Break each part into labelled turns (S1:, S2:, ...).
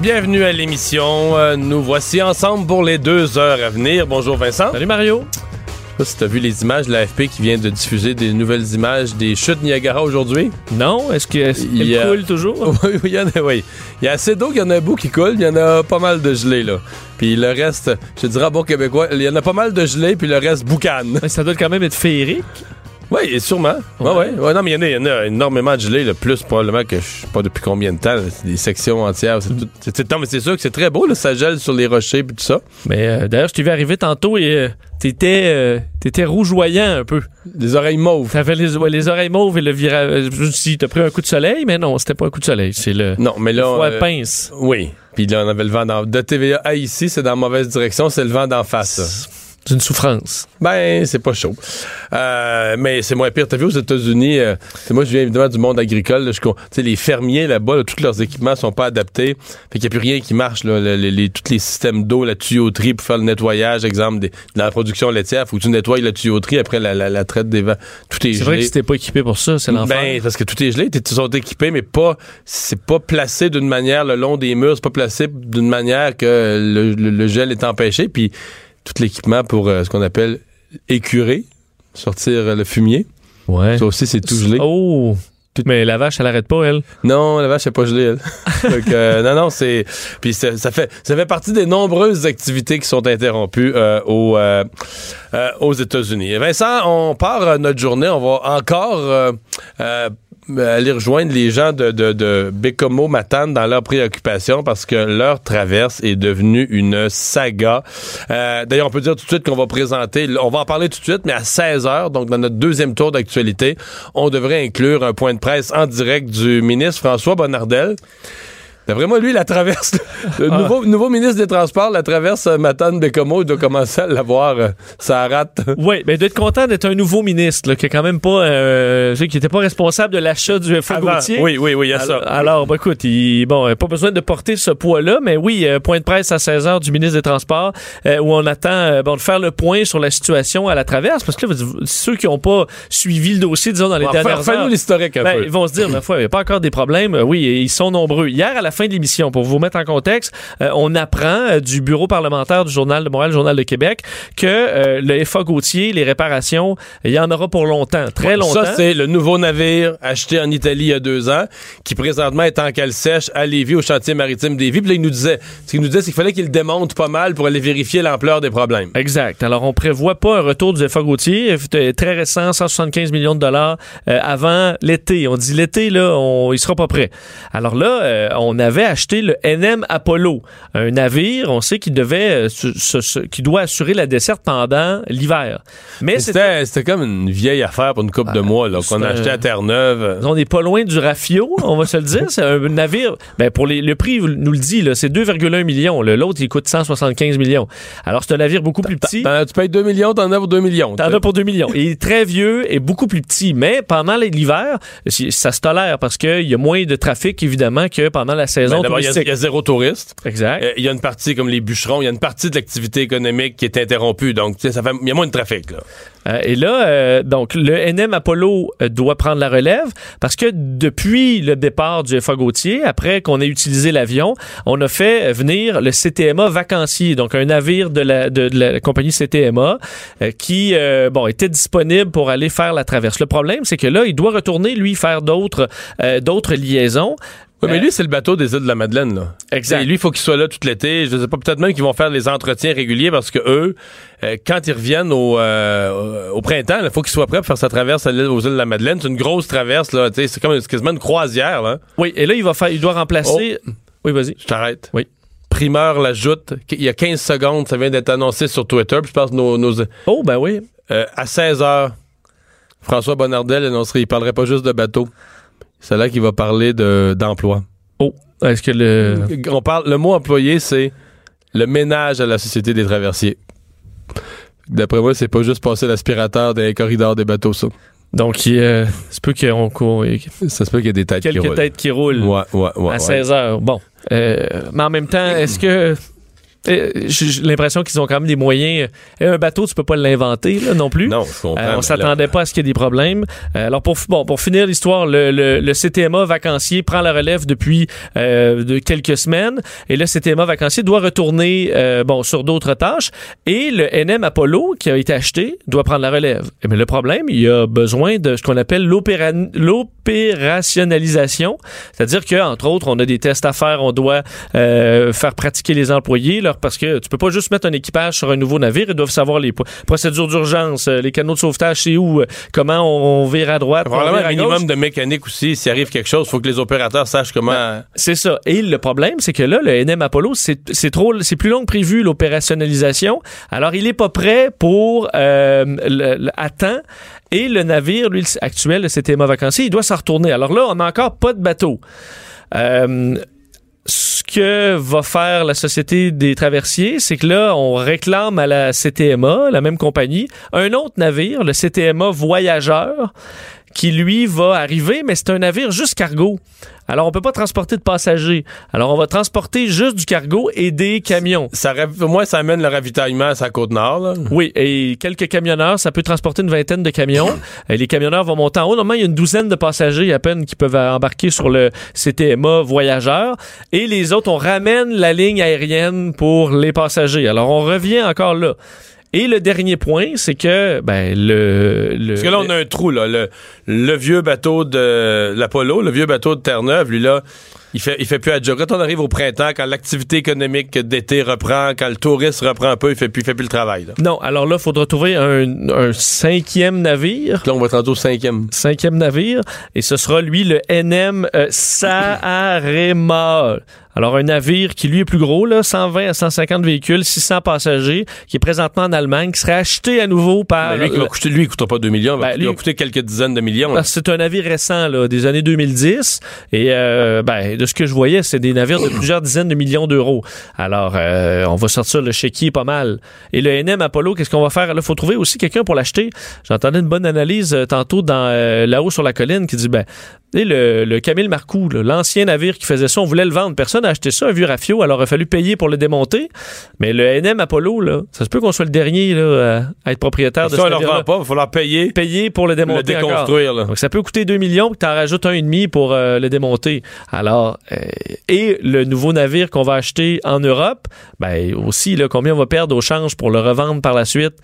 S1: Bienvenue à l'émission. Euh, nous voici ensemble pour les deux heures à venir. Bonjour Vincent.
S2: Salut Mario.
S1: Je sais pas si tu as vu les images de l'AFP qui vient de diffuser des nouvelles images des chutes Niagara aujourd'hui.
S2: Non, est-ce que est-ce
S1: Il
S2: qu'elle
S1: y a-
S2: coule toujours?
S1: oui, oui, il y en a, oui. Il y a assez d'eau, il y en a un bout qui coule, il y en a pas mal de gelée, là. Puis le reste, je te dirais bon québécois, il y en a pas mal de gelée, puis le reste boucane.
S2: Mais Ça doit quand même être féerique.
S1: Oui, et sûrement. Ouais, ouais. Ouais, non, mais il y en a, il y en a énormément de gelée, le plus probablement que je sais pas depuis combien de temps. C'est des sections entières. C'est tout- c'est- c'est- non, mais c'est sûr que c'est très beau, là, ça gèle sur les rochers puis tout ça.
S2: Mais euh, d'ailleurs, je t'ai vu arriver tantôt et euh, t'étais euh, t'étais rougeoyant un peu.
S1: Des oreilles mauves.
S2: T'avais les, ouais, les oreilles mauves et le virage. Je me suis dit, t'as pris un coup de soleil, mais non, c'était pas un coup de soleil. C'est le,
S1: Non, mais là.
S2: froid pince.
S1: Oui. Puis là, on avait le vent dans, de TVA à ici, c'est dans la mauvaise direction, c'est le vent d'en face. Ça.
S2: C'est une souffrance.
S1: Ben, c'est pas chaud. Euh, mais c'est moins pire. T'as vu aux États-Unis, euh, c'est- moi je viens évidemment du monde agricole. là, je les fermiers là-bas, là, tous leurs équipements sont pas adaptés. Fait qu'il n'y a plus rien qui marche. Là, Le- le- les, tous les systèmes d'eau, la tuyauterie pour faire le nettoyage, exemple, des- de la production laitière, faut que tu nettoies la tuyauterie après la, la- la traite des vents. Tout est,
S2: C'est vrai que
S1: gelé.
S2: si t'es pas équipé pour ça, c'est l'enfer.
S1: Ben, parce que tout est gelé, ils sont équipés, mais pas, c'est pas placé d'une manière le long des murs, c'est pas placé d'une manière que le, le- le gel est empêché, puis tout l'équipement pour euh, ce qu'on appelle écurer, sortir euh, le fumier.
S2: ouais.
S1: Ça aussi, c'est tout gelé.
S2: Oh! Mais la vache, elle arrête pas, elle.
S1: Non, la vache, est pas gelée, elle. Que, euh, non, non, c'est. Puis ça, ça fait, ça fait partie des nombreuses activités qui sont interrompues euh, aux, euh, aux États-Unis. Vincent, on part notre journée. On va encore aller rejoindre les gens de, de, de Bécomo Matane dans leur préoccupation parce que leur traverse est devenue une saga. Euh, D'ailleurs, on peut dire tout de suite qu'on va présenter, on va en parler tout de suite, mais à 16 heures, donc dans notre deuxième tour d'actualité, on devrait inclure un point de presse en direct du ministre François Bonnardel. D'après moi, lui, la traverse, le
S2: Ah.
S1: nouveau, nouveau ministre des Transports, la traverse euh, Matane Bécomo, il doit commencer à l'avoir, euh, ça rate.
S2: Oui, ben d'être content d'être un nouveau ministre, là, qui est quand même pas, euh, je sais qu'il était pas responsable de l'achat du FA
S1: Avant.
S2: Gauthier.
S1: Oui, oui, oui, il y a
S2: Alors,
S1: ça.
S2: alors, ben, écoute, il, bon, euh, pas besoin de porter ce poids-là, mais oui, euh, point de presse à 16 h du ministre des Transports, euh, où on attend euh, bon, de faire le point sur la situation à la traverse, parce que là, ceux qui n'ont pas suivi le dossier, disons, dans les
S1: Bon,
S2: dernières
S1: fais-
S2: heures,
S1: l'historique un
S2: ben,
S1: peu.
S2: ils vont se dire, ma foi, il n'y a pas encore des problèmes. Euh, Oui, ils sont nombreux. Hier, à la fin de l'émission, pour vous mettre en contexte, euh, on apprend euh, du bureau parlementaire du Journal de Montréal, Journal de Québec, que euh, le FA Gauthier, les réparations, il y en aura pour longtemps, très longtemps.
S1: Ça, c'est le nouveau navire acheté en Italie il y a deux ans, qui présentement est en cale sèche à Lévis, au chantier maritime d'Évis. Puis là, il nous disait, ce qu'il nous disait, c'est qu'il fallait qu'il démonte pas mal pour aller vérifier l'ampleur des problèmes.
S2: Exact. Alors, on prévoit pas un retour du FA Gauthier. C'était très récent, 175 millions de dollars euh, avant l'été. On dit l'été, là, on, il sera pas prêt. Alors là, euh, on avait acheté le NM Apollo, un navire, on sait qu'il devait, euh, qui doit assurer la desserte pendant l'hiver. Mais c'était
S1: comme une vieille affaire pour une couple de mois, là, qu'on a acheté à Terre-Neuve.
S2: on n'est pas loin du Rafio, on va se le dire. C'est un navire. Ben pour les- le prix, nous le dit, c'est 2,1 millions. L'autre, il coûte 175 millions. Alors, c'est un navire beaucoup plus petit.
S1: As- tu payes 2 millions, t'en as pour 2 millions.
S2: T'en as pour 2 millions. Il est très vieux et beaucoup plus petit. Mais pendant l'hiver, ça se tolère parce qu'il y a moins de trafic, évidemment, que pendant la
S1: Ben,
S2: saison
S1: D'abord, il y, a-
S2: touristique.
S1: il y a zéro touriste.
S2: Exact.
S1: Euh, Il y a une partie comme les bûcherons, il y a une partie de l'activité économique qui est interrompue. Donc, tu sais, ça fait, il y a moins de trafic, là.
S2: Euh, et là, euh, donc, le NM Apollo euh, doit prendre la relève parce que depuis le départ du FA Gauthier, après qu'on ait utilisé l'avion, on a fait venir le CTMA vacancier, donc un navire de la, de, de la compagnie CTMA qui, bon, était disponible pour aller faire la traverse. Le problème, c'est que là, il doit retourner, lui, faire d'autres euh, d'autres liaisons
S1: Oui, mais lui, c'est le bateau des îles de la Madeleine, là.
S2: Exact.
S1: Et lui, il faut qu'il soit là tout l'été. Je sais pas, peut-être même qu'ils vont faire les entretiens réguliers parce que eux, euh, quand ils reviennent au, euh, au printemps, il faut qu'ils soient prêts pour faire sa traverse à aux îles de la Madeleine. C'est une grosse traverse, là. C'est comme quasiment une croisière, là.
S2: Oui, et là, il va faire, il doit remplacer. Oui, vas-y.
S1: Je t'arrête.
S2: Oui.
S1: Primeur l'ajoute. Il y a 15 secondes, ça vient d'être annoncé sur Twitter. Puis je pense que nos, nos-
S2: Oh, ben oui.
S1: euh, à 16 h François Bonnardel annoncerait il parlerait pas juste de bateau. C'est là qu'il va parler de d'emploi.
S2: Oh, est-ce que le.
S1: On parle, le mot employé, c'est le ménage à la Société des traversiers. D'après moi, c'est pas juste passer l'aspirateur dans les corridors des bateaux, ça.
S2: Donc, il euh, se peut qu'on. qu'on-
S1: Ça se peut qu'il y ait des têtes qui
S2: quelques
S1: roulent.
S2: têtes qui roulent
S1: Ouais, ouais, ouais.
S2: à
S1: ouais.
S2: 16 heures. Bon. Euh, mais en même temps, est-ce que. Euh, J'ai l'impression qu'ils ont quand même des moyens. Euh, Un bateau, tu peux pas l'inventer là, non plus.
S1: Non, je comprends.
S2: Euh, on s'attendait pas à ce qu'il y ait des problèmes. Euh, alors pour bon pour finir l'histoire, le, le, le CTMA vacancier prend la relève depuis euh, de quelques semaines et le CTMA vacancier doit retourner euh, bon sur d'autres tâches et le NM Apollo qui a été acheté doit prendre la relève. Mais le problème, il y a besoin de ce qu'on appelle l'opéra- l'opérationnalisation, c'est-à-dire que entre autres, on a des tests à faire, on doit euh, faire pratiquer les employés parce que tu peux pas juste mettre un équipage sur un nouveau navire, ils doivent savoir les procédures d'urgence, euh, les canaux de sauvetage, c'est où, euh, comment on, on vire à droite,
S1: Probablement un minimum
S2: gauche.
S1: de mécanique aussi. S'il arrive quelque chose, il faut que les opérateurs sachent comment.
S2: C'est ça. Et le problème, c'est que là, le NM Apollo, c'est trop, c'est plus long que prévu l'opérationnalisation. Alors, il est pas prêt pour euh, le- le- à temps. Et le navire, lui, actuel, le CTMA vacancier, il doit s'en retourner. Alors là, on n'a encore pas de bateau. Euh, ce que va faire la Société des traversiers, c'est que là, on réclame à la CTMA, la même compagnie, un autre navire, le CTMA Voyageur, qui lui va arriver, mais c'est un navire juste cargo. Alors, on peut pas transporter de passagers. Alors, on va transporter juste du cargo et des camions.
S1: Ça, moins, ça amène le ravitaillement à sa côte nord. Là.
S2: Oui, et quelques camionneurs, ça peut transporter une vingtaine de camions. Et les camionneurs vont monter en haut. Normalement, il y a une douzaine de passagers à peine qui peuvent embarquer sur le CTMA voyageur. Et les autres, on ramène la ligne aérienne pour les passagers. Alors, on revient encore là. Et le dernier point, c'est que ben le, le
S1: Parce que là, on a un trou, là. Le, le vieux bateau de l'Apollo, le vieux bateau de Terre-Neuve, lui, là, il fait, il fait plus à job. Quand on arrive au printemps, quand l'activité économique d'été reprend, quand le tourisme reprend un peu, il fait plus, il fait plus le travail, là.
S2: non, alors là, il faudra trouver un, un cinquième navire.
S1: Là, on va être rendu au cinquième.
S2: cinquième navire, et ce sera lui le NM euh. Alors un navire qui lui est plus gros, là, 120 à 150 véhicules, 600 passagers, qui est présentement en Allemagne, qui serait acheté à nouveau par...
S1: Ben, lui, qui va coûter, lui, il coûtera pas 2 millions, il va,
S2: Ben,
S1: il va
S2: lui-
S1: coûter quelques dizaines de millions.
S2: c'est un navire récent là, des années 2010 et euh, ben, de ce que je voyais, c'est des navires de plusieurs dizaines de millions d'euros. Alors, euh, on va sortir le chéquier pas mal. Et le NM Apollo, qu'est-ce qu'on va faire? Là, faut trouver aussi quelqu'un pour l'acheter. J'entendais une bonne analyse euh, tantôt dans euh, là-haut sur la colline qui dit, ben, tu le, le Camille Marcoux, l'ancien navire qui faisait ça, on voulait le vendre. Personne n'a acheté ça, un vieux rafio, alors il a fallu payer pour le démonter. Mais le NM Apollo, là, ça se peut qu'on soit le dernier là, à être propriétaire de
S1: Ça,
S2: ce
S1: on leur
S2: navire-là.
S1: vend pas, il va falloir payer,
S2: Payer pour le
S1: le
S2: démonter encore.
S1: déconstruire, là.
S2: Donc ça peut coûter 2 millions, puis t'en rajoutes un et demi pour euh, le démonter. Alors, euh, et le nouveau navire qu'on va acheter en Europe, ben aussi, là, combien on va perdre au change pour le revendre par la suite?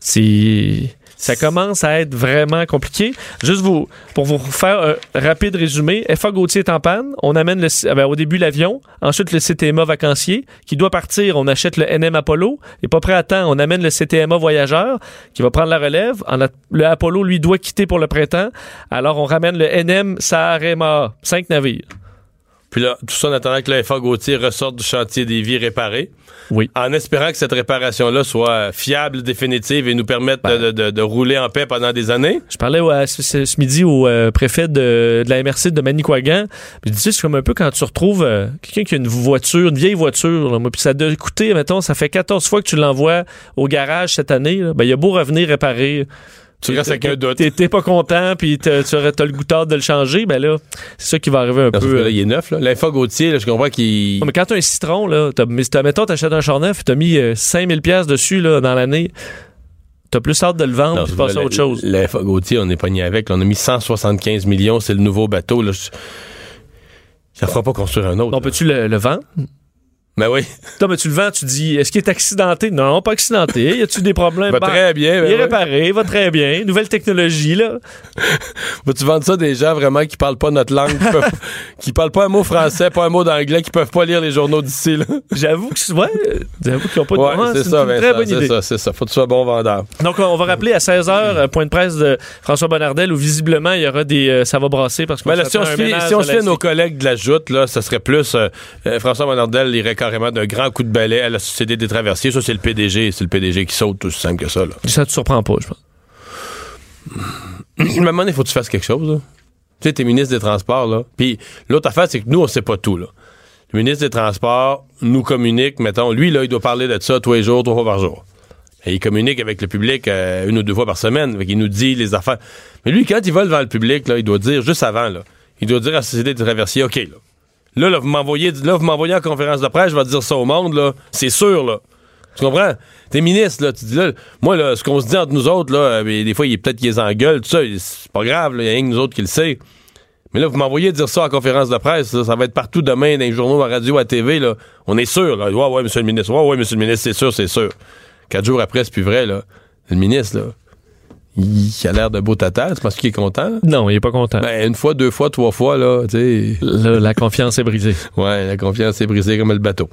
S2: C'est... Ça commence à être vraiment compliqué. Juste vous, pour vous faire un rapide résumé, FA Gauthier est en panne. On amène le, ah ben, au début l'avion, ensuite le CTMA vacancier qui doit partir. On achète le NM Apollo. Il pas prêt à temps. On amène le CTMA voyageur qui va prendre la relève. Le Apollo, lui, doit quitter pour le printemps. Alors, on ramène le NM Saarema. Cinq navires.
S1: Puis là, tout ça en attendant que le FA Gauthier ressorte du chantier des vies réparées.
S2: Oui.
S1: En espérant que cette réparation-là soit fiable, définitive et nous permette
S2: Ben.
S1: de, de- de rouler en paix pendant des années.
S2: Je parlais ouais, ce, ce- ce midi au euh, préfet de, de la MRC de Manicouagan. Je disais, c'est comme un peu quand tu retrouves euh, quelqu'un qui a une voiture, une vieille voiture. là, moi, puis ça doit coûter, mettons, ça fait 14 fois que tu l'envoies au garage cette année. là. Ben, il a beau revenir réparer.
S1: Tu restes avec un doute.
S2: T'es pas content, puis t'as- tu t'as le goût tard de le changer. Ben là, c'est ça qui va arriver un
S1: Non,
S2: peu.
S1: là,
S2: euh,
S1: il est neuf. Là. L'Infa Gauthier, là, je comprends qu'il...
S2: Mais quand t'as un citron, là, t'as, mais mettons, t'achètes un char neuf, t'as mis euh, 5000 pièces dessus là, dans l'année, t'as plus hâte de le vendre
S1: Non,
S2: puis passer à autre chose.
S1: L'Infa Gauthier, on est pogné avec. on a mis 175 millions, c'est le nouveau bateau. Là. Je- Ça fera pas construire un autre.
S2: On peut-tu le, le vendre?
S1: Ben oui.
S2: Toi, mais tu le vends, tu dis, est-ce qu'il est accidenté? Non, pas accidenté. Y a-tu des problèmes?
S1: Va
S2: Bah,
S1: très bien. ben
S2: Il est
S1: oui.
S2: réparé, va très bien. Nouvelle technologie, là.
S1: Vas-tu vendre ça à des gens vraiment qui parlent pas notre langue, qui, peuvent- qui parlent pas un mot français, pas un mot d'anglais, qui peuvent pas lire les journaux d'ici, là?
S2: J'avoue que, c'est- ouais, euh, j'avoue qu'ils ont pas de
S1: Ouais, c'est ça,
S2: une très bonne idée.
S1: c'est ça, c'est ça. Faut que tu sois bon vendeur.
S2: Donc, on va rappeler à 16h, point de presse de François Bonnardel, où visiblement, il y aura des. euh, ça va brasser parce que
S1: là, si on se si on se nos collègues de la joute, là, ça serait plus euh, euh, François Monardel irait carrément d'un grand coup de balai à la Société des traversiers. Ça, c'est le PDG. C'est le PDG qui saute, tout aussi simple que ça. Là.
S2: Ça te surprend pas, je pense.
S1: À un moment donné, il faut que tu fasses quelque chose. là. Tu sais, t'es ministre des Transports, là. Puis l'autre affaire, c'est que nous, on sait pas tout, là. Le ministre des Transports nous communique, mettons, lui, là, il doit parler de ça tous les jours, trois fois par jour. Et il communique avec le public euh, une ou deux fois par semaine. Fait qu'il nous dit les affaires. Mais lui, quand il va devant le public, là, il doit dire, juste avant, là, il doit dire à la Société des traversiers, OK, là. Là, là, vous m'envoyez, là, vous m'envoyez en conférence de presse, je vais dire ça au monde, là. C'est sûr, là. Tu comprends? T'es ministre, là. Tu dis là, moi, là, ce qu'on se dit entre nous autres, là, euh, mais des fois, il peut-être qu'ils engueulent, tout ça. C'est pas grave, il y a rien que nous autres qui le sait. Mais là, vous m'envoyez dire ça en conférence de presse, là, ça va être partout demain, dans les journaux, à la radio, à la TV, là. On est sûr, là. Ouais, ouais, monsieur le ministre. Ouais, ouais, monsieur le ministre, c'est sûr, c'est sûr. Quatre jours après, c'est plus vrai, là. Le ministre, là. Il a l'air de beau tata, c'est parce qu'il est content?
S2: Non, il est pas content.
S1: Ben, une fois, deux fois, trois fois, là, tu sais.
S2: Là, la confiance est brisée.
S1: Ouais, la confiance est brisée comme le bateau.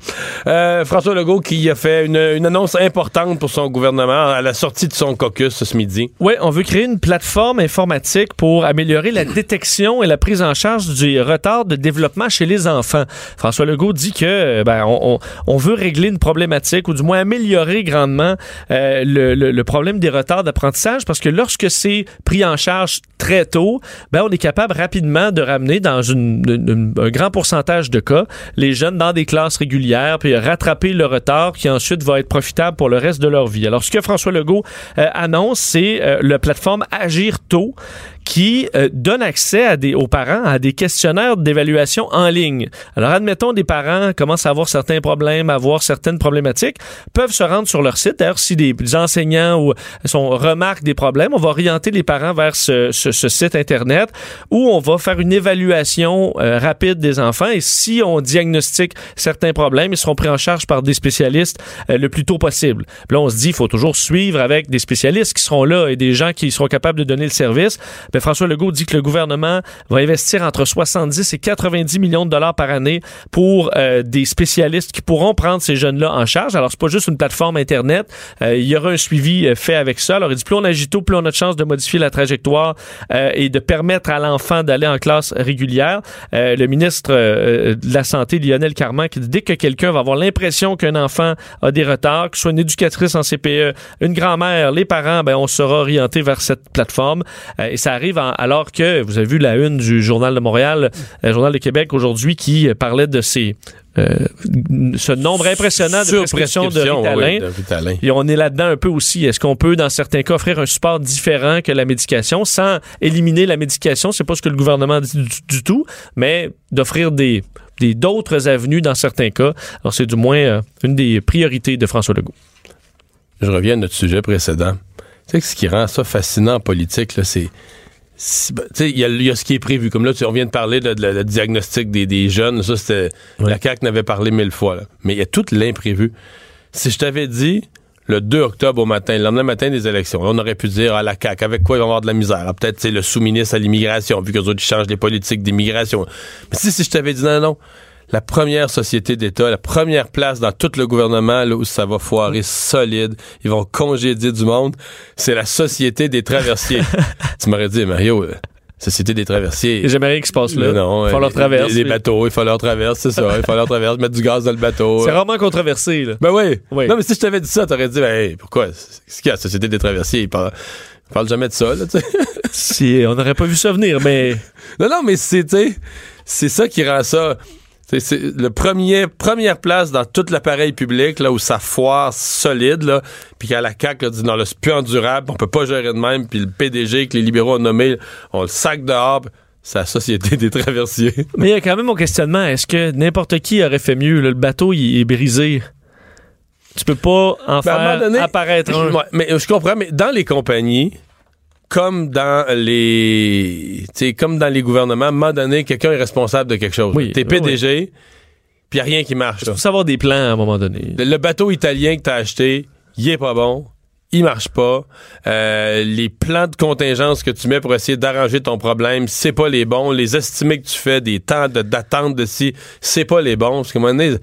S1: Euh, François Legault qui a fait une, une annonce importante pour son gouvernement à la sortie de son caucus ce midi.
S2: Oui, on veut créer une plateforme informatique pour améliorer la détection et la prise en charge du retard de développement chez les enfants. François Legault dit que euh, ben, on, on- on veut régler une problématique ou du moins améliorer grandement euh, le, le- le problème des retards d'apprentissage parce que lorsque c'est pris en charge très tôt, ben, on est capable rapidement de ramener dans un grand pourcentage de cas les jeunes dans des classes régulières puis rattraper le retard qui ensuite va être profitable pour le reste de leur vie. Alors, ce que François Legault euh, annonce, c'est euh, la plateforme Agir tôt qui euh, donne accès à des, aux parents à des questionnaires d'évaluation en ligne. Alors, admettons, des parents commencent à avoir certains problèmes, à avoir certaines problématiques, peuvent se rendre sur leur site. D'ailleurs, si des enseignants ou sont, remarquent des problèmes, on va orienter les parents vers ce, ce- ce site Internet où on va faire une évaluation euh, rapide des enfants et si on diagnostique certains problèmes, ils seront pris en charge par des spécialistes euh, le plus tôt possible. Là, on se dit, il faut toujours suivre avec des spécialistes qui seront là et des gens qui seront capables de donner le service. François Legault dit que le gouvernement va investir entre 70 et 90 millions de dollars par année pour euh, des spécialistes qui pourront prendre ces jeunes-là en charge. Alors, c'est pas juste une plateforme Internet. Euh, il y aura un suivi euh, fait avec ça. Alors, il dit, plus on agit tôt, plus on a de chance de modifier la trajectoire et de permettre à l'enfant d'aller en classe régulière. Le ministre de la Santé, Lionel Carman, qui dit, dès que quelqu'un va avoir l'impression qu'un enfant a des retards, que ce soit une éducatrice en CPE, une grand-mère, les parents, ben, on sera orienté vers cette plateforme. Arrive en- alors que, vous avez vu la une du Journal de Montréal, euh, Journal de Québec aujourd'hui, qui euh, parlait de ces... euh, ce nombre impressionnant de prescriptions de Ritalin.
S1: ouais, de Ritalin.
S2: Et on est là-dedans un peu aussi. Est-ce qu'on peut, dans certains cas, offrir un support différent que la médication sans éliminer la médication? C'est pas ce que le gouvernement dit du, du tout, mais d'offrir des d'autres avenues dans certains cas. Alors, c'est du moins euh, une des priorités de François Legault.
S1: Je reviens à notre sujet précédent. Tu sais que ce qui rend ça fascinant en politique, c'est. Ben, il y, a- il y a ce qui est prévu. Comme là, tu- on vient de parler de, la- diagnostic des, des jeunes. Ça, c'était. La CAQ n'avait parlé mille fois. là. Mais il y a tout l'imprévu. Si je t'avais dit le 2 octobre au matin, le lendemain matin des élections, là, on aurait pu dire à la CAQ, avec quoi ils vont avoir de la misère? Ah, Peut-être c'est le sous-ministre à l'immigration, vu qu'eux autres ils changent les politiques d'immigration. Mais si, si je t'avais dit non, non, la première société d'État, la première place dans tout le gouvernement là, où ça va foirer solide, ils vont congédier du monde, c'est la Société des traversiers. tu m'aurais dit, Mario, euh, Société des traversiers.
S2: J'aimerais rien qui se passe là.
S1: Non,
S2: Il faut
S1: euh,
S2: leur traverse.
S1: Les, les bateaux, il faut leur traverse, c'est ça. Il faut leur traverse, mettre du gaz dans le bateau.
S2: C'est rarement controversé. Là.
S1: Ben oui.
S2: Oui.
S1: Non, mais si je t'avais dit ça, t'aurais dit, ben, hey, pourquoi? Qu'est-ce qu'il y a, la Société des traversiers? Ils parlent, ils parlent jamais de ça, là, tu sais.
S2: Si, on n'aurait pas vu ça venir, mais
S1: Non, non, mais c'est, c'est ça qui rend ça. C'est le premier, première place dans tout l'appareil public, là, où ça foire solide, là, puis qu'à la CAQ, là, dit, non, c'est plus endurable, on peut pas gérer de même, puis le PDG que les libéraux ont nommé, on le sac dehors, la Société des traversiers.
S2: mais il y a quand même mon questionnement. Est-ce que n'importe qui aurait fait mieux? là? le bateau, il est brisé? Tu peux pas en
S1: Ben,
S2: faire
S1: donné-
S2: apparaître un.
S1: Ouais, mais je comprends, mais dans les compagnies, comme dans les, comme dans les gouvernements, à un moment donné, quelqu'un est responsable de quelque chose.
S2: Oui,
S1: T'es
S2: oui,
S1: PDG, puis y a rien qui marche.
S2: Il faut savoir des plans à un moment donné.
S1: Le, le bateau italien que t'as acheté, il est pas bon. Il marche pas. Euh, les plans de contingence que tu mets pour essayer d'arranger ton problème, c'est pas les bons. Les estimés que tu fais des temps d'attente de ci, c'est pas les bons. Parce qu'à un moment donné,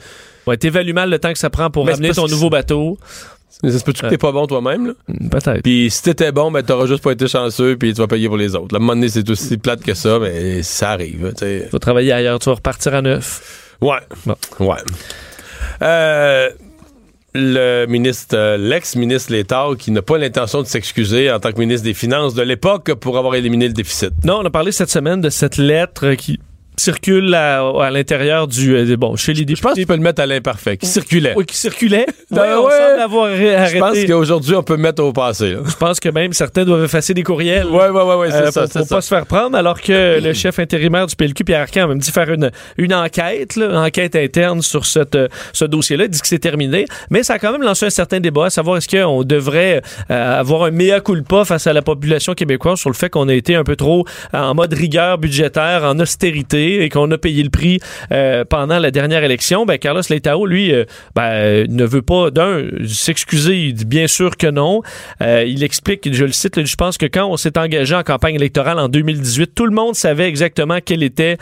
S2: Ouais, t'évalues mal le temps que ça prend pour ramener ton
S1: que
S2: nouveau bateau.
S1: Ça se peut-tu que t'es pas bon toi-même, là?
S2: Hmm, Peut-être.
S1: Puis si t'étais bon, ben t'auras juste pas été chanceux, puis tu vas payer pour les autres. Là, à un moment donné, c'est aussi plate que ça, mais ça arrive. tu sais.
S2: Faut travailler ailleurs, tu vas repartir à neuf.
S1: Ouais.
S2: Bon.
S1: Ouais. Euh, le ministre, euh, l'ex-ministre Létard, qui n'a pas l'intention de s'excuser en tant que ministre des Finances de l'époque pour avoir éliminé le déficit.
S2: Non, on a parlé cette semaine de cette lettre qui circule à, à l'intérieur du euh, bon chez les
S1: Je
S2: députés.
S1: pense qu'il peut le mettre à l'imparfait, qui circulait.
S2: Oui, qui circulait.
S1: Ben
S2: Oui, on
S1: ouais.
S2: semble avoir arrêté.
S1: Je pense qu'aujourd'hui, on peut le mettre au passé. là.
S2: Je pense que même certains doivent effacer des courriels.
S1: Ouais, ouais, ouais, ouais, c'est
S2: Euh,
S1: ça,
S2: pour,
S1: ça.
S2: pas se faire prendre, alors que le chef intérimaire du PLQ, Pierre Arcan, a même dit faire une, une enquête, là, une enquête interne sur cette, euh, ce dossier-là. Il dit que c'est terminé. Mais ça a quand même lancé un certain débat à savoir est-ce qu'on devrait euh, avoir un mea culpa face à la population québécoise sur le fait qu'on a été un peu trop en mode rigueur budgétaire, en austérité et qu'on a payé le prix euh, pendant la dernière élection. Ben, Carlos Leitao, lui, euh, ben, ne veut pas, d'un, s'excuser. Il dit bien sûr que non. Euh, il explique, je le cite, je pense que quand on s'est engagé en campagne électorale en 2018, tout le monde savait exactement quelle était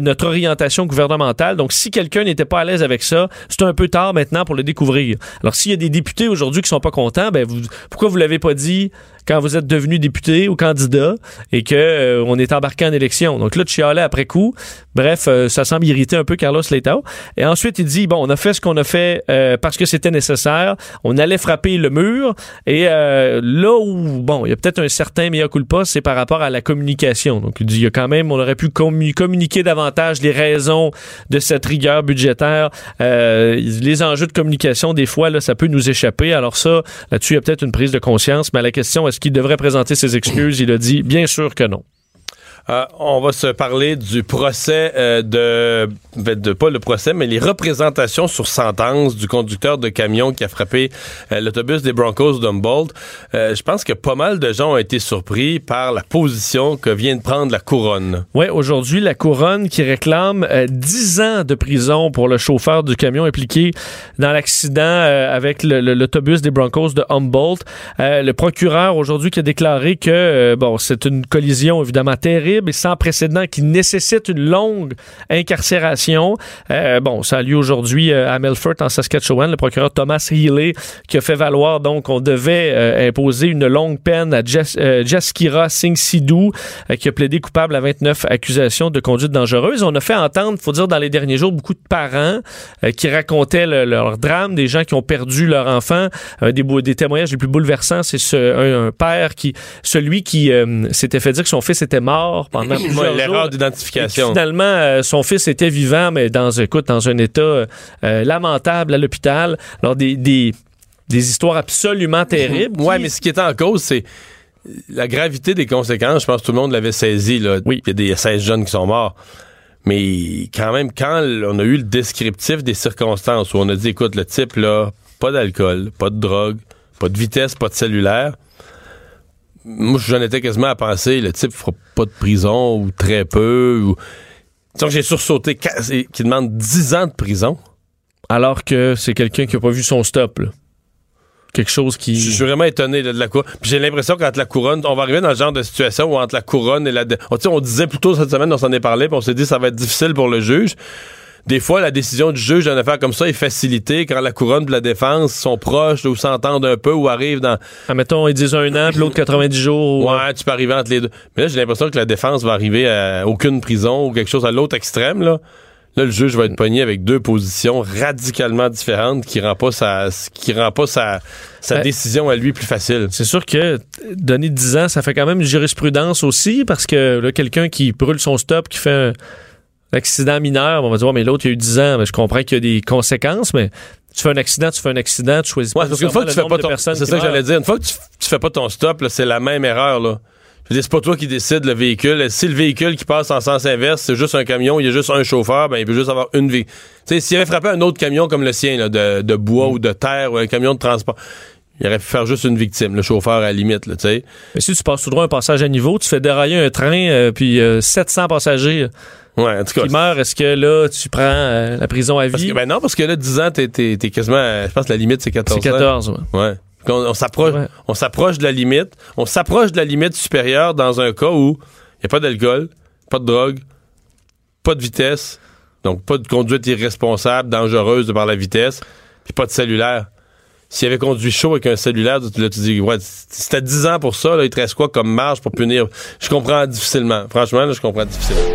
S2: notre orientation gouvernementale. Donc, si quelqu'un n'était pas à l'aise avec ça, c'est un peu tard maintenant pour le découvrir. Alors, s'il y a des députés aujourd'hui qui sont pas contents, ben, vous, pourquoi vous l'avez pas dit quand vous êtes devenu député ou candidat et que euh, on est embarqué en élection. Donc là, tu chialais après coup. Bref, euh, ça semble irriter un peu Carlos Leitao. Et ensuite, il dit, bon, on a fait ce qu'on a fait euh, parce que c'était nécessaire. On allait frapper le mur. Et là où, bon, il y a peut-être un certain mea culpa, c'est par rapport à la communication. Donc, il dit, il y a quand même, on aurait pu commu- communiquer davantage les raisons de cette rigueur budgétaire. Les enjeux de communication, des fois, là, ça peut nous échapper. Alors ça, là-dessus, il y a peut-être une prise de conscience. Mais la question, est-ce qu'il devrait présenter ses excuses? Il a dit, bien sûr que non.
S1: Euh, on va se parler du procès euh, de, ben, de pas le procès, mais les représentations sur sentence du conducteur de camion qui a frappé euh, l'autobus des Broncos d'Humboldt. Euh, je pense que pas mal de gens ont été surpris par la position que vient de prendre la couronne.
S2: Oui, aujourd'hui, la couronne qui réclame euh, 10 ans de prison pour le chauffeur du camion impliqué dans l'accident avec l'autobus des Broncos de Humboldt. Le procureur aujourd'hui qui a déclaré que bon, c'est une collision évidemment terrible et sans précédent qui nécessite une longue incarcération. Euh, bon, ça a lieu aujourd'hui euh, à Melfort en Saskatchewan. Le procureur Thomas Healy qui a fait valoir donc qu'on devait euh, imposer une longue peine à Jas- Jaskira Singh Sidhu qui a plaidé coupable à 29 accusations de conduite dangereuse. On a fait entendre, faut dire, dans les derniers jours, beaucoup de parents qui racontaient le- leur drame, des gens qui ont perdu leur enfant. Un des, témoignages les plus bouleversants, c'est ce, un, un père qui, celui qui s'était fait dire que son fils était mort pendant plusieurs.
S1: L'erreur d'identification.
S2: Finalement, euh, son fils était vivant, mais dans, écoute, dans un état euh, euh, lamentable à l'hôpital. Alors, des, des, des histoires absolument terribles.
S1: Ouais,
S2: qui-
S1: mais ce qui est en cause, c'est la gravité des conséquences. Je pense que tout le monde l'avait saisi. Là.
S2: Oui.
S1: Il y a des 16 jeunes qui sont morts. Mais quand même, quand on a eu le descriptif des circonstances où on a dit, écoute, le type, là, pas d'alcool, pas de drogue, pas de vitesse, pas de cellulaire. Moi, j'en étais quasiment à penser, le type fera pas de prison ou très peu. Ou... Donc, j'ai sursauté qui demande 10 ans de prison.
S2: Alors que c'est quelqu'un qui n'a pas vu son stop. là. Quelque chose qui...
S1: Je suis vraiment étonné là, de la couronne. Puis j'ai l'impression qu'entre la couronne, on va arriver dans le genre de situation où entre la couronne et la. On, on disait plus tôt cette semaine, on s'en est parlé, puis on s'est dit que ça va être difficile pour le juge. Des fois, la décision du juge d'une affaire comme ça est facilitée quand la couronne et la défense sont proches ou s'entendent un peu ou arrivent dans.
S2: Admettons, ils disent un an, puis l'autre 90 jours. ou-
S1: Ouais, tu peux arriver entre les deux. Mais là, j'ai l'impression que la défense va arriver à aucune prison ou quelque chose à l'autre extrême, là. Là, le juge va être pogné avec deux positions radicalement différentes qui rend pas sa, qui rend pas sa, sa
S2: Ben,
S1: décision à lui plus facile.
S2: C'est sûr que donner 10 ans, ça fait quand même une jurisprudence aussi, parce que là, quelqu'un qui brûle son stop, qui fait un accident mineur, on va dire, mais l'autre, il y a eu 10 ans, mais je comprends qu'il y a des conséquences, mais tu fais un accident, tu fais un accident, tu choisis
S1: Ouais,
S2: pas
S1: parce qu'une fois que tu fais pas ton, c'est ça que j'allais dire. Une fois que tu, tu fais pas ton stop, c'est la même erreur, là. Je veux dire, c'est pas toi qui décides le véhicule. Si le véhicule qui passe en sens inverse, c'est juste un camion, il y a juste un chauffeur, ben, il peut juste avoir une vie. Tu sais, s'il avait frappé un autre camion comme le sien, là, de, de bois ou de terre ou un camion de transport, il aurait pu faire juste une victime, le chauffeur à la limite, tu sais.
S2: Mais si tu passes tout droit un passage à niveau, tu fais dérailler un train, euh, puis euh, 700 passagers.
S1: Ouais, en tout cas.
S2: qui meurt, est-ce que là, tu prends euh, la prison à
S1: Parce
S2: vie?
S1: que, ben non, parce que là, 10 ans, t'es, t'es, t'es quasiment. euh, Je pense que la limite, c'est 14
S2: c'est
S1: ans.
S2: 14, ouais.
S1: Ouais. On, on s'approche,
S2: Ouais.
S1: on s'approche de la limite. On s'approche de la limite supérieure dans un cas où il n'y a pas d'alcool, pas de drogue, pas de vitesse, donc pas de conduite irresponsable, dangereuse par la vitesse, puis pas de cellulaire. S'il avait conduit chaud avec un cellulaire, tu, là, tu dis, ouais, si t'as 10 ans pour ça, là, il te reste quoi comme marge pour punir? Je comprends difficilement. Franchement, là, je comprends difficilement.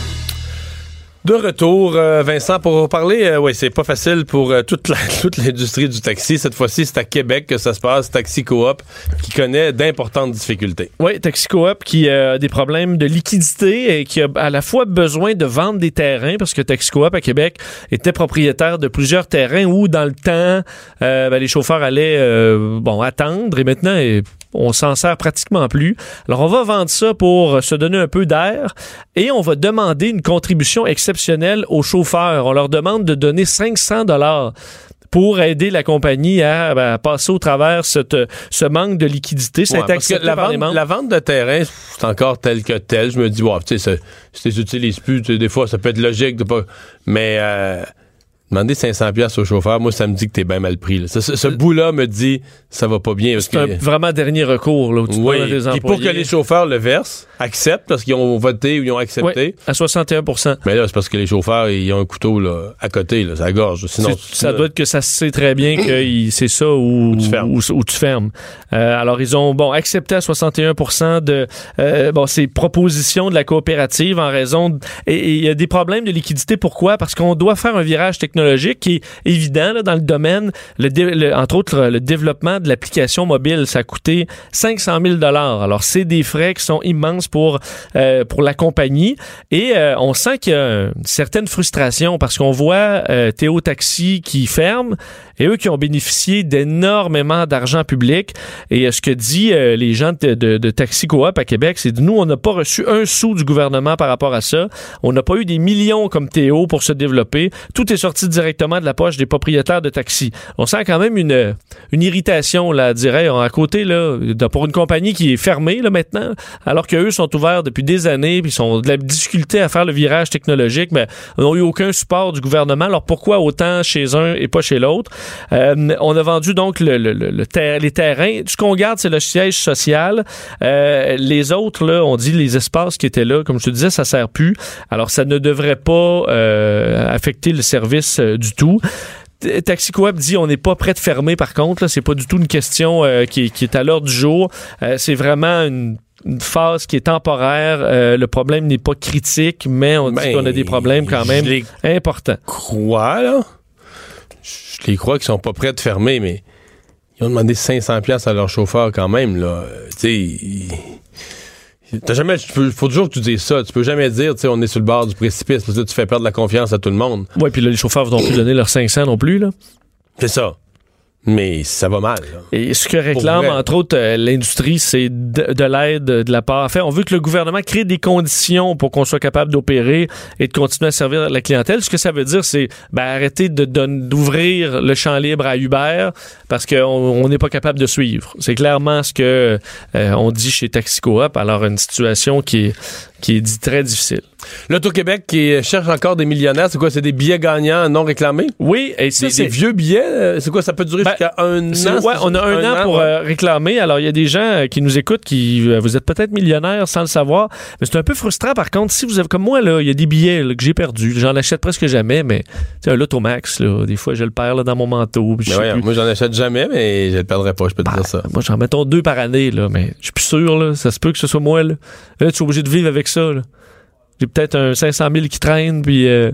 S1: De retour, euh, Vincent, pour parler, euh, ouais, c'est pas facile pour euh, toute l'industrie du taxi. Cette fois-ci, c'est à Québec que ça se passe, Taxi Coop, qui connaît d'importantes difficultés.
S2: Oui, Taxi Coop qui a des problèmes de liquidité et qui a à la fois besoin de vendre des terrains parce que Taxi Coop à Québec était propriétaire de plusieurs terrains où dans le temps ben, les chauffeurs allaient bon attendre et maintenant on s'en sert pratiquement plus. Alors on va vendre ça pour se donner un peu d'air et on va demander une contribution exceptionnelle aux chauffeurs. On leur demande de donner 500 dollars pour aider la compagnie à, ben, passer au travers cette- ce manque de liquidité. A
S1: Ouais,
S2: accepté
S1: la
S2: par les
S1: vente,
S2: membres.
S1: la vente de terrain, c'est encore tel que tel. Je me dis, wow, tu sais, si tu les utilises plus, des fois, ça peut être logique de pas. Mais euh, demander 500$ piastres au chauffeur, moi, ça me dit que t'es bien mal pris. là. Ce, ce- ce bout-là me dit, ça va pas bien.
S2: C'est un
S1: que-
S2: vraiment dernier recours là, où tu
S1: Oui,
S2: des
S1: puis pour que
S2: employés.
S1: les chauffeurs le versent, acceptent parce qu'ils ont voté ou ils ont accepté.
S2: Oui, à 61%
S1: Mais là, c'est parce que les chauffeurs, ils ont un couteau là, à côté, là, ça gorge. Sinon,
S2: ça doit être que ça sait très bien que c'est ça où,
S1: tu fermes.
S2: où- où tu fermes. Euh, alors, ils ont bon accepté à 61 de euh, bon, ces propositions de la coopérative en raison de- et et il y a des problèmes de liquidité. Pourquoi? Parce qu'on doit faire un virage technologique qui est évident là, dans le domaine, le entre autres, le développement de l'application mobile. Ça a coûté 500 000 Alors, c'est des frais qui sont immenses pour, euh, pour la compagnie. Et euh, on sent qu'il y a une certaine frustration parce qu'on voit euh, Théo Taxi qui ferme et eux qui ont bénéficié d'énormément d'argent public. Et euh, ce que dit euh, les gens de, de, de Taxi Coop à Québec, c'est nous, on n'a pas reçu un sou du gouvernement par rapport à ça. On n'a pas eu des millions comme Théo pour se développer. Tout est sorti directement de la poche des propriétaires de taxis. On sent quand même une, une irritation, là, dirais, à côté, là, de- pour une compagnie qui est fermée, là, maintenant, alors qu'eux sont ouverts depuis des années, puis ils ont de la difficulté à faire le virage technologique, mais n'ont eu aucun support du gouvernement. Alors pourquoi autant chez un et pas chez l'autre? Euh, on a vendu donc le, le- le- le ter- les terrains. Ce qu'on garde, c'est le siège social. Euh, les autres, là, on dit les espaces qui étaient là, comme je te disais, ça sert plus. Alors ça ne devrait pas euh, affecter le service du tout. T- Taxi Coop dit on n'est pas prêt de fermer par contre. C'est pas du tout une question qui, est- qui est à l'ordre du jour. C'est vraiment une, une phase qui est temporaire. Euh, le problème n'est pas critique, mais on dit
S1: Ben,
S2: qu'on a des problèmes quand même importants.
S1: crois, là. Je les crois qu'ils sont pas prêts de fermer, mais ils ont demandé 500$ piastres à leur chauffeur quand même, là. Euh, Tu sais, jamais, faut toujours que tu dises ça. Tu peux jamais dire, tu sais, on est sur le bord du précipice, parce que tu fais perdre la confiance à tout le monde.
S2: Oui, puis là, les chauffeurs vont plus donner leurs 500 non plus. Là.
S1: C'est ça. Mais ça va mal, là.
S2: Et ce que réclame, entre autres, euh, l'industrie, c'est de, de l'aide de la part. En fait, on veut que le gouvernement crée des conditions pour qu'on soit capable d'opérer et de continuer à servir la clientèle. Ce que ça veut dire, c'est ben, arrêter de d'ouvrir le champ libre à Uber parce qu'on on n'est pas capable de suivre. C'est clairement ce que euh, on dit chez Taxi Coop. Alors, une situation qui est, qui est dit très difficile.
S1: L'Auto-Québec qui cherche encore des millionnaires, c'est quoi? C'est des billets gagnants non réclamés?
S2: Oui, et ça, c'est
S1: des vieux billets? euh, C'est quoi? Ça peut durer
S2: Ben,
S1: jusqu'à un an?
S2: ouais, on a un, an, pour
S1: ouais.
S2: euh, réclamer. Alors, il y a des gens euh, qui nous écoutent qui, euh, vous êtes peut-être millionnaire sans le savoir, mais c'est un peu frustrant. Par contre, si vous avez, comme moi, là, il y a des billets là, que j'ai perdus. J'en achète presque jamais, mais tu sais, un Lotomax, là, des fois, je le perds là, dans mon manteau. je plus.
S1: moi, j'en achète jamais, mais je le perdrai pas, je peux te
S2: Bah,
S1: dire ça.
S2: Moi, j'en mettons deux par année, là, mais je suis plus sûr, là. Ça se peut que ce soit moi, là. Là, tu es obligé de vivre avec ça, là. J'ai peut-être un 500 000 qui traîne, puis euh,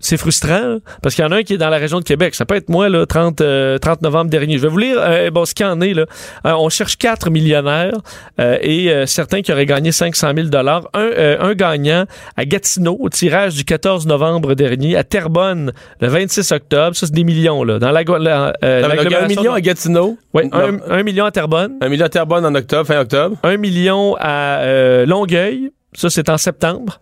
S2: c'est frustrant, parce qu'il y en a un qui est dans la région de Québec. Ça peut être moi, là, 30, euh, 30 novembre dernier. Je vais vous lire euh, bon, ce qu'il y en est. Là. Euh, on cherche quatre millionnaires euh, et euh, certains qui auraient gagné 500 000 un, euh, un gagnant à Gatineau au tirage du 14 novembre dernier, à Terrebonne le 26 octobre. Ça, c'est des millions. Là, dans la, la, euh,
S1: Non, un million à Gatineau,
S2: Ouais, un, un million à Terrebonne,
S1: un million à Terrebonne en octobre, fin octobre.
S2: un million à euh, Longueuil, ça c'est en septembre.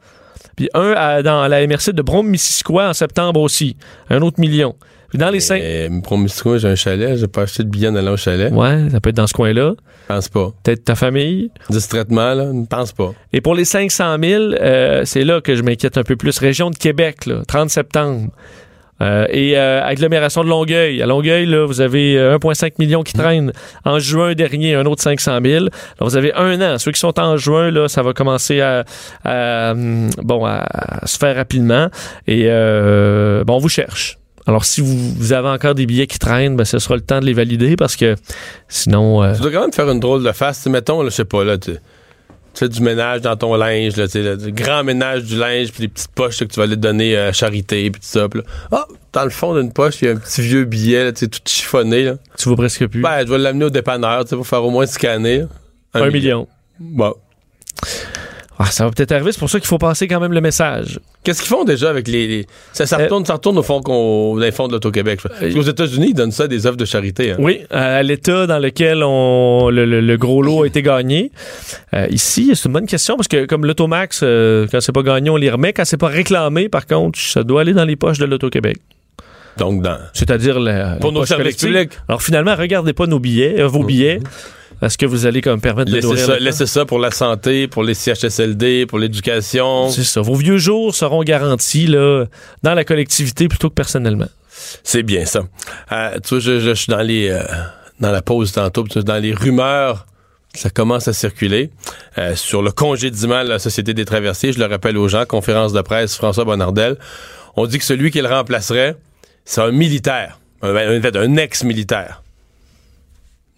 S2: Puis un à- dans la MRC de Brome-Missisquoi en septembre aussi. Un autre million. Puis dans les cinq...
S1: Pour Mystico, j'ai un chalet. J'ai pas acheté de billets en allant au chalet.
S2: Ouais, ça peut être dans ce coin-là.
S1: Je pense pas.
S2: Peut-être ta famille.
S1: Distraitement, là, ne pense pas.
S2: Et pour les 500 000, euh, c'est là que je m'inquiète un peu plus. Région de Québec, là, 30 septembre. Euh, et euh, agglomération de Longueuil. À Longueuil, là, vous avez euh, 1,5 million qui traînent. En juin dernier, un autre 500 000. Alors, vous avez un an. Ceux qui sont en juin, là, ça va commencer à, à, hum, bon, à, se faire rapidement. Et euh, bon, on vous cherche. Alors, si vous, avez encore des billets qui traînent, ben, ce sera le temps de les valider parce que sinon... euh,
S1: Tu dois quand même faire une drôle de face. Mettons, là, je sais pas, là, tu, tu fais du ménage dans ton linge, là, du grand ménage du linge, puis des petites poches là, que tu vas aller donner à charité, puis tout ça. Puis là, ah, dans le fond d'une poche, il y a un petit vieux billet, là, tout chiffonné. Là.
S2: tu vas presque plus.
S1: Ben, je vais l'amener au dépanneur, pour faire au moins scanner.
S2: un million.
S1: Bon.
S2: Ah, ça va peut-être arriver, c'est pour ça qu'il faut passer quand même le message.
S1: Qu'est-ce qu'ils font déjà avec les. les- Ça, ça,
S2: Euh,
S1: retourne, ça retourne au fond qu'on, dans les fonds de l'Auto-Québec. Parce qu'aux États-Unis, ils donnent ça à des œuvres de charité. hein.
S2: Oui, à l'État dans lequel on, le, le- le gros lot a été gagné. Euh, ici, c'est une bonne question parce que comme l'Automax, euh, quand c'est pas gagné, on les remet. Quand c'est pas réclamé, par contre, ça doit aller dans les poches de l'Auto-Québec.
S1: Donc, dans.
S2: C'est-à-dire la,
S1: Pour
S2: les
S1: nos services publics.
S2: Alors finalement, regardez pas nos billets, euh, vos billets, parce que vous allez comme permettre de
S1: Laissez ça, laissez ça pour la santé, pour les CHSLD, pour l'éducation.
S2: C'est ça. Vos vieux jours seront garantis là, dans la collectivité plutôt que personnellement.
S1: C'est bien ça. Euh, tu vois, je, je- je suis dans les euh, dans la pause tantôt, dans les rumeurs. Ça commence à circuler euh, sur le congédiement de la Société des traversiers. Je le rappelle aux gens, conférence de presse, François Bonnardel. On dit que celui qui le remplacerait, c'est un militaire, un, en fait, un ex-militaire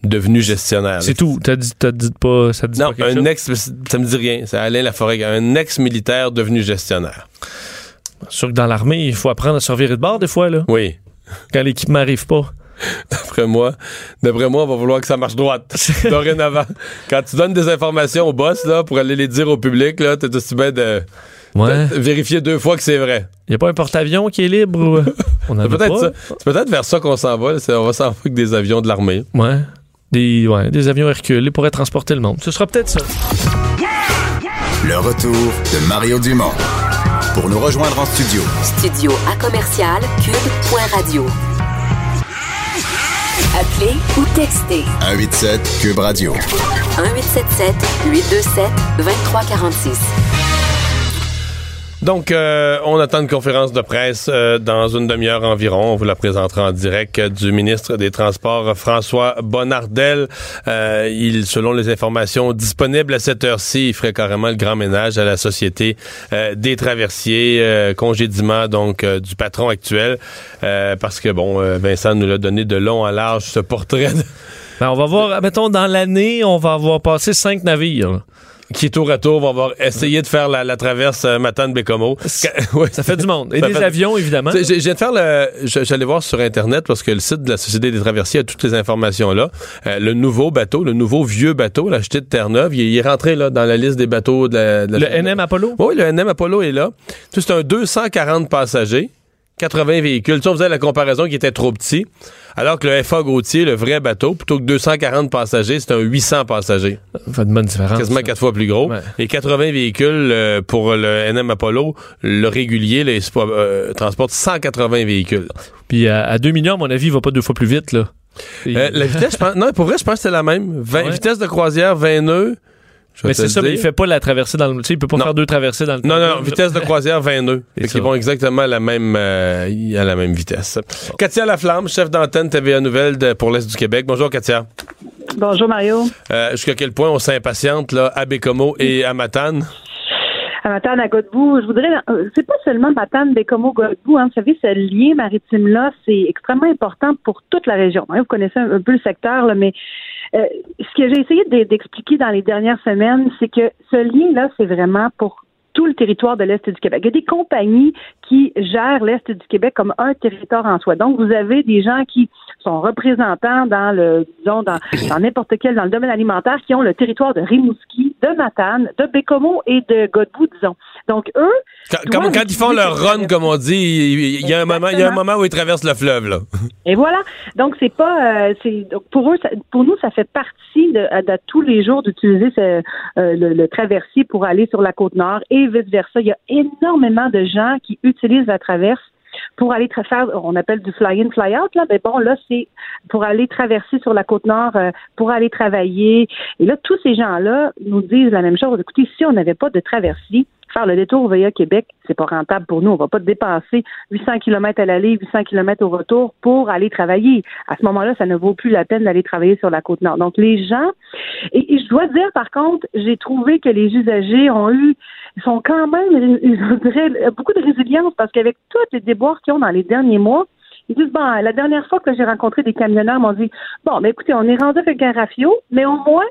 S1: devenu gestionnaire.
S2: C'est tout. T'as dit, t'as dit pas, ça te dit
S1: Non,
S2: pas quelque
S1: un
S2: chose?
S1: ex, ça me dit rien. C'est Alain Laforêt, un ex-militaire devenu gestionnaire.
S2: Sûr que dans l'armée, il faut apprendre à survivre de bord des fois, là,
S1: Oui.
S2: quand l'équipement n'arrive pas.
S1: D'après moi, d'après moi, on va vouloir que ça marche droite. Dorénavant. Quand tu donnes des informations au boss, là, pour aller les dire au public, là, t'es aussi bien de,
S2: Ouais.
S1: de vérifier deux fois que c'est vrai.
S2: Il n'y a pas un porte-avions qui est libre ou... On en
S1: peut-être. C'est peut-être vers ça qu'on s'en va. là. On va s'en va avec des avions de l'armée.
S2: Ouais. Des, ouais, des avions Hercule ils pourraient transporter le monde. Ce sera peut-être ça.
S3: Le retour de Mario Dumont. Pour nous rejoindre en studio,
S4: Studio à commercial cube.radio. Appelez ou textez
S3: 187 Cube Radio.
S4: 1877 827 2346.
S1: Donc, euh, on attend une conférence de presse euh, dans une demi-heure environ. On vous la présentera en direct du ministre des Transports, François Bonnardel. Euh, il, selon les informations disponibles à cette heure-ci, il ferait carrément le grand ménage à la Société des traversiers, congédiement donc du patron actuel, parce que, bon, Vincent nous l'a donné de long à large, ce portrait
S2: Ben, on va voir, mettons, dans l'année, on va avoir passé cinq navires.
S1: Qui, tour à tour, va avoir essayé de faire la, la traverse euh, Matane-Bécomo. Ouais.
S2: Ça fait du monde. Et
S1: Ça
S2: des
S1: fait-
S2: avions, évidemment.
S1: J'ai- de faire le. J'allais voir sur Internet parce que le site de la Société des traversiers a toutes les informations là. Euh, le nouveau bateau, le nouveau vieux bateau, l'acheté de Terre-Neuve, il, est- il est rentré là, dans la liste des bateaux de la. de la-
S2: Le NM Apollo?
S1: Oui, le NM Apollo est là. C'est un 240 passagers, 80 véhicules. Tu sais, on faisait la comparaison qui était trop petit. Alors que le FA Gautier, le vrai bateau, plutôt que 240 passagers, c'est un 800 passagers.
S2: Ça fait une bonne différence.
S1: Quasiment quatre fois plus gros.
S2: Ouais.
S1: Et 80 véhicules euh, pour le NM Apollo. Le régulier là, euh, transporte 180 véhicules.
S2: Puis à, à 2 millions, à mon avis, il va pas deux fois plus vite. Là.
S1: Euh, la vitesse, je pense, non, pour vrai, je pense que c'est la même. 20
S2: Ouais.
S1: Vitesse de croisière, 20 nœuds.
S2: Mais c'est ça, mais il fait pas la traversée dans le. Tu sais, il peut pas
S1: Non.
S2: faire deux traversées dans le
S1: Non, non, non, vitesse de croisière, 20 nœuds.
S2: Ça.
S1: vont exactement à la même, euh, à la même vitesse. Katia Laflamme, chef d'antenne TVA Nouvelle de- pour l'Est du Québec. Bonjour, Katia.
S5: Bonjour Mario.
S1: Euh, Jusqu'à quel point on s'impatiente, là, à Bécomo et à Matane?
S5: À Matane, à Godbout, je voudrais, euh, c'est pas seulement Matane, Bécomo, Godbout, hein, vous savez, ce lien maritime-là, c'est extrêmement important pour toute la région. hein. vous connaissez un, un peu le secteur, là, mais euh, ce que j'ai essayé de- d'expliquer dans les dernières semaines, c'est que ce lien-là, c'est vraiment pour tout le territoire de l'Est du Québec. Il y a des compagnies qui gèrent l'Est du Québec comme un territoire en soi. Donc, vous avez des gens qui sont représentants dans le, disons, dans n'importe quel, dans le domaine alimentaire, qui ont le territoire de Rimouski, de Matane, de Bécomo et de Godbout, disons. Donc, eux.
S1: Quand, ils font leur run, comme on dit, il y, a un moment, il y a un moment où ils traversent le fleuve, là.
S5: Et voilà. Donc c'est pas, euh, c'est pour eux, ça- pour nous, ça fait partie de, de tous les jours d'utiliser ce, euh, le, le traversier pour aller sur la côte nord et vice versa. Il y a énormément de gens qui utilisent la traverse pour aller faire, on appelle du fly-in, fly-out, là, mais bon, là, c'est pour aller traverser sur la côte nord, euh, pour aller travailler. Et là, tous ces gens-là nous disent la même chose. Écoutez, si on n'avait pas de traversier, le détour via Québec, c'est pas rentable pour nous. On va pas dépasser 800 km à l'aller, 800 km au retour pour aller travailler. À ce moment-là, ça ne vaut plus la peine d'aller travailler sur la côte nord. Donc, les gens, et, je dois dire, par contre, j'ai trouvé que les usagers ont eu, ils sont quand même, je dirais, beaucoup de résilience parce qu'avec tous les déboires qu'ils ont dans les derniers mois, ils disent, bon, la dernière fois que j'ai rencontré des camionneurs, ils m'ont dit, bon, mais écoutez, on est rendu avec un rafio, mais au moins,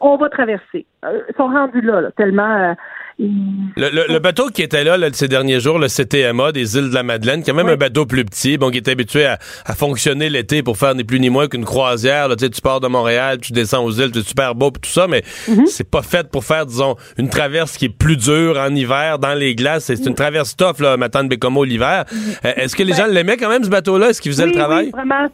S5: on va traverser. Euh, sont rendus là, là, tellement... euh,
S1: Le, le- le bateau qui était là, là, ces derniers jours, le CTMA des îles de la Madeleine, qui est même
S5: Oui.
S1: un bateau plus petit, bon, qui est habitué à, à fonctionner l'été pour faire ni plus ni moins qu'une croisière. Là, tu sais, tu pars de Montréal, tu descends aux îles, c'est super beau pis tout ça, mais
S5: Mhm.
S1: c'est pas fait pour faire, disons, une traverse qui est plus dure en hiver dans les glaces. C'est une traverse tough, là, ma tante Bécomo l'hiver. Euh, Est-ce que les gens l'aimaient quand même, ce bateau-là? Est-ce qu'il faisait
S5: Mhm. Ben oui,
S1: le travail?
S5: Oui, vraiment.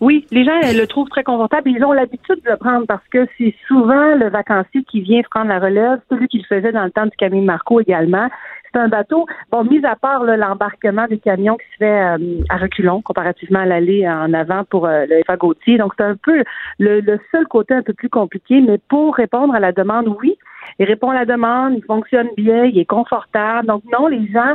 S5: Oui, les gens le trouvent très confortable. Ils ont l'habitude de le prendre parce que c'est souvent le vacancier qui vient prendre la relève. Celui qui le faisait dans le temps du camion de Marco également. C'est un bateau, bon, mis à part l'embarquement des camions qui se fait euh, à reculons comparativement à l'aller en avant pour euh, le FA Gauthier. Donc, c'est un peu le, seul côté un peu plus compliqué, mais pour répondre à la demande, oui. Il répond à la demande, il fonctionne bien, il est confortable. Donc, non, les gens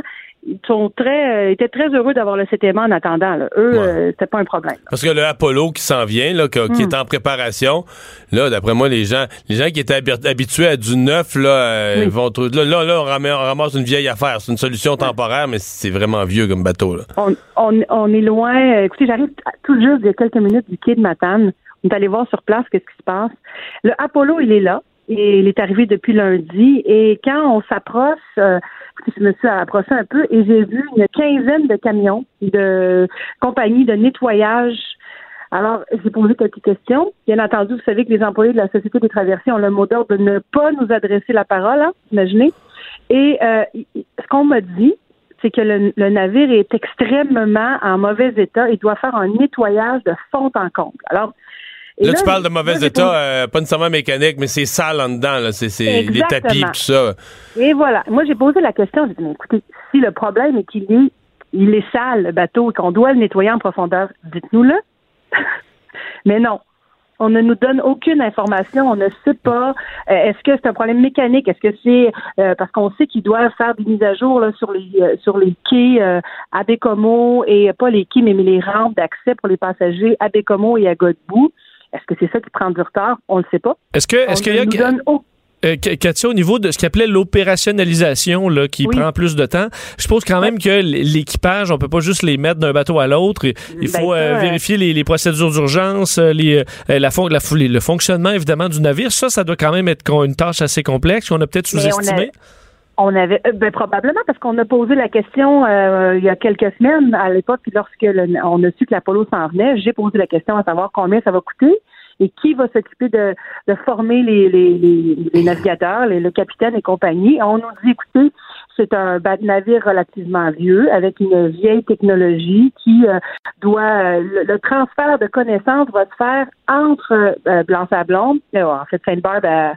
S5: sont très, euh, étaient très heureux d'avoir le CTMA en attendant. là. Eux,
S1: Ouais.
S5: euh, c'était pas un problème.
S1: Parce que le Apollo qui s'en vient, là, qui
S5: Hmm.
S1: est en préparation, là, d'après moi, les gens, les gens qui étaient habi- habitués à du neuf, là, euh,
S5: Oui.
S1: vont trouver. Là, là, là, on, ramasse, une vieille affaire. C'est une solution temporaire, mais c'est vraiment vieux comme bateau, là.
S5: On, on, on est loin. euh, Écoutez, j'arrive tout juste il y a quelques minutes du quai de Matane. On est allé voir sur place qu'est-ce qui se passe. Le Apollo, il est là. Et il est arrivé depuis lundi. Et quand on s'approche, euh, je me suis approché un peu et j'ai vu une quinzaine de camions de compagnies de nettoyage. Alors, j'ai posé quelques questions. Bien entendu, vous savez que les employés de la Société des traversiers ont le mot d'ordre de ne pas nous adresser la parole, hein, imaginez. Et euh, ce qu'on m'a dit, c'est que le, le navire est extrêmement en mauvais état. Il doit faire un nettoyage de fond en comble. Alors, et
S1: Là, tu parles de mauvais état, euh, pas nécessairement mécanique, mais c'est sale en dedans, là. C'est, les tapis, tout ça.
S5: Et voilà. Moi, j'ai posé la question. J'ai dit, mais écoutez, si le problème est qu'il est, il est sale, le bateau, et qu'on doit le nettoyer en profondeur, dites-nous-le. mais non. On ne nous donne aucune information. On ne sait pas. euh, est-ce que c'est un problème mécanique? Est-ce que c'est euh, parce qu'on sait qu'ils doivent faire des mises à jour là, sur les euh, sur les quais à Bécomo et pas les quais, mais, mais les rampes d'accès pour les passagers à Bécomo et à Godbout. Est-ce que c'est ça qui prend du retard? On ne le sait pas.
S2: Est-ce que, est-ce qu'il y
S5: ne
S2: a,
S5: donne
S2: euh, au niveau de ce qu'il appelait l'opérationnalisation, là, qui
S5: Oui.
S2: prend plus de temps, je suppose quand même que l'équipage, on peut pas juste les mettre d'un bateau à l'autre. Il
S5: Ben,
S2: faut
S5: ça,
S2: euh,
S5: euh,
S2: vérifier les, les procédures d'urgence, les, la, le fonctionnement évidemment du navire. Ça, ça doit quand même être une tâche assez complexe qu'on a peut-être
S5: Mais on avait, euh, ben, probablement parce qu'on a posé la question euh, il y a quelques semaines à l'époque, lorsque le- on a su que l'Apollo s'en venait, j'ai posé la question à savoir combien ça va coûter et qui va s'occuper de, de former les, les, les, les navigateurs, le capitaine et compagnie. On nous dit, écoutez, c'est un navire relativement vieux avec une vieille technologie qui euh, doit euh, le, transfert de connaissances va se faire entre euh, Blanc-Sablon, en fait Sainte-Barbe à,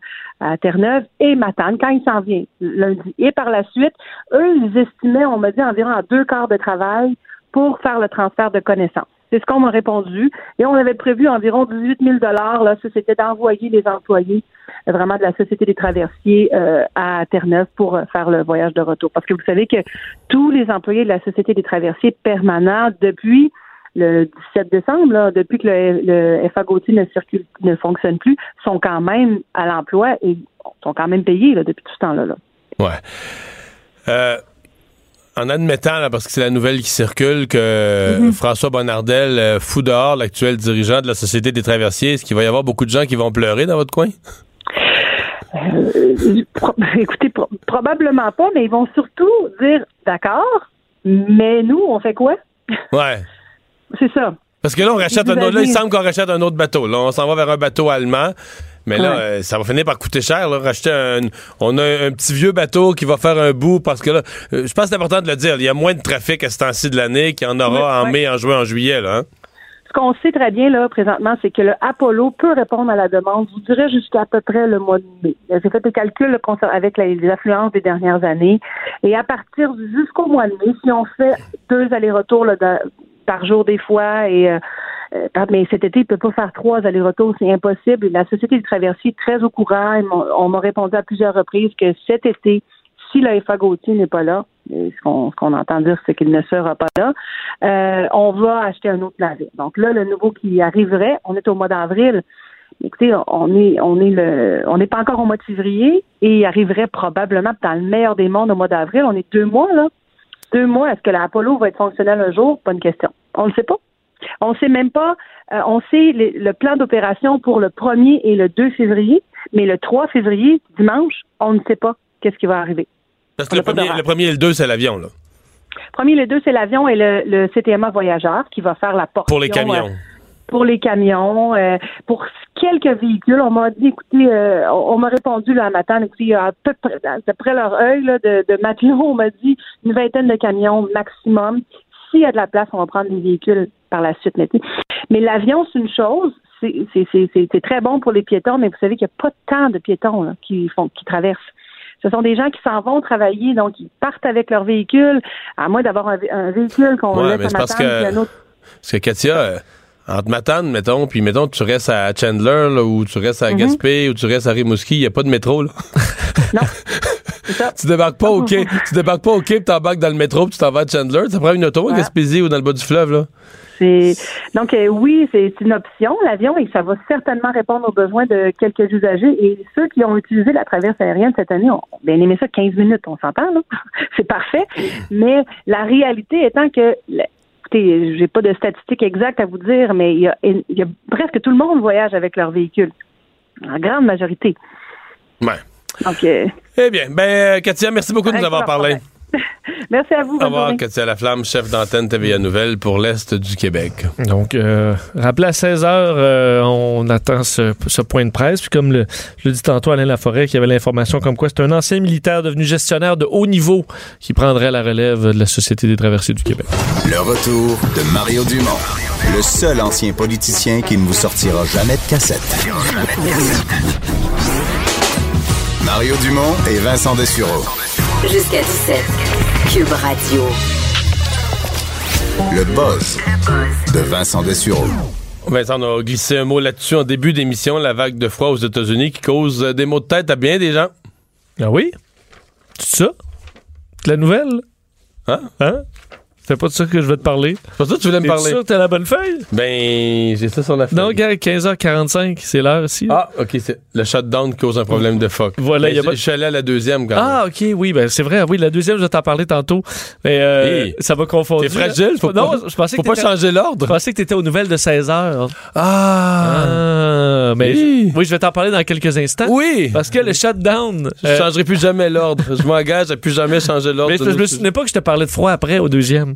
S5: Terre-Neuve et Matane quand il s'en vient lundi. Et par la suite, eux, ils estimaient, on m'a dit, environ à deux quarts de travail pour faire le transfert de connaissances. C'est ce qu'on m'a répondu. Et on avait prévu environ 18 000 là, ça, c'était d'envoyer les employés vraiment de la Société des traversiers euh, à Terre-Neuve pour euh, faire le voyage de retour. Parce que vous savez que tous les employés de la Société des traversiers permanents, depuis le 17 décembre, là, depuis que le, le FA Gauthier ne circule, ne fonctionne plus, sont quand même à l'emploi et sont quand même payés là, depuis tout ce temps-là. Là.
S1: Ouais. Euh, en admettant, là, parce que c'est la nouvelle qui circule, que
S5: Mhm.
S1: François Bonnardel euh, fout dehors l'actuel dirigeant de la Société des traversiers, est-ce qu'il va y avoir beaucoup de gens qui vont pleurer dans votre coin?
S5: Euh, pro- écoutez, pro- probablement pas, mais ils vont surtout dire d'accord, mais nous, on fait quoi?
S1: Ouais.
S5: C'est ça.
S1: Parce que là, on rachète un autre. Là, il semble qu'on rachète un autre bateau. Là, on s'en va vers un bateau allemand. Mais là,
S5: Ouais.
S1: euh, ça va finir par coûter cher, là, racheter un... On a un, petit vieux bateau qui va faire un bout, parce que là, euh, je pense que c'est important de le dire, il y a moins de trafic à ce temps-ci de l'année qu'il y en aura
S5: Ouais,
S1: en
S5: ouais.
S1: mai, en juin, en juillet, là. hein.
S5: Ce qu'on sait très bien là présentement, c'est que le Apollo peut répondre à la demande, je vous dirais jusqu'à à peu près le mois de mai. J'ai fait des calculs avec les, affluences des dernières années. Et à partir jusqu'au mois de mai, si on fait deux allers-retours par jour des fois, et euh, euh, par- mais cet été, il peut pas faire trois allers-retours, c'est impossible. La Société du traversier est très au courant. On m'a répondu à plusieurs reprises que cet été, si la FA Gauthier n'est pas là, ce qu'on qu'on entend dire, c'est qu'il ne sera pas là, euh, on va acheter un autre navire. Donc là, le nouveau qui arriverait, on est au mois d'avril. Écoutez, on est, on est le, on n'est pas encore au mois de février et il arriverait probablement dans le meilleur des mondes au mois d'avril. On est deux mois là. Deux mois. Est-ce que l'Apollo va être fonctionnel un jour? Pas une question. On le sait pas. On sait même pas. euh, on sait le plan d'opération pour le 1er et le 2 février, mais le 3 février, dimanche, on ne sait pas qu'est-ce qui va arriver.
S1: Parce que le premier, le premier et le deux, c'est l'avion, là.
S5: Premier, le 2, c'est l'avion et le, le CTMA voyageur qui va faire la portion.
S1: Pour les camions.
S5: euh, pour les camions, euh, pour quelques véhicules. On m'a dit, écoutez, euh, on, on m'a répondu là, un matin, écoutez, il y a à peu près, d'après leur œil là, de, de matelot, on m'a dit une vingtaine de camions maximum. S'il y a de la place, on va prendre des véhicules par la suite. Mais, l'avion, c'est une chose. C'est, très bon pour les piétons, mais vous savez qu'il n'y a pas tant de piétons là, qui font qui traversent. Ce sont des gens qui s'en vont travailler, donc ils partent avec leur véhicule, à moins d'avoir un, vé- un véhicule qu'on
S1: Ouais,
S5: laisse à
S1: parce
S5: Matane,
S1: que-
S5: puis un autre
S1: Parce que Katia, euh, entre Matane, mettons, puis mettons, tu restes à Chandler, là, ou tu restes à
S5: Mhm.
S1: Gaspé, ou tu restes à Rimouski, il n'y a pas de métro, là.
S5: Non. Ça.
S1: tu débarques pas au quai, tu débarques pas au quai, puis t'embarques dans le métro, puis tu t'en vas à Chandler. Ça prend une auto à
S5: Ouais.
S1: Gaspésie ou dans le bas du fleuve, là.
S5: C'est donc euh, oui, c'est une option l'avion et ça va certainement répondre aux besoins de quelques usagers et ceux qui ont utilisé la traverse aérienne cette année ont bien aimé ça 15 minutes, on s'entend là, c'est parfait. Mais la réalité étant que écoutez, j'ai pas de statistiques exactes à vous dire, mais il y a, il y a presque tout le monde voyage avec leur véhicule, en grande majorité.
S1: Ouais.
S5: Donc euh,
S1: Eh bien, ben, euh, Katia, merci beaucoup de nous avoir parlé.
S5: problème. merci à vous.
S1: Au revoir. Katia Laflamme, chef d'antenne TVA Nouvelle pour l'Est du Québec.
S2: Donc, euh, rappelez à 16 heures, euh, on attend ce, ce point de presse. Puis comme le, je le dis tantôt, Alain Laforêt, qui avait l'information comme quoi c'est un ancien militaire devenu gestionnaire de haut niveau qui prendrait la relève de la Société des traversiers du Québec.
S3: Le retour de Mario Dumont, le seul ancien politicien qui ne vous sortira jamais de cassette. Mario Dumont et Vincent Dessureau.
S4: Jusqu'à 17. Cube Radio.
S3: Le buzz de Vincent Dessureau.
S1: Vincent, on a glissé un mot là-dessus en début d'émission, la vague de froid aux États-Unis qui cause euh, des maux de tête à bien des gens.
S2: Ah oui? C'est ça? C'est la nouvelle?
S1: Hein?
S2: Hein? C'est pas de ça que je vais te parler.
S1: C'est pour ça que tu voulais me
S2: T'es
S1: parler.
S2: sûr que t'as la bonne feuille?
S1: Ben, j'ai ça sur la feuille.
S2: Non, gars, 15h45, c'est l'heure aussi.
S1: Ah, OK, c'est le shutdown qui cause un problème de fuck.
S2: Voilà,
S1: Mais
S2: y a
S1: je-
S2: pas-
S1: Je suis allé à la deuxième quand même.
S2: Ah, ok, oui, ben c'est vrai. Oui, la deuxième, je vais t'en parler tantôt. Mais euh,
S1: Hey.
S2: ça va confondre.
S1: T'es fragile, faut
S2: non,
S1: pas,
S2: je pensais
S1: faut
S2: que
S1: pas changer
S2: Je
S1: l'ordre.
S2: pensais que t'étais aux nouvelles de 16 heures.
S1: Ah,
S2: Ah, mais
S1: Oui.
S2: je- oui, je vais t'en parler dans quelques instants.
S1: oui.
S2: Parce que le shutdown.
S1: Je
S2: euh,
S1: changerai plus jamais l'ordre. Je m'engage à plus jamais changer l'ordre.
S2: mais je, je me souvenais pas que je te parlais de froid après au deuxième.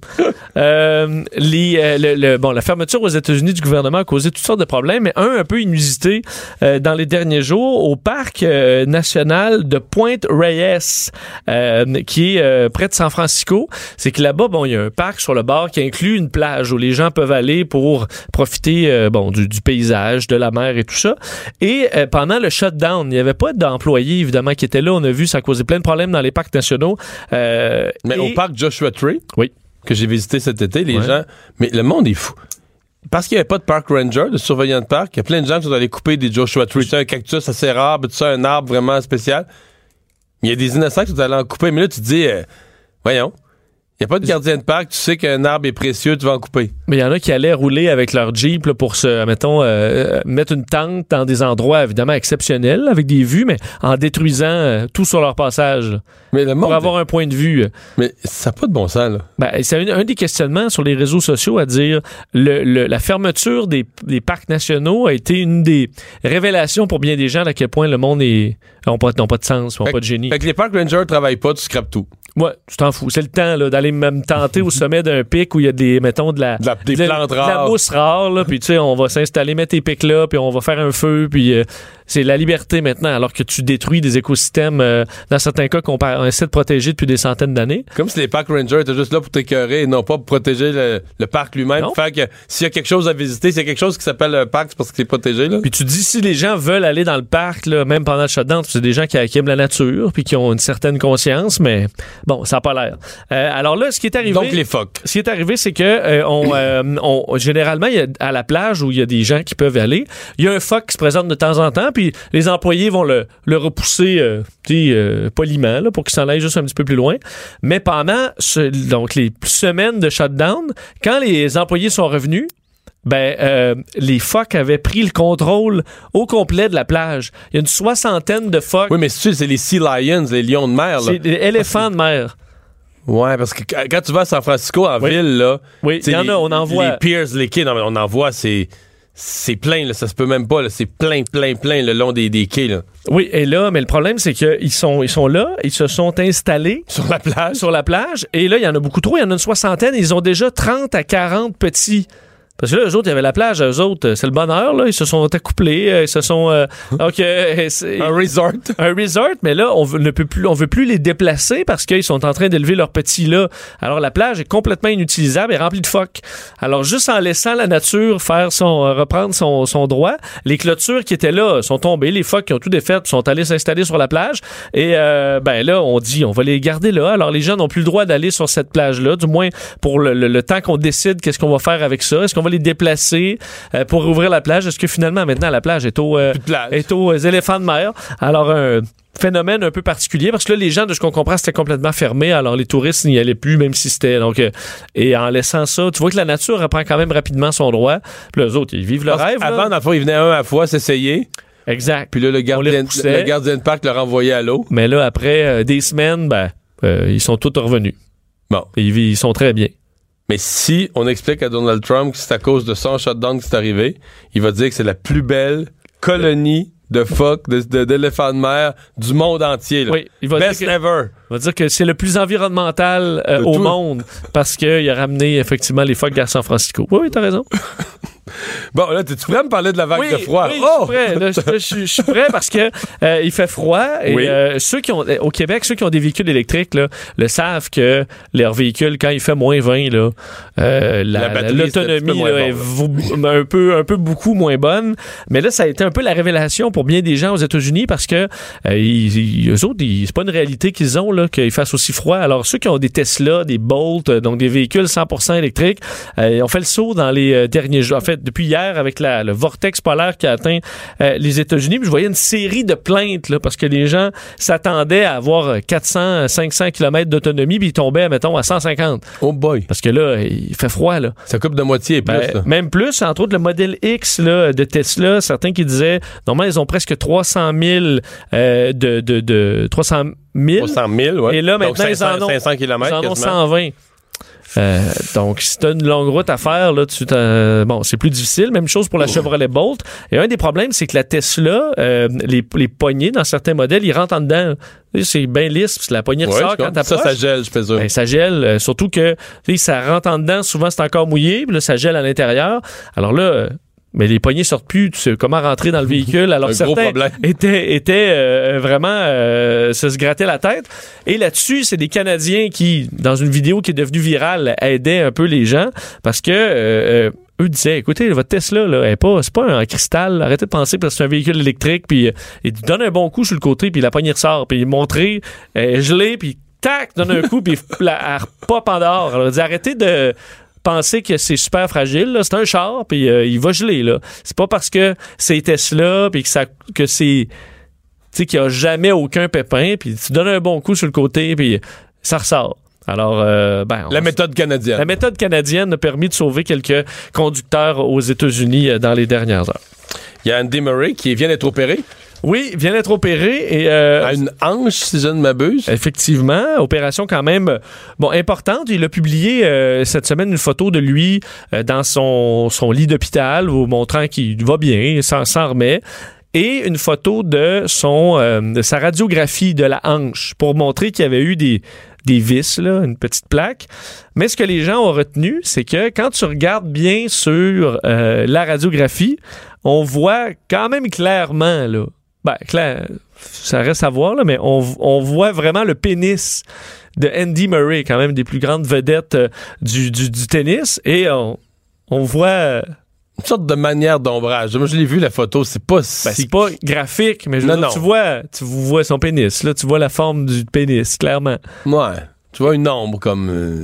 S2: Euh, les, euh, le, le- bon, la fermeture aux États-Unis du gouvernement a causé toutes sortes de problèmes, mais un un peu inusité euh, dans les derniers jours au parc national de Pointe Reyes, qui est près de San Francisco. C'est que là-bas, bon, il y a un parc sur le bord qui inclut une plage où les gens peuvent aller pour profiter, bon, du, du paysage, de la mer et tout ça. Et pendant le shutdown, il n'y avait pas d'employés évidemment qui étaient là. On a vu ça a causé plein de problèmes dans les parcs nationaux.
S1: Mais
S2: et-
S1: au parc Joshua Tree,
S2: Oui.
S1: Que j'ai visité cet été, les
S2: Ouais.
S1: gens. Mais le monde est fou. Parce qu'il n'y avait pas de park ranger, de surveillant de parc, il y a plein de gens qui sont allés couper des Joshua Tree. Un cactus assez rare, tout ça, un arbre vraiment spécial. Il y a des innocents qui sont allés en couper, mais là, tu te dis, euh, voyons, il n'y a pas de gardien de parc, tu sais qu'un arbre est précieux, tu vas en couper.
S2: Mais il y en a qui allaient rouler avec leur Jeep là, pour se, mettons, euh, mettre une tente dans des endroits évidemment exceptionnels avec des vues, mais en détruisant euh, tout sur leur passage là,
S1: Mais le monde.
S2: pour avoir un point de vue. euh.
S1: Mais ça n'a pas de bon sens, là.
S2: Ben, c'est un, un des questionnements sur les réseaux sociaux à dire le, le- la fermeture des, des parcs nationaux a été une des révélations pour bien des gens à quel point le monde est n'ont pas, pas de sens, n'ont pas de génie.
S1: Fait que les park rangers travaillent pas, tu scrapes tout.
S2: Ouais, tu t'en fous. C'est le temps là, d'aller même tenter au sommet d'un pic où il y a des, mettons, de la,
S1: De la- des
S2: de-
S1: plantes
S2: de la
S1: rares.
S2: mousse rare, là, puis tu sais, on va s'installer, mettre tes pics là, puis on va faire un feu, puis euh, c'est la liberté maintenant, alors que tu détruis des écosystèmes, euh, dans certains cas, qu'on essaie de protéger depuis des centaines d'années.
S1: Comme si les park rangers étaient juste là pour t'écœurer et non pas pour protéger le, le parc lui-même. Faire que s'il y a quelque chose à visiter, s'il y a quelque chose qui s'appelle un parc, c'est parce que c'est protégé, là.
S2: Puis tu dis, si les gens veulent aller dans le parc, là, même pendant le shutdown, c'est des gens qui, qui aiment la nature, puis qui ont une certaine conscience, mais bon, ça n'a pas l'air. Euh, alors là, ce qui est arrivé...
S1: Donc les phoques.
S2: Ce qui est arrivé, c'est que euh, on, euh, on- généralement, y a, à la plage où il y a des gens qui peuvent aller, il y a un phoque qui se présente de temps en temps, puis les employés vont le, le repousser euh, euh, poliment là, pour qu'il s'en aille juste un petit peu plus loin. Mais pendant ce- donc les semaines de shutdown, quand les employés sont revenus, ben, euh, les phoques avaient pris le contrôle au complet de la plage. Il y a une soixantaine de phoques.
S1: Oui, mais c'est c'est les Sea Lions, les lions de mer, là.
S2: c'est des éléphants de mer.
S1: Ouais, parce que quand tu vas à San Francisco, en
S2: Oui.
S1: ville, là.
S2: Oui, il y en
S1: les-
S2: a, on en voit.
S1: Les piers, les quais, on en voit, c'est. C'est plein, là, ça se peut même pas. C'est plein, plein, plein le long des, des quais, là.
S2: Oui, et là, mais le problème, c'est qu'ils sont, ils sont là, ils se sont installés
S1: Sur la plage.
S2: sur la plage, et là, il y en a beaucoup trop, il y en a une soixantaine, ils ont déjà 30 à 40 petits. Parce que là, eux autres, il y avait la plage, eux autres, euh, c'est le bonheur, là, ils se sont accouplés, euh, ils se sont... euh, donc, euh, c'est-
S1: Un resort.
S2: un resort, mais là, on veut, ne peut plus, on veut plus les déplacer parce qu'ils sont en train d'élever leurs petits là. Alors la plage est complètement inutilisable et remplie de phoques. Alors juste en laissant la nature faire son, reprendre son, son droit, les clôtures qui étaient là sont tombées, les phoques qui ont tout défait sont allés s'installer sur la plage et euh, ben là on dit on va les garder là. Alors les gens n'ont plus le droit d'aller sur cette plage là, du moins pour le, le- le temps qu'on décide qu'est-ce qu'on va faire avec ça. Est-ce qu'on va les déplacer euh, pour ouvrir la plage Est-ce que finalement maintenant la plage est au euh, est aux éléphants de mer? Alors, un phénomène un peu particulier parce que là, les gens, de ce qu'on comprend, c'était complètement fermé. Alors, les touristes n'y allaient plus, même si c'était. Donc, euh, et en laissant ça, tu vois que la nature reprend quand même rapidement son droit. Puis là, eux autres, ils vivent le
S1: Parce
S2: rêve.
S1: Avant, dans le fond, ils venaient un à la fois s'essayer.
S2: Exact.
S1: Puis là, le
S2: les
S1: gardien, le gardien de parc le renvoyait à l'eau.
S2: Mais là, après euh, des semaines, ben, euh, ils sont tous revenus.
S1: Bon.
S2: Et ils, vi- ils sont très bien.
S1: Mais si on explique à Donald Trump que c'est à cause de son shutdown que c'est arrivé, il va dire que c'est la plus belle colonie de phoques, de- de- d'éléphants de, mer du monde entier. là.
S2: Oui, il va
S1: Best
S2: dire que-
S1: ever.
S2: On va dire que c'est le plus environnemental euh,
S1: De
S2: au
S1: tout.
S2: monde parce qu'il a ramené effectivement les phoques vers San Francisco. Oui, oui, t'as raison.
S1: Bon, là, tu pourrais me parler de la vague
S2: oui,
S1: de froid?
S2: oui,
S1: oh!
S2: je suis prêt. Prêt parce que euh, il fait froid et
S1: Oui.
S2: euh, ceux qui ont euh, au Québec, ceux qui ont des véhicules électriques là, le savent que leur véhicule quand il fait moins 20 là, euh, la-
S1: La
S2: l'autonomie est un peu un peu beaucoup moins bonne. Mais là, ça a été un peu la révélation pour bien des gens aux États-Unis parce que ils, eux autres, c'est pas une réalité qu'ils ont là qu'il fasse aussi froid. Alors ceux qui ont des Tesla, des Bolt, donc des véhicules 100% électriques, ils ont fait le saut dans les derniers jours. En fait, depuis hier avec la, le vortex polaire qui a atteint euh, les États-Unis, je voyais une série de plaintes là, parce que les gens s'attendaient à avoir euh, 400, 500 km d'autonomie, puis ils tombaient, mettons, à 150.
S1: Oh boy.
S2: Parce que là, il fait froid là.
S1: Ça coupe de moitié et plus.
S2: Ben,
S1: là.
S2: même plus, entre autres, le modèle X là, de Tesla, certains qui disaient, normalement, ils ont presque 300 000 euh, de, de, de 300 000.
S1: 300 000, ouais.
S2: Et là,
S1: Donc,
S2: maintenant,
S1: 500,
S2: ils en ont,
S1: 500 km
S2: ils en ont
S1: quasiment.
S2: 120. Euh, donc, si tu as une longue route à faire, là, tu bon, c'est plus difficile. Même chose pour la Chevrolet Bolt. Et un des problèmes, c'est que la Tesla, euh, les, les poignées dans certains modèles, ils rentrent en dedans. C'est bien lisse, la poignée
S1: Ouais,
S2: ressort quand
S1: comprends. ça,
S2: t'approches.
S1: ça gèle, je présume.
S2: Ben, ça gèle, euh, surtout que ça rentre en dedans, souvent c'est encore mouillé, puis là ça gèle à l'intérieur. Alors là, mais les poignées sortent plus, tu sais comment rentrer dans le véhicule? Alors certains étaient, étaient euh, vraiment euh, se se grattaient la tête. Et là-dessus, c'est des Canadiens qui, dans une vidéo qui est devenue virale, aidaient un peu les gens parce que euh, euh, eux disaient, écoutez, votre Tesla, là, est pas, c'est pas un cristal. Arrêtez de penser parce que c'est un véhicule électrique, puis euh, il donne un bon coup sur le côté, puis la poignée ressort, puis montrer, gelé, puis tac, donne un coup, puis la elle repop en dehors. Alors, il dit, arrêtez de penser que c'est super fragile. C'est un char, puis euh, il va geler. là. C'est pas parce que c'est Tesla, puis que, ça, que c'est... Tu sais, qu'il n'y a jamais aucun pépin, puis tu donnes un bon coup sur le côté, puis ça ressort. Alors, euh, ben...
S1: La méthode canadienne.
S2: la méthode canadienne a permis de sauver quelques conducteurs aux États-Unis euh, dans les dernières heures.
S1: Il y a Andy Murray qui vient d'être opéré
S2: Oui, il vient d'être opéré et... euh,
S1: à une hanche, si je ne m'abuse.
S2: Effectivement, opération quand même euh, bon importante. Il a publié euh, cette semaine une photo de lui euh, dans son, son lit d'hôpital, vous montrant qu'il va bien, s'en s'en remet. Et une photo de son euh, de sa radiographie de la hanche pour montrer qu'il y avait eu des, des vis, là, une petite plaque. Mais ce que les gens ont retenu, c'est que quand tu regardes bien sur euh, la radiographie, on voit quand même clairement là, ben, clair, ça reste à voir, là, mais on, on voit vraiment le pénis de Andy Murray, quand même des plus grandes vedettes euh, du, du, du tennis. Et on, on voit. euh,
S1: Une sorte de manière d'ombrage. Moi, je l'ai vu, la photo. C'est pas
S2: ben, c'est pas graphique, mais je veux
S1: Non,
S2: dire,
S1: non.
S2: tu vois, tu vois son pénis. Là, tu vois la forme du pénis, clairement.
S1: Ouais. Tu vois une ombre comme euh,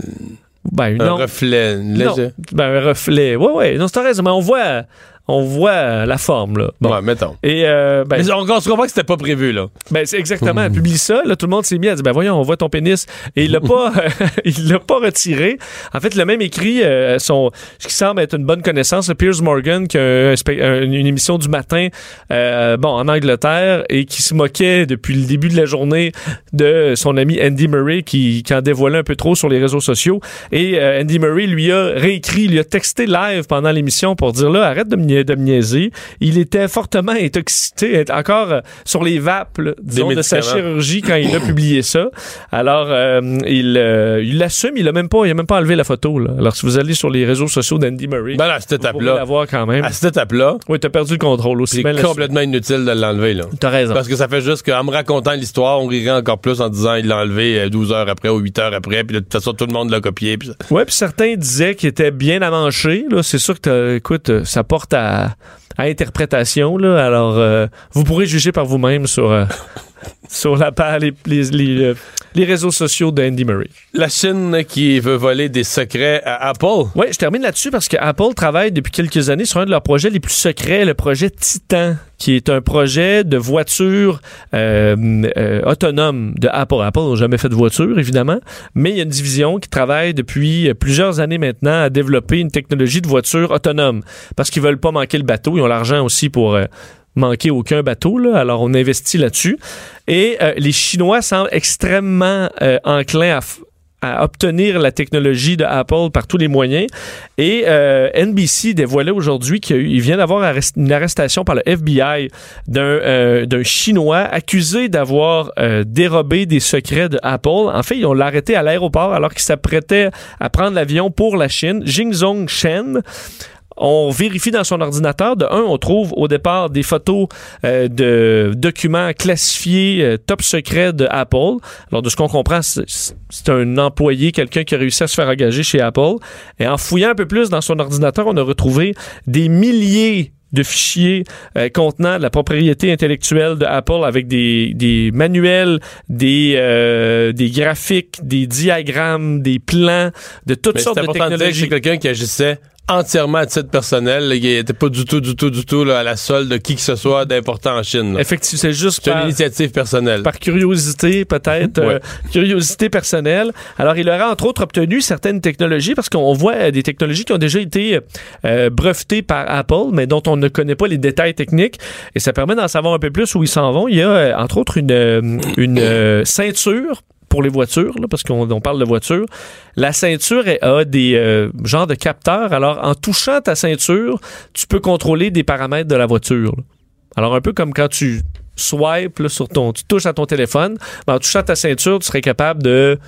S2: Ben, une
S1: un
S2: ombre-
S1: reflet. une
S2: non. Ben, un reflet. Ouais, ouais. Non, c'est raison, mais on voit, on voit la forme, là. Bon.
S1: Ouais, mettons.
S2: Et, euh, ben,
S1: Mais on, on se comprend que c'était pas prévu, là.
S2: Ben, c'est exactement. Elle publie ça. Là, tout le monde s'est mis à dire, ben voyons, on voit ton pénis. Et il l'a pas, il l'a pas retiré. En fait, il a même écrit euh, son, ce qui semble être une bonne connaissance, Piers Morgan, qui a un spe- un- une émission du matin, euh, bon, en Angleterre, et qui se moquait depuis le début de la journée de son ami Andy Murray, qui, qui en dévoilait un peu trop sur les réseaux sociaux. Et euh, Andy Murray lui a réécrit, lui a texté live pendant l'émission pour dire là, arrête de me, de me niaiser. Il était fortement intoxiqué, encore euh, sur les vapes, là, disons, de sa chirurgie quand il a publié ça. Alors, euh, il euh, l'assume, il a même pas, il a même pas enlevé la photo. Là. Alors, si vous allez sur les réseaux sociaux d'Andy Murray,
S1: Ben là, à cette
S2: la voir quand même.
S1: À cette étape-là,
S2: Oui, t'as perdu le contrôle aussi.
S1: c'est complètement inutile de l'enlever.
S2: T'as raison.
S1: Parce que ça fait juste qu'en me racontant l'histoire, on rirait encore plus en disant il l'a enlevé euh, 12 heures après ou 8 heures après, puis de toute façon, tout le monde l'a copié. puis
S2: Ouais, puis certains disaient qu'il était bien amanché. C'est sûr que, t'as- écoute, euh, ça porte à, à interprétation. Là, alors, euh, vous pourrez juger par vous-même sur euh, sur la les, les, les, euh, les réseaux sociaux d'Andy Murray.
S1: La Chine qui veut voler des secrets à Apple.
S2: Oui, je termine là-dessus parce que Apple travaille depuis quelques années sur un de leurs projets les plus secrets, le projet Titan, qui est un projet de voiture euh, euh, autonome de Apple. Apple n'a jamais fait de voiture, évidemment, mais il y a une division qui travaille depuis plusieurs années maintenant à développer une technologie de voiture autonome parce qu'ils veulent pas manquer le bateau. Ils ont l'argent aussi pour... euh, manquer aucun bateau, alors on investit là-dessus. Et euh, les Chinois semblent extrêmement euh, enclins à, obtenir la technologie de Apple par tous les moyens. Et euh, NBC dévoilait aujourd'hui qu'il vient d'avoir une arrestation par le FBI d'un Chinois accusé d'avoir dérobé des secrets de Apple. En fait, ils ont l'arrêté à l'aéroport alors qu'il s'apprêtait à prendre l'avion pour la Chine. Jingzong Shen on vérifie dans son ordinateur. De un, on trouve au départ des photos euh, de documents classifiés euh, top secret de Apple. Alors, de ce qu'on comprend, c'est un employé, quelqu'un qui a réussi à se faire engager chez Apple. Et en fouillant un peu plus dans son ordinateur, on a retrouvé des milliers de fichiers euh, contenant de la propriété intellectuelle de Apple avec des, des manuels, des, euh, des graphiques, des diagrammes, des plans, de toutes
S1: Mais
S2: sortes
S1: c'est
S2: de
S1: important de dire que
S2: technologies.
S1: c'est quelqu'un qui agissait entièrement à titre personnel. là. Il était pas du tout, du tout, du tout là, à la solde de qui que ce soit d'important en Chine. là.
S2: Effectivement, c'est juste
S1: C'est une initiative personnelle.
S2: par curiosité, peut-être, euh,
S1: Ouais.
S2: curiosité personnelle. Alors, il aura entre autres obtenu certaines technologies parce qu'on voit euh, des technologies qui ont déjà été euh, brevetées par Apple, mais dont on ne connaît pas les détails techniques. Et ça permet d'en savoir un peu plus où ils s'en vont. Il y a euh, entre autres une, une euh, ceinture pour les voitures, parce qu'on on parle de voitures. La ceinture a des euh, genres de capteurs. Alors, en touchant ta ceinture, tu peux contrôler des paramètres de la voiture. Alors, un peu comme quand tu swipes sur ton... Tu touches à ton téléphone, ben, en touchant ta ceinture, tu serais capable de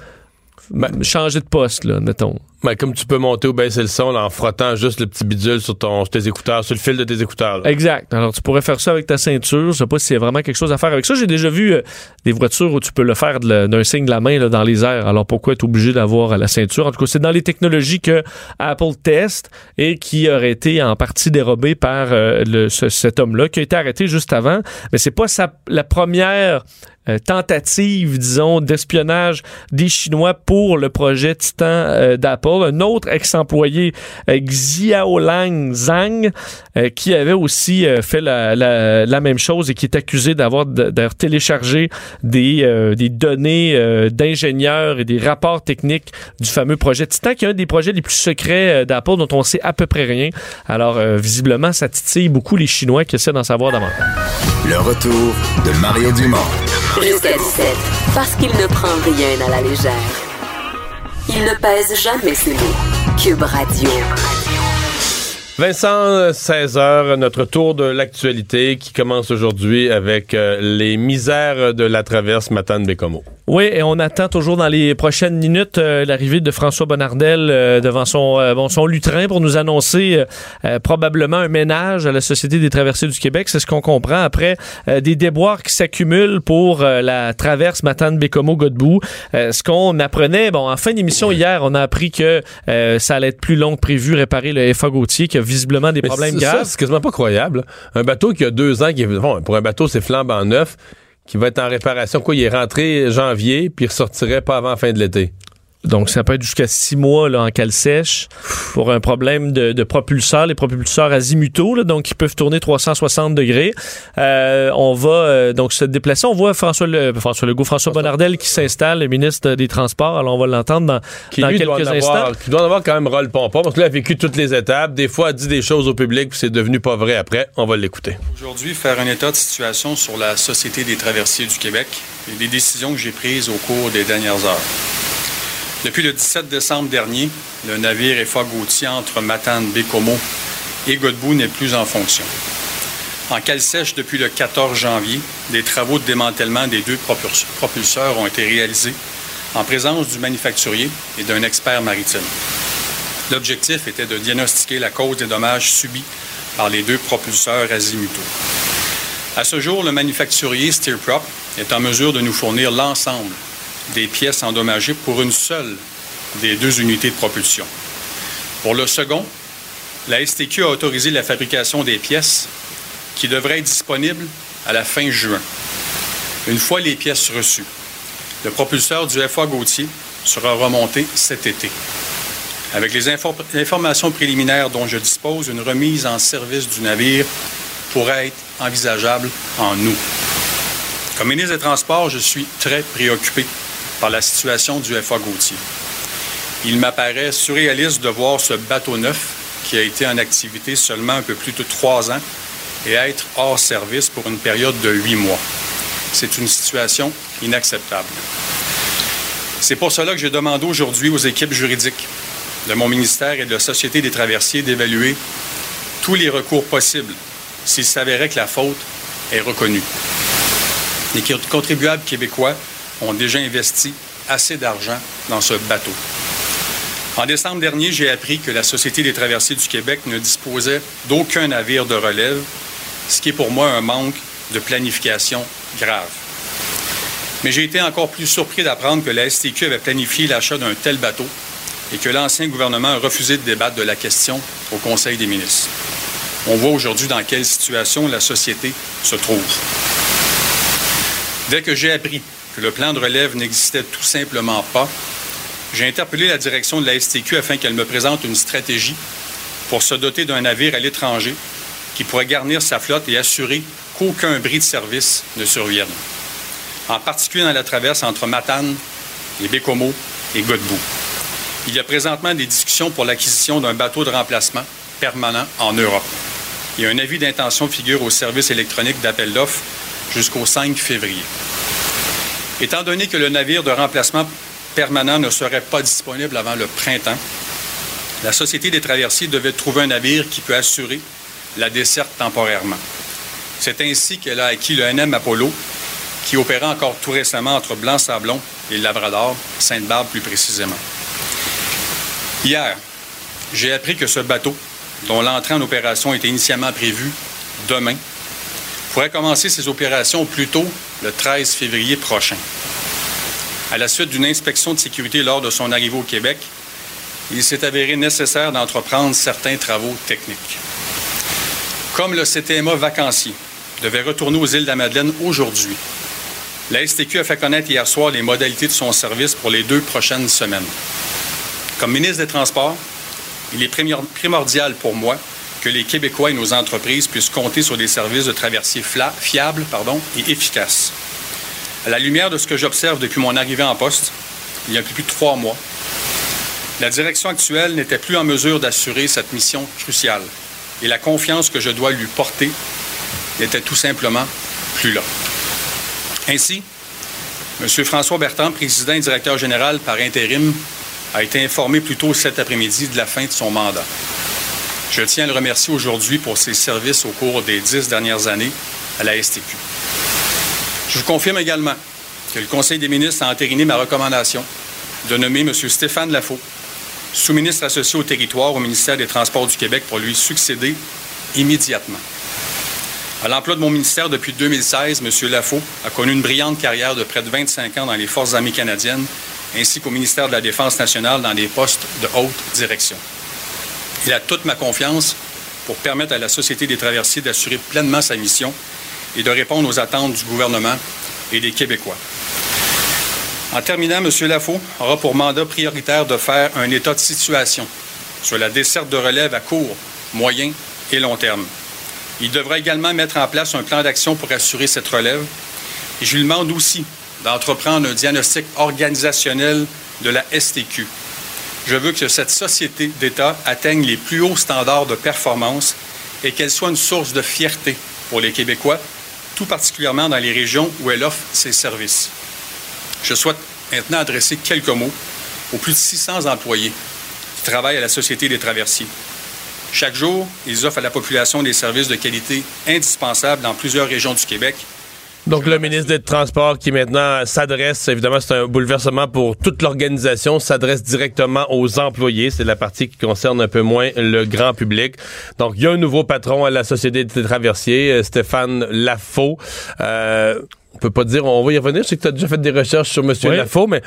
S1: Ben-
S2: changer de poste, là, mettons.
S1: Ben, comme tu peux monter ou baisser le son là, en frottant juste le petit bidule sur, ton, sur tes écouteurs, sur le fil de tes écouteurs. là.
S2: Exact. Alors, tu pourrais faire ça avec ta ceinture. Je sais pas s'il y a vraiment quelque chose à faire avec ça. J'ai déjà vu euh, des voitures où tu peux le faire d'un signe de la main là, dans les airs. Alors, pourquoi être obligé d'avoir la ceinture? En tout cas, c'est dans les technologies que Apple teste et qui aurait été en partie dérobé par euh, le- ce- cet homme-là qui a été arrêté juste avant. Mais c'est pas sa, la première euh, tentative, disons, d'espionnage des Chinois pour le projet Titan euh, d'Apple. Un autre ex-employé, euh, Xiaolang Zhang, euh, qui avait aussi fait la, la- la même chose et qui est accusé d'avoir téléchargé des, des données d'ingénieurs et des rapports techniques du fameux projet Titan, qui est un des projets les plus secrets d'Apple dont on sait à peu près rien. Alors, visiblement, ça titille beaucoup les Chinois qui essaient d'en savoir davantage.
S3: Le retour de Mario Dumont.
S4: Jusqu'à 17, parce qu'il ne prend rien à la légère. Il ne pèse jamais ses mots. Cube Radio.
S1: Vincent, 16h, notre tour de l'actualité qui commence aujourd'hui avec euh, les misères de la traverse Matane-Bécomo.
S2: Oui, et on attend toujours dans les prochaines minutes euh, l'arrivée de François Bonnardel euh, devant son, bon, son lutrin pour nous annoncer probablement un ménage à la Société des traversées du Québec. C'est ce qu'on comprend après des déboires qui s'accumulent pour la traverse Matane-Bécomo-Godbout. ce qu'on apprenait, bon, en fin d'émission hier, on a appris que ça allait être plus long que prévu, réparer le FA Gauthier qui a visiblement des problèmes graves.
S1: C'est quasiment pas croyable. Un bateau qui a deux ans, qui bon, pour un bateau, c'est flambant neuf, qui va être en réparation. Quoi, il est rentré janvier, puis il ressortirait pas avant la fin de l'été.
S2: Donc, ça peut être jusqu'à six mois là, en cale sèche pour un problème de, de propulseur, les propulseurs azimutaux, là, donc qui peuvent tourner 360 degrés. Euh, on va euh, donc se déplacer. On voit François, le, François Legault, François Bonnardel qui s'installe, le ministre des Transports. Alors, on va l'entendre dans, dans quelques
S1: doit
S2: instants.
S1: Avoir, qui doit en avoir quand même rôle pompon, parce qu'il a vécu toutes les étapes. Des fois, a dit des choses au public, puis c'est devenu pas vrai après. On va l'écouter.
S6: Aujourd'hui, faire un état de situation sur la Société des traversiers du Québec et des décisions que j'ai prises au cours des dernières heures. Depuis le 17 décembre dernier, le navire FA Gauthier entre Matane, Bécomo et Godbout n'est plus en fonction. En cale sèche depuis le 14 janvier, des travaux de démantèlement des deux propulseurs ont été réalisés en présence du manufacturier et d'un expert maritime. L'objectif était de diagnostiquer la cause des dommages subis par les deux propulseurs azimutaux. À ce jour, le manufacturier Steerprop est en mesure de nous fournir l'ensemble des pièces endommagées pour une seule des deux unités de propulsion. Pour le second, la STQ a autorisé la fabrication des pièces qui devraient être disponibles à la fin juin. Une fois les pièces reçues, le propulseur du FA Gauthier sera remonté cet été. Avec les informations préliminaires dont je dispose, une remise en service du navire pourrait être envisageable en août. Comme ministre des Transports, je suis très préoccupé par la situation du FA Gauthier. Il m'apparaît surréaliste de voir ce bateau neuf, qui a été en activité seulement un peu plus de trois ans, et être hors service pour une période de huit mois. C'est une situation inacceptable. C'est pour cela que j'ai demandé aujourd'hui aux équipes juridiques de mon ministère et de la Société des traversiers d'évaluer tous les recours possibles s'il s'avérait que la faute est reconnue. Les contribuables québécois ont déjà investi assez d'argent dans ce bateau. En décembre dernier, j'ai appris que la Société des traversiers du Québec ne disposait d'aucun navire de relève, ce qui est pour moi un manque de planification grave. Mais j'ai été encore plus surpris d'apprendre que la STQ avait planifié l'achat d'un tel bateau et que l'ancien gouvernement a refusé de débattre de la question au Conseil des ministres. On voit aujourd'hui dans quelle situation la société se trouve. Dès que j'ai appris le plan de relève n'existait tout simplement pas, j'ai interpellé la direction de la STQ afin qu'elle me présente une stratégie pour se doter d'un navire à l'étranger qui pourrait garnir sa flotte et assurer qu'aucun bris de service ne survienne, en particulier dans la traverse entre Matane et Bécomo et Godbout. Il y a présentement des discussions pour l'acquisition d'un bateau de remplacement permanent en Europe. Et un avis d'intention figure au service électronique d'appel d'offres jusqu'au 5 février. Étant donné que le navire de remplacement permanent ne serait pas disponible avant le printemps, la Société des traversiers devait trouver un navire qui peut assurer la desserte temporairement. C'est ainsi qu'elle a acquis le NM Apollo, qui opérait encore tout récemment entre Blanc-Sablon et Labrador, Sainte-Barbe plus précisément. Hier, j'ai appris que ce bateau, dont l'entrée en opération était initialement prévue demain, pourrait commencer ses opérations plus tôt le 13 février prochain. À la suite d'une inspection de sécurité lors de son arrivée au Québec, il s'est avéré nécessaire d'entreprendre certains travaux techniques. Comme le CTMA vacancier devait retourner aux îles de la Madeleine aujourd'hui, la STQ a fait connaître hier soir les modalités de son service pour les deux prochaines semaines. Comme ministre des Transports, il est primordial pour moi que les Québécois et nos entreprises puissent compter sur des services de traversier fiables et efficaces. À la lumière de ce que j'observe depuis mon arrivée en poste, il y a plus de trois mois, la direction actuelle n'était plus en mesure d'assurer cette mission cruciale et la confiance que je dois lui porter n'était tout simplement plus là. Ainsi, M. François Bertrand, président et directeur général par intérim, a été informé plus tôt cet après-midi de la fin de son mandat. Je tiens à le remercier aujourd'hui pour ses services au cours des dix dernières années à la STQ. Je vous confirme également que le Conseil des ministres a entériné ma recommandation de nommer M. Stéphane Lafaux, sous-ministre associé au territoire au ministère des Transports du Québec, pour lui succéder immédiatement. À l'emploi de mon ministère depuis 2016, M. Lafaux a connu une brillante carrière de près de 25 ans dans les Forces armées canadiennes, ainsi qu'au ministère de la Défense nationale dans des postes de haute direction. Il a toute ma confiance pour permettre à la Société des traversiers d'assurer pleinement sa mission et de répondre aux attentes du gouvernement et des Québécois. En terminant, M. Lafaux aura pour mandat prioritaire de faire un état de situation sur la desserte de relève à court, moyen et long terme. Il devra également mettre en place un plan d'action pour assurer cette relève. Je lui demande aussi d'entreprendre un diagnostic organisationnel de la STQ. Je veux que cette société d'État atteigne les plus hauts standards de performance et qu'elle soit une source de fierté pour les Québécois, tout particulièrement dans les régions où elle offre ses services. Je souhaite maintenant adresser quelques mots aux plus de 600 employés qui travaillent à la Société des traversiers. Chaque jour, ils offrent à la population des services de qualité indispensables dans plusieurs régions du Québec.
S1: Donc, le ministre des Transports qui maintenant s'adresse, évidemment, c'est un bouleversement pour toute l'organisation, s'adresse directement aux employés. C'est la partie qui concerne un peu moins le grand public. Donc, il y a un nouveau patron à la Société des traversiers, euh, Stéphane Lafaux. Euh, on peut pas dire, on va y revenir. Je sais que tu as déjà fait des recherches sur M.
S2: Oui.
S1: Lafaux, mais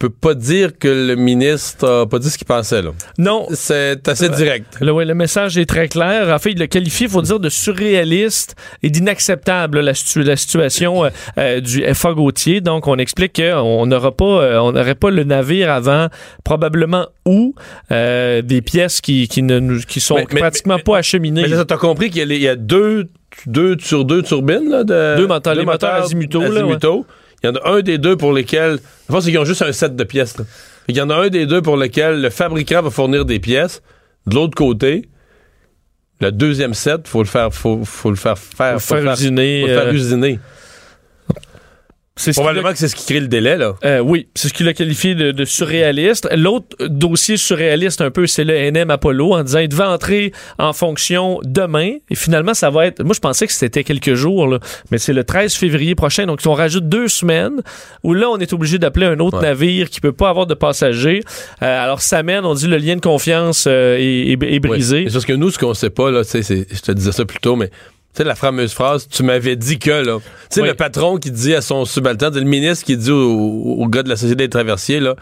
S1: peut pas dire que le ministre a pas dit ce qu'il pensait, là.
S2: Non.
S1: C'est assez direct.
S2: Le, ouais, le message est très clair. En fait, il le qualifie, il faut dire, de surréaliste et d'inacceptable, la, situ- la situation euh, euh, du FA Gauthier. Donc, on explique qu'on n'aura pas, euh, on n'aurait pas le navire avant probablement où euh, des pièces qui, qui, ne, qui sont
S1: Mais-
S2: pratiquement
S1: mais-
S2: pas acheminées.
S1: Mais là, t'as compris qu'il y a, y deux, deux sur deux turbines, là, de,
S2: Deux moteurs, les moteurs azimutaux, là,
S1: azimutaux. Il y en a un des deux pour lesquels, je pense qu'ils ont juste un set de pièces. Il y en a un des deux pour lequel le fabricant va fournir des pièces. De l'autre côté, le deuxième set, faut le faire, faut, faut le faire faire,
S2: Faut faire usiner,
S1: faut le faire
S2: euh,
S1: usiner.
S2: C'est ce qu'il a-
S1: Probablement que c'est ce qui crée le délai, là.
S2: Euh, oui, c'est ce qu'il a qualifié de, de surréaliste. L'autre dossier surréaliste un peu, c'est le NM Apollo en disant il devait entrer en fonction demain et finalement ça va être. Moi je pensais que c'était quelques jours, là, mais c'est le 13 février prochain, donc on rajoute deux semaines où là on est obligé d'appeler un autre
S1: Ouais.
S2: navire qui peut pas avoir de passagers. Euh, alors ça mène, on dit le lien de confiance euh, est, est- brisé.
S1: Oui. C'est parce que nous, ce qu'on sait pas, là, tu sais, c'est- je te disais ça plus tôt, mais tu sais, la fameuse phrase, tu m'avais dit que, là. Tu sais,
S2: Oui.
S1: le patron qui dit à son subalterne, le ministre qui dit au, au gars de la Société des traversiers, là,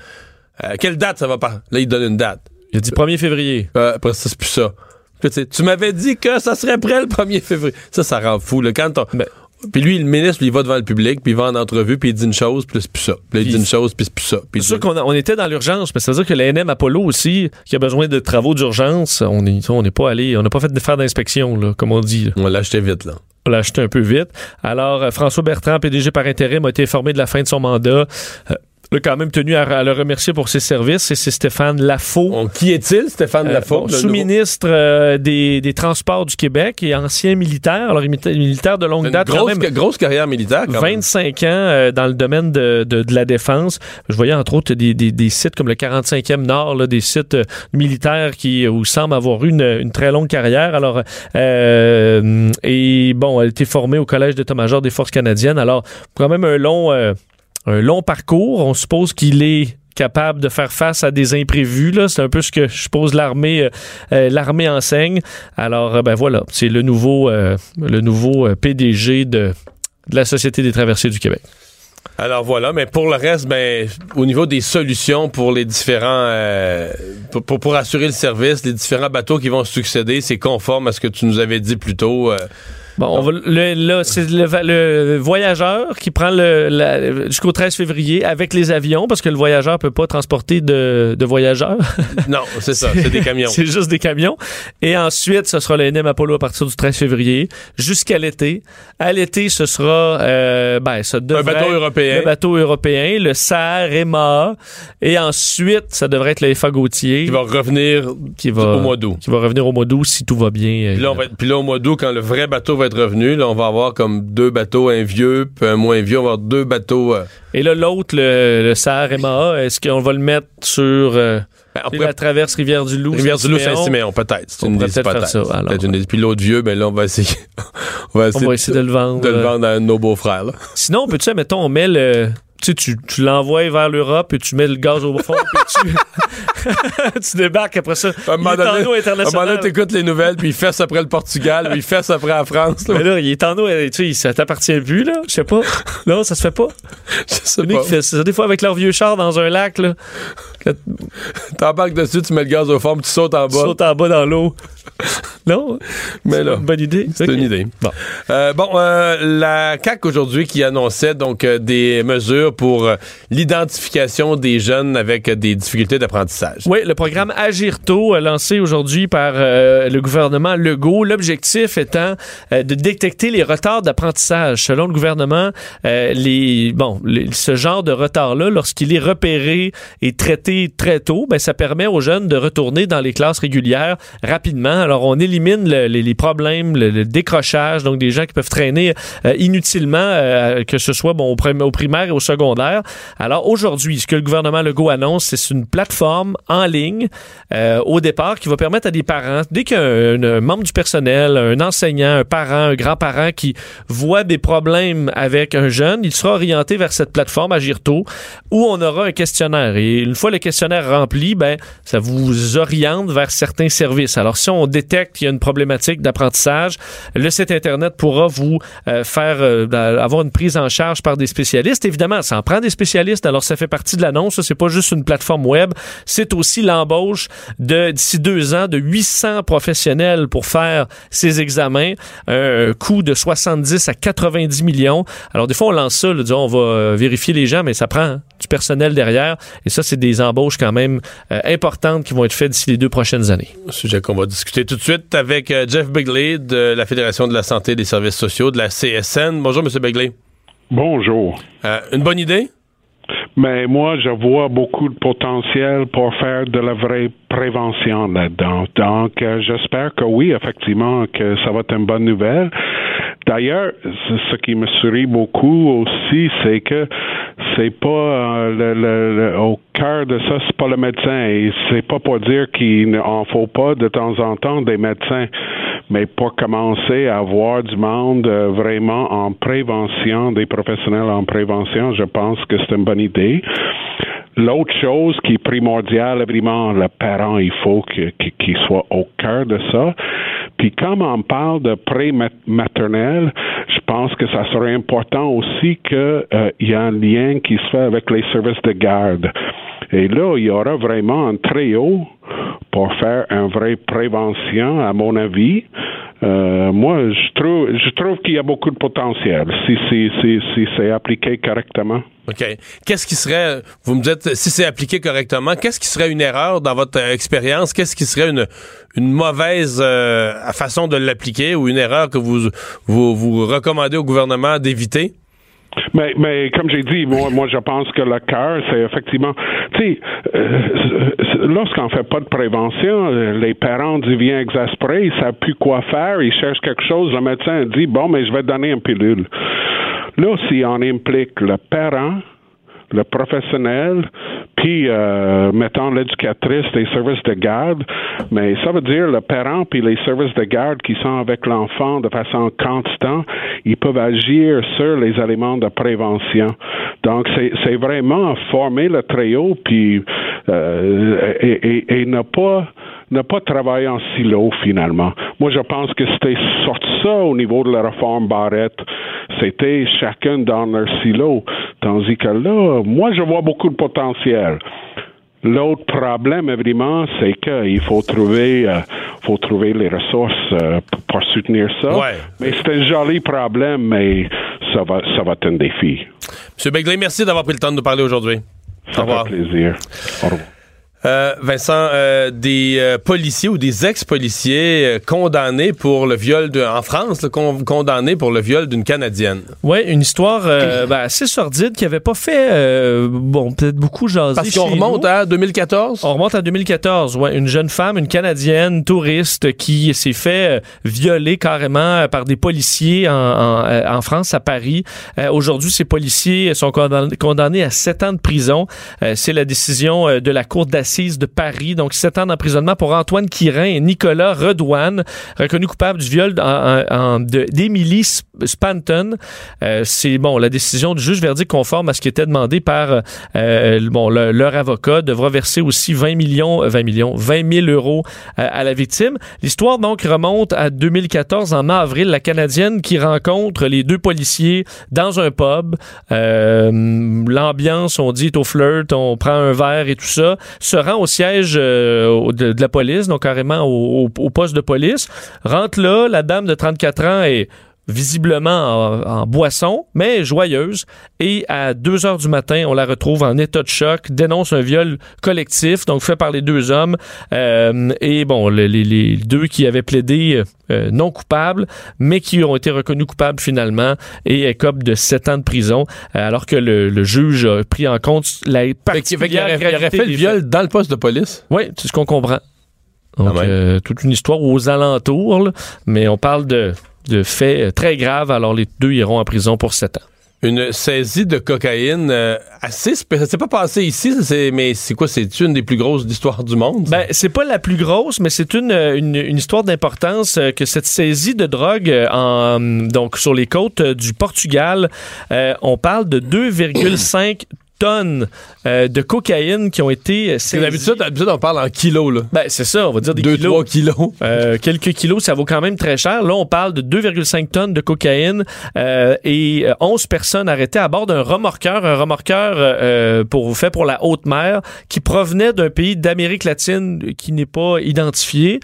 S1: euh, quelle date ça va pas? Là, il donne une date.
S2: Il a dit 1er février.
S1: Euh, après ça, c'est plus ça. Puis, tu sais, tu m'avais dit que ça serait prêt le 1er février. Ça, ça rend fou, là. Quand on-
S2: Ben.
S1: Puis lui, le ministre, lui, il va devant le public, puis il va en entrevue, puis il dit une chose, puis c'est plus ça. Puis il dit une chose, puis c'est plus ça.
S2: C'est sûr qu'on a- on était dans l'urgence, mais ça veut dire que la NM Apollo aussi, qui a besoin de travaux d'urgence, on est- on n'est pas allé, on n'a pas fait de faire d'inspection, là, comme on dit. là.
S1: on l'a acheté vite, là.
S2: On l'a acheté un peu vite. Alors, euh, François Bertrand, PDG par intérim, a été informé de la fin de son mandat. Euh, il a quand même tenu à, à le remercier pour ses services. Et c'est Stéphane Lafaux.
S1: Qui est-il, Stéphane
S2: euh,
S1: Lafaux?
S2: bon, sous-ministre euh, des, des Transports du Québec et ancien militaire. Alors, militaire de longue
S1: Une
S2: date, quand
S1: grosse,
S2: même.
S1: grosse carrière militaire, quand même.
S2: 25 ans euh, dans le domaine de, de, de la défense. Je voyais entre autres des, des, des sites comme le 45e Nord, là, des sites militaires qui où semble avoir eu une, une très longue carrière. Alors, euh, et bon, elle a été formée au Collège d'état-major des Forces canadiennes. Alors, quand même un long, euh, un long parcours. On suppose qu'il est capable de faire face à des imprévus. C'est un peu ce que je suppose l'armée euh, euh, l'armée enseigne. Alors, euh, ben voilà, c'est le nouveau, euh, le nouveau euh, PDG de, la Société des traversiers du Québec.
S1: Alors voilà, mais pour le reste, ben, au niveau des solutions pour les différents, euh, pour, pour, assurer le service, les différents bateaux qui vont succéder, c'est conforme à ce que tu nous avais dit plus tôt.
S2: Bon, on va, le, là, c'est le, le voyageur qui prend le, jusqu'au 13 février avec les avions parce que le voyageur peut pas transporter de, de voyageurs.
S1: non, c'est ça, c'est des camions.
S2: c'est juste des camions. Et ensuite, ce sera le NM Apollo à partir du 13 février jusqu'à l'été. À l'été, ce sera euh, ben, ça
S1: Un
S2: devrait
S1: bateau
S2: être
S1: européen.
S2: le bateau européen, le SAR, EMA. Et ensuite, ça devrait être le FA Gauthier
S1: qui va revenir
S2: qui va,
S1: au mois d'août.
S2: qui va revenir au mois d'août si tout va bien.
S1: Puis là, on va être- puis là, au mois d'août, quand le vrai bateau va être être revenus. Là, on va avoir comme deux bateaux, un vieux, puis un moins vieux. On va avoir deux bateaux. euh,
S2: Et là, l'autre, le, le SAR MAA, est-ce qu'on va le mettre sur euh,
S1: ben, pourrait-
S2: la traverse Rivière-du-Loup?
S1: Rivière-du-Loup,
S2: Saint-Siméon?
S1: Peut-être. C'est une
S2: pourrait
S1: des hypothèses.
S2: ça, alors.
S1: Peut-être une des- Puis l'autre vieux, ben là, on va essayer. on va
S2: On
S1: essayer,
S2: va essayer de le vendre.
S1: de le vendre à nos beaux-frères.
S2: Sinon, peut-tu, mettons, on met le. Tu sais, tu, tu l'envoies vers l'Europe et tu mets le gaz au fond puis tu, tu débarques après ça.
S1: À un moment
S2: il est en
S1: donné,
S2: eau
S1: à un moment
S2: internationale.
S1: donné, t'écoutes les nouvelles, puis il fesse après le Portugal, puis il fesse après la France. là.
S2: Mais là, il est en eau, tu sais, ça t'appartient plus, là. Je sais pas. Non, ça se fait pas.
S1: Je sais pas.
S2: qui fait ça, des fois avec leur vieux char dans un lac, là.
S1: T'embarques dessus, tu mets le gaz au fond, puis tu sautes en
S2: tu
S1: bas.
S2: sautes en bas dans l'eau. Non?
S1: Mais
S2: C'est
S1: là,
S2: une bonne idée.
S1: c'est une idée.
S2: Bon.
S1: Euh, bon, euh, la CAC aujourd'hui qui annonçait donc euh, des mesures pour euh, l'identification des jeunes avec euh, des difficultés d'apprentissage.
S2: Oui, le programme Agirto, euh, lancé aujourd'hui par le gouvernement Legault, l'objectif étant de détecter les retards d'apprentissage. Selon le gouvernement, bon, ce genre de retard-là, lorsqu'il est repéré et traité très tôt, ben, ça permet aux jeunes de retourner dans les classes régulières rapidement. Alors, on élimine le- les, problèmes, le, décrochage, donc des gens qui peuvent traîner inutilement, que ce soit au primaire et au secondaire. Alors, aujourd'hui, ce que le gouvernement Legault annonce, c'est une plateforme en ligne euh, au départ qui va permettre à des parents, dès qu'un un membre du personnel, un enseignant, un parent, un grand-parent qui voit des problèmes avec un jeune, il sera orienté vers cette plateforme Agirto où on aura un questionnaire. Et une fois le questionnaire rempli, ben, ça vous oriente vers certains services. Alors, si on détecte qu'il y a une problématique d'apprentissage, le site Internet pourra vous euh, faire euh, avoir une prise en charge par des spécialistes. Évidemment, ça en prend des spécialistes, alors ça fait partie de l'annonce. C'est pas juste une plateforme web, c'est aussi l'embauche de d'ici deux ans de 800 professionnels pour faire ces examens, un coût de 70 à 90 millions. Alors des fois on lance ça, on va euh, vérifier les gens, mais ça prend du personnel derrière, et ça c'est des embauches quand même euh, importantes qui vont être faites d'ici les deux prochaines années.
S1: Sujet qu'on va discuter tout de suite avec euh, Jeff Begley de la Fédération de la santé et des services sociaux de la CSN. Bonjour, M. Begley.
S7: Bonjour.
S1: Euh, une bonne idée?
S7: Mais moi, je vois beaucoup de potentiel pour faire de la vraie prévention là-dedans. Donc, euh, j'espère que oui, effectivement, que ça va être une bonne nouvelle. D'ailleurs, ce qui me sourit beaucoup aussi, c'est que c'est pas euh, le, le- le- au cœur de ça, c'est pas le médecin. Et c'est pas pour dire qu'il n'en faut pas de temps en temps des médecins, mais pour commencer à avoir du monde euh, vraiment en prévention, des professionnels en prévention, je pense que c'est une bonne idée. L'autre chose qui est primordiale, évidemment, le parent, il faut qu'il soit au cœur de ça. Puis comme on parle de pré-maternelle, je pense que ça serait important aussi qu'il y a un lien qui se fait avec les services de garde. Et là, il y aura vraiment un trio pour faire une vraie prévention, à mon avis. Euh, moi, je trouve, je trouve qu'il y a beaucoup de potentiel si, si, si, c'est appliqué correctement.
S1: OK. Qu'est-ce qui serait, vous me dites, si c'est appliqué correctement, qu'est-ce qui serait une erreur dans votre expérience? Qu'est-ce qui serait une, une mauvaise euh, façon de l'appliquer ou une erreur que vous, vous, vous recommandez au gouvernement d'éviter?
S7: Mais, mais comme j'ai dit, moi, moi, je pense que le cœur, c'est effectivement, tu sais, euh, lorsqu'on fait pas de prévention, les parents deviennent exaspérés, ils savent plus quoi faire, ils cherchent quelque chose, le médecin dit, bon, mais je vais te donner une pilule. Là, si on implique le parent, le professionnel, puis euh, mettons l'éducatrice des services de garde, mais ça veut dire le parent puis les services de garde qui sont avec l'enfant de façon constante, ils peuvent agir sur les éléments de prévention. Donc c'est vraiment former le trio puis euh, et, et, et ne pas ne pas travailler en silo finalement. Moi, je pense que c'était sorti ça au niveau de la réforme Barrette. C'était chacun dans leur silo. Tandis que là, moi, je vois beaucoup de potentiel. L'autre problème, évidemment, c'est qu'il faut trouver, euh, faut trouver les ressources euh, pour soutenir ça.
S1: Ouais.
S7: Mais c'est un joli problème, mais ça va, ça va être un défi.
S1: M. Begley, merci d'avoir pris le temps de nous parler aujourd'hui. Au
S7: Ça
S1: revoir.
S7: fait plaisir. Au revoir.
S1: Euh, Vincent, euh, des euh, policiers ou des ex-policiers euh, condamnés pour le viol de, en France, là, con- condamnés pour le viol d'une Canadienne.
S2: Oui, une histoire euh, ben, assez sordide qui avait pas fait, euh, bon, peut-être beaucoup jaser.
S1: Parce qu'on remonte
S2: nous.
S1: à 2014.
S2: On remonte à 2014, ouais, une jeune femme, une Canadienne touriste qui s'est fait violer carrément par des policiers en, en, en France, à Paris. Euh, Aujourd'hui, ces policiers sont condamnés, à sept ans de prison. Euh, C'est la décision euh, de la Cour d'assises de Paris. Donc, sept ans d'emprisonnement pour Antoine Quirin et Nicolas Redouane, reconnus coupables du viol Sp- Spanton. Euh, C'est bon, la décision du juge verdict conforme à ce qui était demandé par euh, bon, le- leur avocat devra verser aussi 20 millions, euh, 20 millions, 20 000 euros euh, à la victime. L'histoire donc remonte à 2014 en avril, la canadienne qui rencontre les deux policiers dans un pub. Euh, L'ambiance, on dit, est au flirt, on prend un verre et tout ça. Rend au siège euh, de, la police, donc carrément au, au- au poste de police. Rentre là, la dame de 34 ans est visiblement en, en boisson, mais joyeuse. Et à 2 heures du matin, on la retrouve en état de choc, dénonce un viol collectif, donc fait par les deux hommes. Euh, et bon, le- les, les deux qui avaient plaidé euh, non coupables, mais qui ont été reconnus coupables finalement et écopent de 7 ans de prison, alors que le, le juge a pris en compte la
S1: Fait fait
S2: particulière
S1: aurait, il aurait fait le viol dans le poste de police?
S2: oui, c'est ce qu'on comprend. Donc,
S1: Ah ouais.
S2: euh, toute une histoire aux alentours, là, mais on parle de, de faits euh, très graves, alors les deux iront en prison pour sept ans.
S1: Une saisie de cocaïne euh, assez spéciale. S'est pas passé ici, c'est- mais c'est quoi? C'est une des plus grosses d'histoire du monde?
S2: Ben, c'est pas la plus grosse, mais c'est une, euh, une, une histoire d'importance euh, que cette saisie de drogue euh, en, donc sur les côtes du Portugal, on parle de 2,5 tonnes euh, de cocaïne qui ont été euh, saisies.
S1: d'habitude, d'habitude, on parle en kilos, là.
S2: Ben, c'est ça, on va dire des
S1: 2,
S2: kilos.
S1: 3 kilos.
S2: Euh, quelques kilos, ça vaut quand même très cher. Là, on parle de 2,5 tonnes de cocaïne euh, et euh, 11 personnes arrêtées à bord d'un remorqueur, un remorqueur pour fait pour la haute mer qui provenait d'un pays d'Amérique latine qui n'est pas identifié.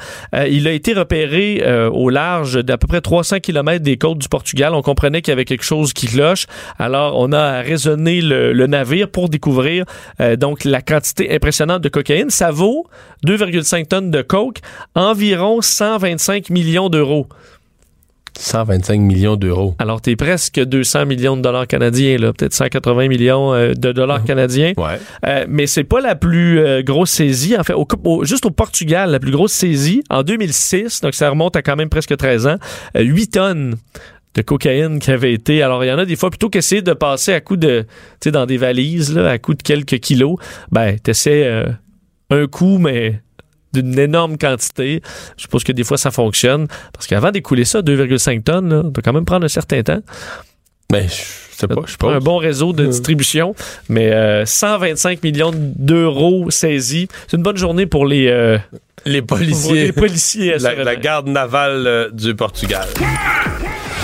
S2: Il a été repéré au large d'à peu près 300 km des côtes du Portugal. On comprenait qu'il y avait quelque chose qui cloche. Alors, on a raisonné le, le navire pour découvrir euh, donc la quantité impressionnante de cocaïne. Ça vaut 2,5 tonnes de coke, environ 125 millions d'euros.
S1: 125 millions d'euros.
S2: Alors, t'es presque 200 millions de dollars canadiens, là, peut-être 180 millions euh, de dollars canadiens.
S1: Ouais.
S2: Euh, mais c'est pas la plus euh, grosse saisie. En fait, au, au- juste au Portugal, la plus grosse saisie en 2006, donc ça remonte à quand même presque 13 ans, euh, 8 tonnes de cocaïne qui avait été. Alors, il y en a des fois, plutôt qu'essayer de passer à coup de, tu sais, dans des valises, là, à coup de quelques kilos, ben, t'essaies euh, un coup, mais d'une énorme quantité. Je suppose que des fois, ça fonctionne. Parce qu'avant d'écouler ça, 2,5 tonnes, là, doit quand même prendre un certain temps.
S1: Mais je sais pas, je
S2: Pas un
S1: pense.
S2: bon réseau de distribution, mais euh, 125 millions d'euros saisis. C'est une bonne journée pour les, euh,
S1: Les
S2: pour
S1: policiers.
S2: les policiers.
S1: la, la garde navale euh, du Portugal.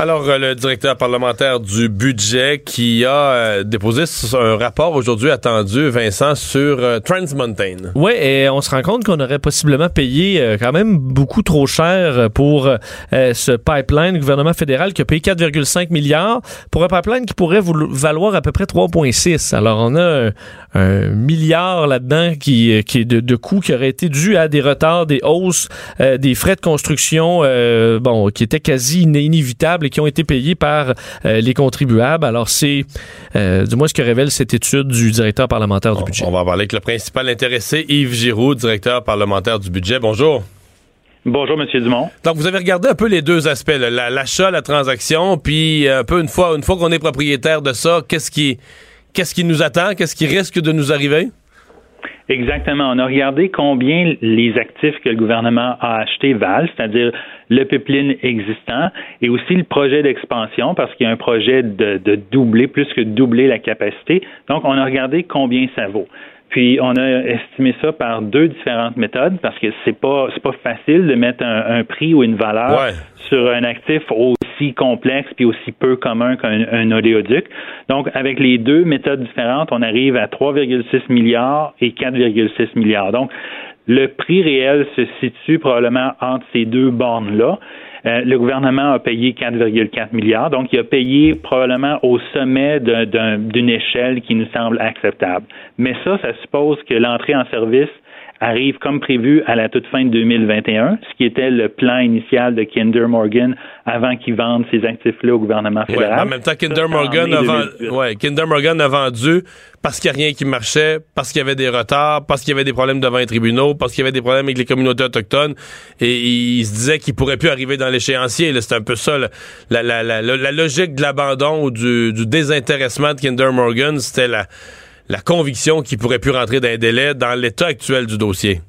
S1: Alors, euh, le directeur parlementaire du budget qui a euh, déposé un rapport aujourd'hui attendu, Vincent, sur euh, Trans Mountain.
S2: Oui, et on se rend compte qu'on aurait possiblement payé quand même beaucoup trop cher pour ce pipeline, le gouvernement fédéral qui a payé 4,5 milliards pour un pipeline qui pourrait valoir à peu près 3,6. Alors on a un, milliard là-dedans qui, qui est de, de coûts qui aurait été dû à des retards, des hausses, des frais de construction, euh, bon, qui étaient quasi iné- inévitables qui ont été payés par euh, les contribuables. Alors c'est euh, du moins ce que révèle cette étude du directeur parlementaire du budget.
S1: On va en parler avec le principal intéressé, Yves Giroud, directeur parlementaire du budget. Bonjour.
S8: Bonjour, M. Dumont.
S1: Donc, vous avez regardé un peu les deux aspects, là, la- l'achat, la transaction, puis un peu une fois, une fois qu'on est propriétaire de ça, qu'est-ce qui, qu'est-ce qui nous attend, qu'est-ce qui risque de nous arriver?
S8: Exactement. On a regardé combien les actifs que le gouvernement a achetés valent, c'est-à-dire le pipeline existant et aussi le projet d'expansion, parce qu'il y a un projet de, de doubler, plus que doubler la capacité. Donc, on a regardé combien ça vaut. Puis on a estimé ça par deux différentes méthodes parce que c'est pas c'est pas facile de mettre un, un prix ou une valeur
S1: Ouais.
S8: sur un actif aussi complexe puis aussi peu commun qu'un un oléoduc. Donc avec les deux méthodes différentes, on arrive à 3,6 milliards et 4,6 milliards. Donc Le prix réel se situe probablement entre ces deux bornes-là. Euh, le gouvernement a payé 4,4 milliards, donc il a payé probablement au sommet d'une échelle qui nous semble acceptable. Mais ça, ça suppose que l'entrée en service arrive comme prévu à la toute fin de 2021, ce qui était le plan initial de Kinder Morgan avant qu'il vende ses actifs-là au gouvernement fédéral.
S1: en même temps, Kinder, Morgan a, Kinder Morgan a vendu parce qu'il n'y a rien qui marchait, parce qu'il y avait des retards, parce qu'il y avait des problèmes devant les tribunaux, parce qu'il y avait des problèmes avec les communautés autochtones, et il se disait qu'il pourrait plus arriver dans l'échéancier. C'est un peu ça, la, la, la, la, logique de l'abandon ou du, du désintéressement de Kinder Morgan, c'était la la conviction qu'il pourrait plus rentrer dans un délai dans l'état actuel du dossier.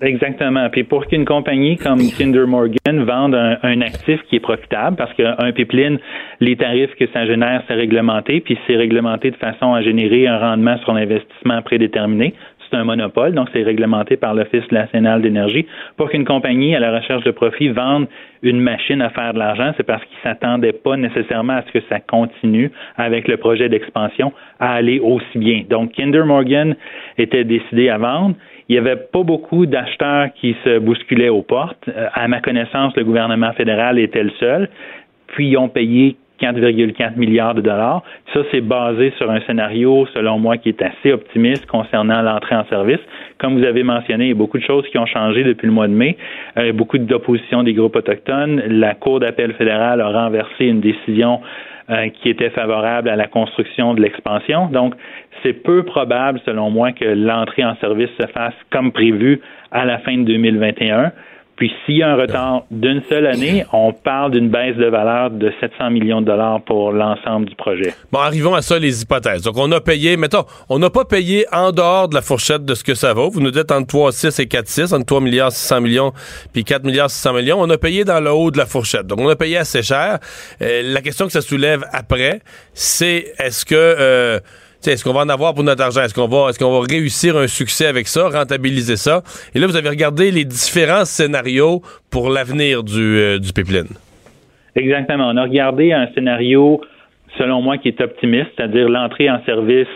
S8: Exactement. Puis pour qu'une compagnie comme Kinder Morgan vende un, actif qui est profitable, parce qu'un pipeline, les tarifs que ça génère, c'est réglementé, puis c'est réglementé de façon à générer un rendement sur l'investissement prédéterminé c'est un monopole, donc c'est réglementé par l'Office national d'énergie. Pour qu'une compagnie à la recherche de profit vende une machine à faire de l'argent, c'est parce qu'ils s'attendaient pas nécessairement à ce que ça continue avec le projet d'expansion à aller aussi bien. Donc, Kinder Morgan était décidé à vendre. Il n'y avait pas beaucoup d'acheteurs qui se bousculaient aux portes. Euh, à ma connaissance, le gouvernement fédéral était le seul. Puis ils ont payé 4,4 milliards de dollars. Ça, c'est basé sur un scénario, selon moi, qui est assez optimiste concernant l'entrée en service. Comme vous avez mentionné, il y a beaucoup de choses qui ont changé depuis le mois de mai. Euh, beaucoup d'opposition des groupes autochtones. La Cour d'appel fédérale a renversé une décision euh, qui était favorable à la construction de l'expansion. Donc, c'est peu probable, selon moi, que l'entrée en service se fasse comme prévu à la fin de 2021. Puis s'il y a un retard d'une seule année, on parle d'une baisse de valeur de 700 millions de dollars pour l'ensemble du projet.
S1: Bon, arrivons à ça, les hypothèses. Donc, on a payé, mettons, on n'a pas payé en dehors de la fourchette de ce que ça vaut. Vous nous dites entre 3,6 et 4,6, entre 3 milliards 600 millions puis 4 milliards 600 millions. On a payé dans le haut de la fourchette. Donc, on a payé assez cher. Euh, la question que ça soulève après, c'est est-ce que... Euh, est-ce qu'on va en avoir pour notre argent? Est-ce qu'on va, est-ce qu'on va réussir un succès avec ça, rentabiliser ça? Et là, vous avez regardé les différents scénarios pour l'avenir du, euh, pipeline.
S8: Exactement. On a regardé un scénario, selon moi, qui est optimiste, c'est-à-dire l'entrée en service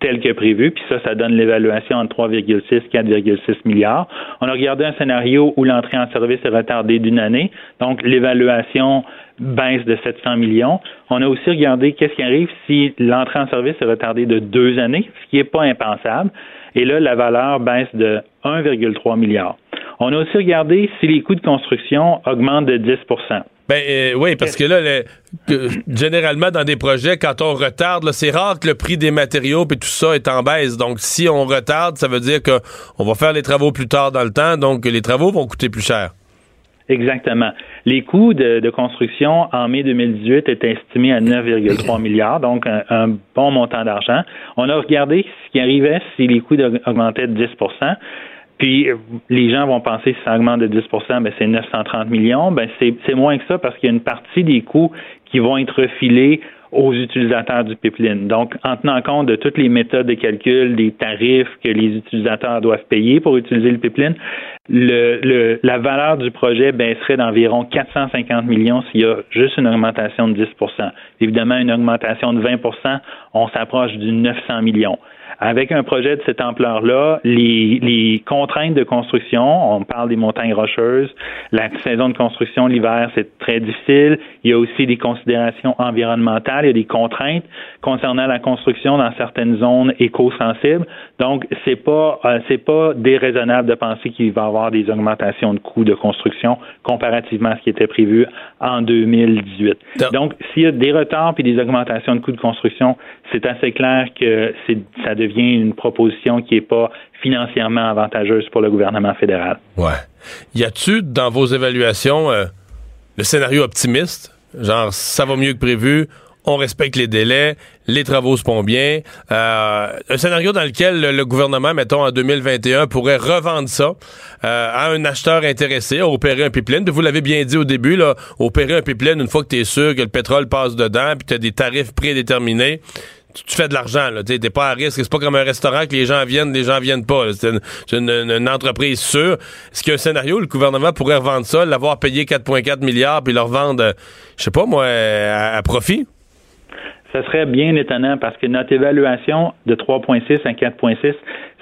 S8: tel que prévu, puis ça, ça donne l'évaluation entre 3,6 et 4,6 milliards. On a regardé un scénario où l'entrée en service est retardée d'une année, donc l'évaluation baisse de 700 millions. On a aussi regardé qu'est-ce qui arrive si l'entrée en service est retardée de deux années, ce qui n'est pas impensable. Et là, la valeur baisse de 1,3 milliard. On a aussi regardé si les coûts de construction augmentent de 10%
S1: ben euh, oui, parce que là, généralement dans des projets, quand on retarde, c'est rare que le prix des matériaux et tout ça est en baisse. Donc, si on retarde, ça veut dire qu'on va faire les travaux plus tard dans le temps, donc les travaux vont coûter plus cher.
S8: Exactement. Les coûts de, construction en mai 2018 étaient estimés à 9,3 milliards, donc un, bon montant d'argent. On a regardé ce qui arrivait si les coûts augmentaient de 10% puis les gens vont penser si ça augmente de 10% ben c'est 930 millions. Ben c'est moins que ça parce qu'il y a une partie des coûts qui vont être refilés aux utilisateurs du pipeline. Donc, en tenant compte de toutes les méthodes de calcul, des tarifs que les utilisateurs doivent payer pour utiliser le pipeline, le, la valeur du projet baisserait d'environ 450 millions s'il y a juste une augmentation de 10% Évidemment, une augmentation de 20% on s'approche du 900 millions. Avec un projet de cette ampleur-là, les, les, contraintes de construction, on parle des montagnes rocheuses, la saison de construction l'hiver, c'est très difficile. Il y a aussi des considérations environnementales, il y a des contraintes concernant la construction dans certaines zones éco-sensibles. Donc, c'est pas euh, c'est pas déraisonnable de penser qu'il va y avoir des augmentations de coûts de construction comparativement à ce qui était prévu en 2018. Donc, s'il y a des retards puis des augmentations de coûts de construction, c'est assez clair que ça devient une proposition qui n'est pas financièrement avantageuse pour le gouvernement fédéral.
S1: Ouais. Y a-tu dans vos évaluations euh, le scénario optimiste, genre ça va mieux que prévu, on respecte les délais, les travaux se font bien. Euh, un scénario dans lequel le, gouvernement, mettons en 2021, pourrait revendre ça euh, à un acheteur intéressé à opérer un pipeline. Vous l'avez bien dit au début, là, opérer un pipeline une fois que tu es sûr que le pétrole passe dedans, puis tu as des tarifs prédéterminés tu, fais de l'argent, là. T'es pas à risque. C'est pas comme un restaurant que les gens viennent, les gens viennent pas. C'est une, entreprise sûre. Est-ce qu'il y a un scénario où le gouvernement pourrait revendre ça, l'avoir payé 4,4 milliards, puis leur vendre, je sais pas moi, à, profit?
S8: Ça serait bien étonnant parce que notre évaluation de 3,6 à 4,6,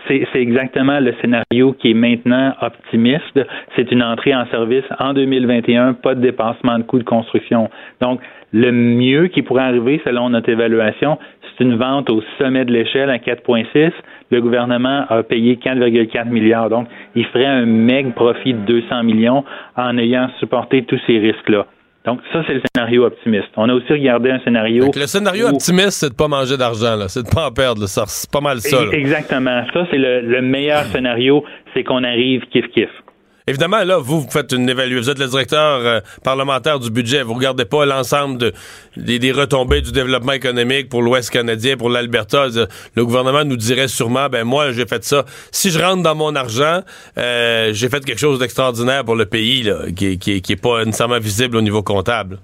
S8: C'est exactement le scénario qui est maintenant optimiste. C'est une entrée en service en 2021, pas de dépassement de coûts de construction. Donc, le mieux qui pourrait arriver, selon notre évaluation, c'est une vente au sommet de l'échelle à 4,6. Le gouvernement a payé 4,4 milliards. Donc, il ferait un meg profit de 200 millions en ayant supporté tous ces risques-là. Donc, ça, c'est le scénario optimiste. On a aussi regardé un scénario.
S1: le scénario optimiste, c'est de pas manger d'argent, là. C'est de pas en perdre, C'est pas mal ça.
S8: Exactement. Ça, c'est le meilleur scénario, c'est qu'on arrive kiff-kiff.
S1: Évidemment, là, vous, faites une évaluation. Vous êtes le directeur euh, parlementaire du budget. Vous regardez pas l'ensemble de, des, retombées du développement économique pour l'Ouest canadien, pour l'Alberta. Le gouvernement nous dirait sûrement, ben moi, j'ai fait ça. Si je rentre dans mon argent, euh, j'ai fait quelque chose d'extraordinaire pour le pays, là, qui, qui, qui est pas nécessairement visible au niveau comptable.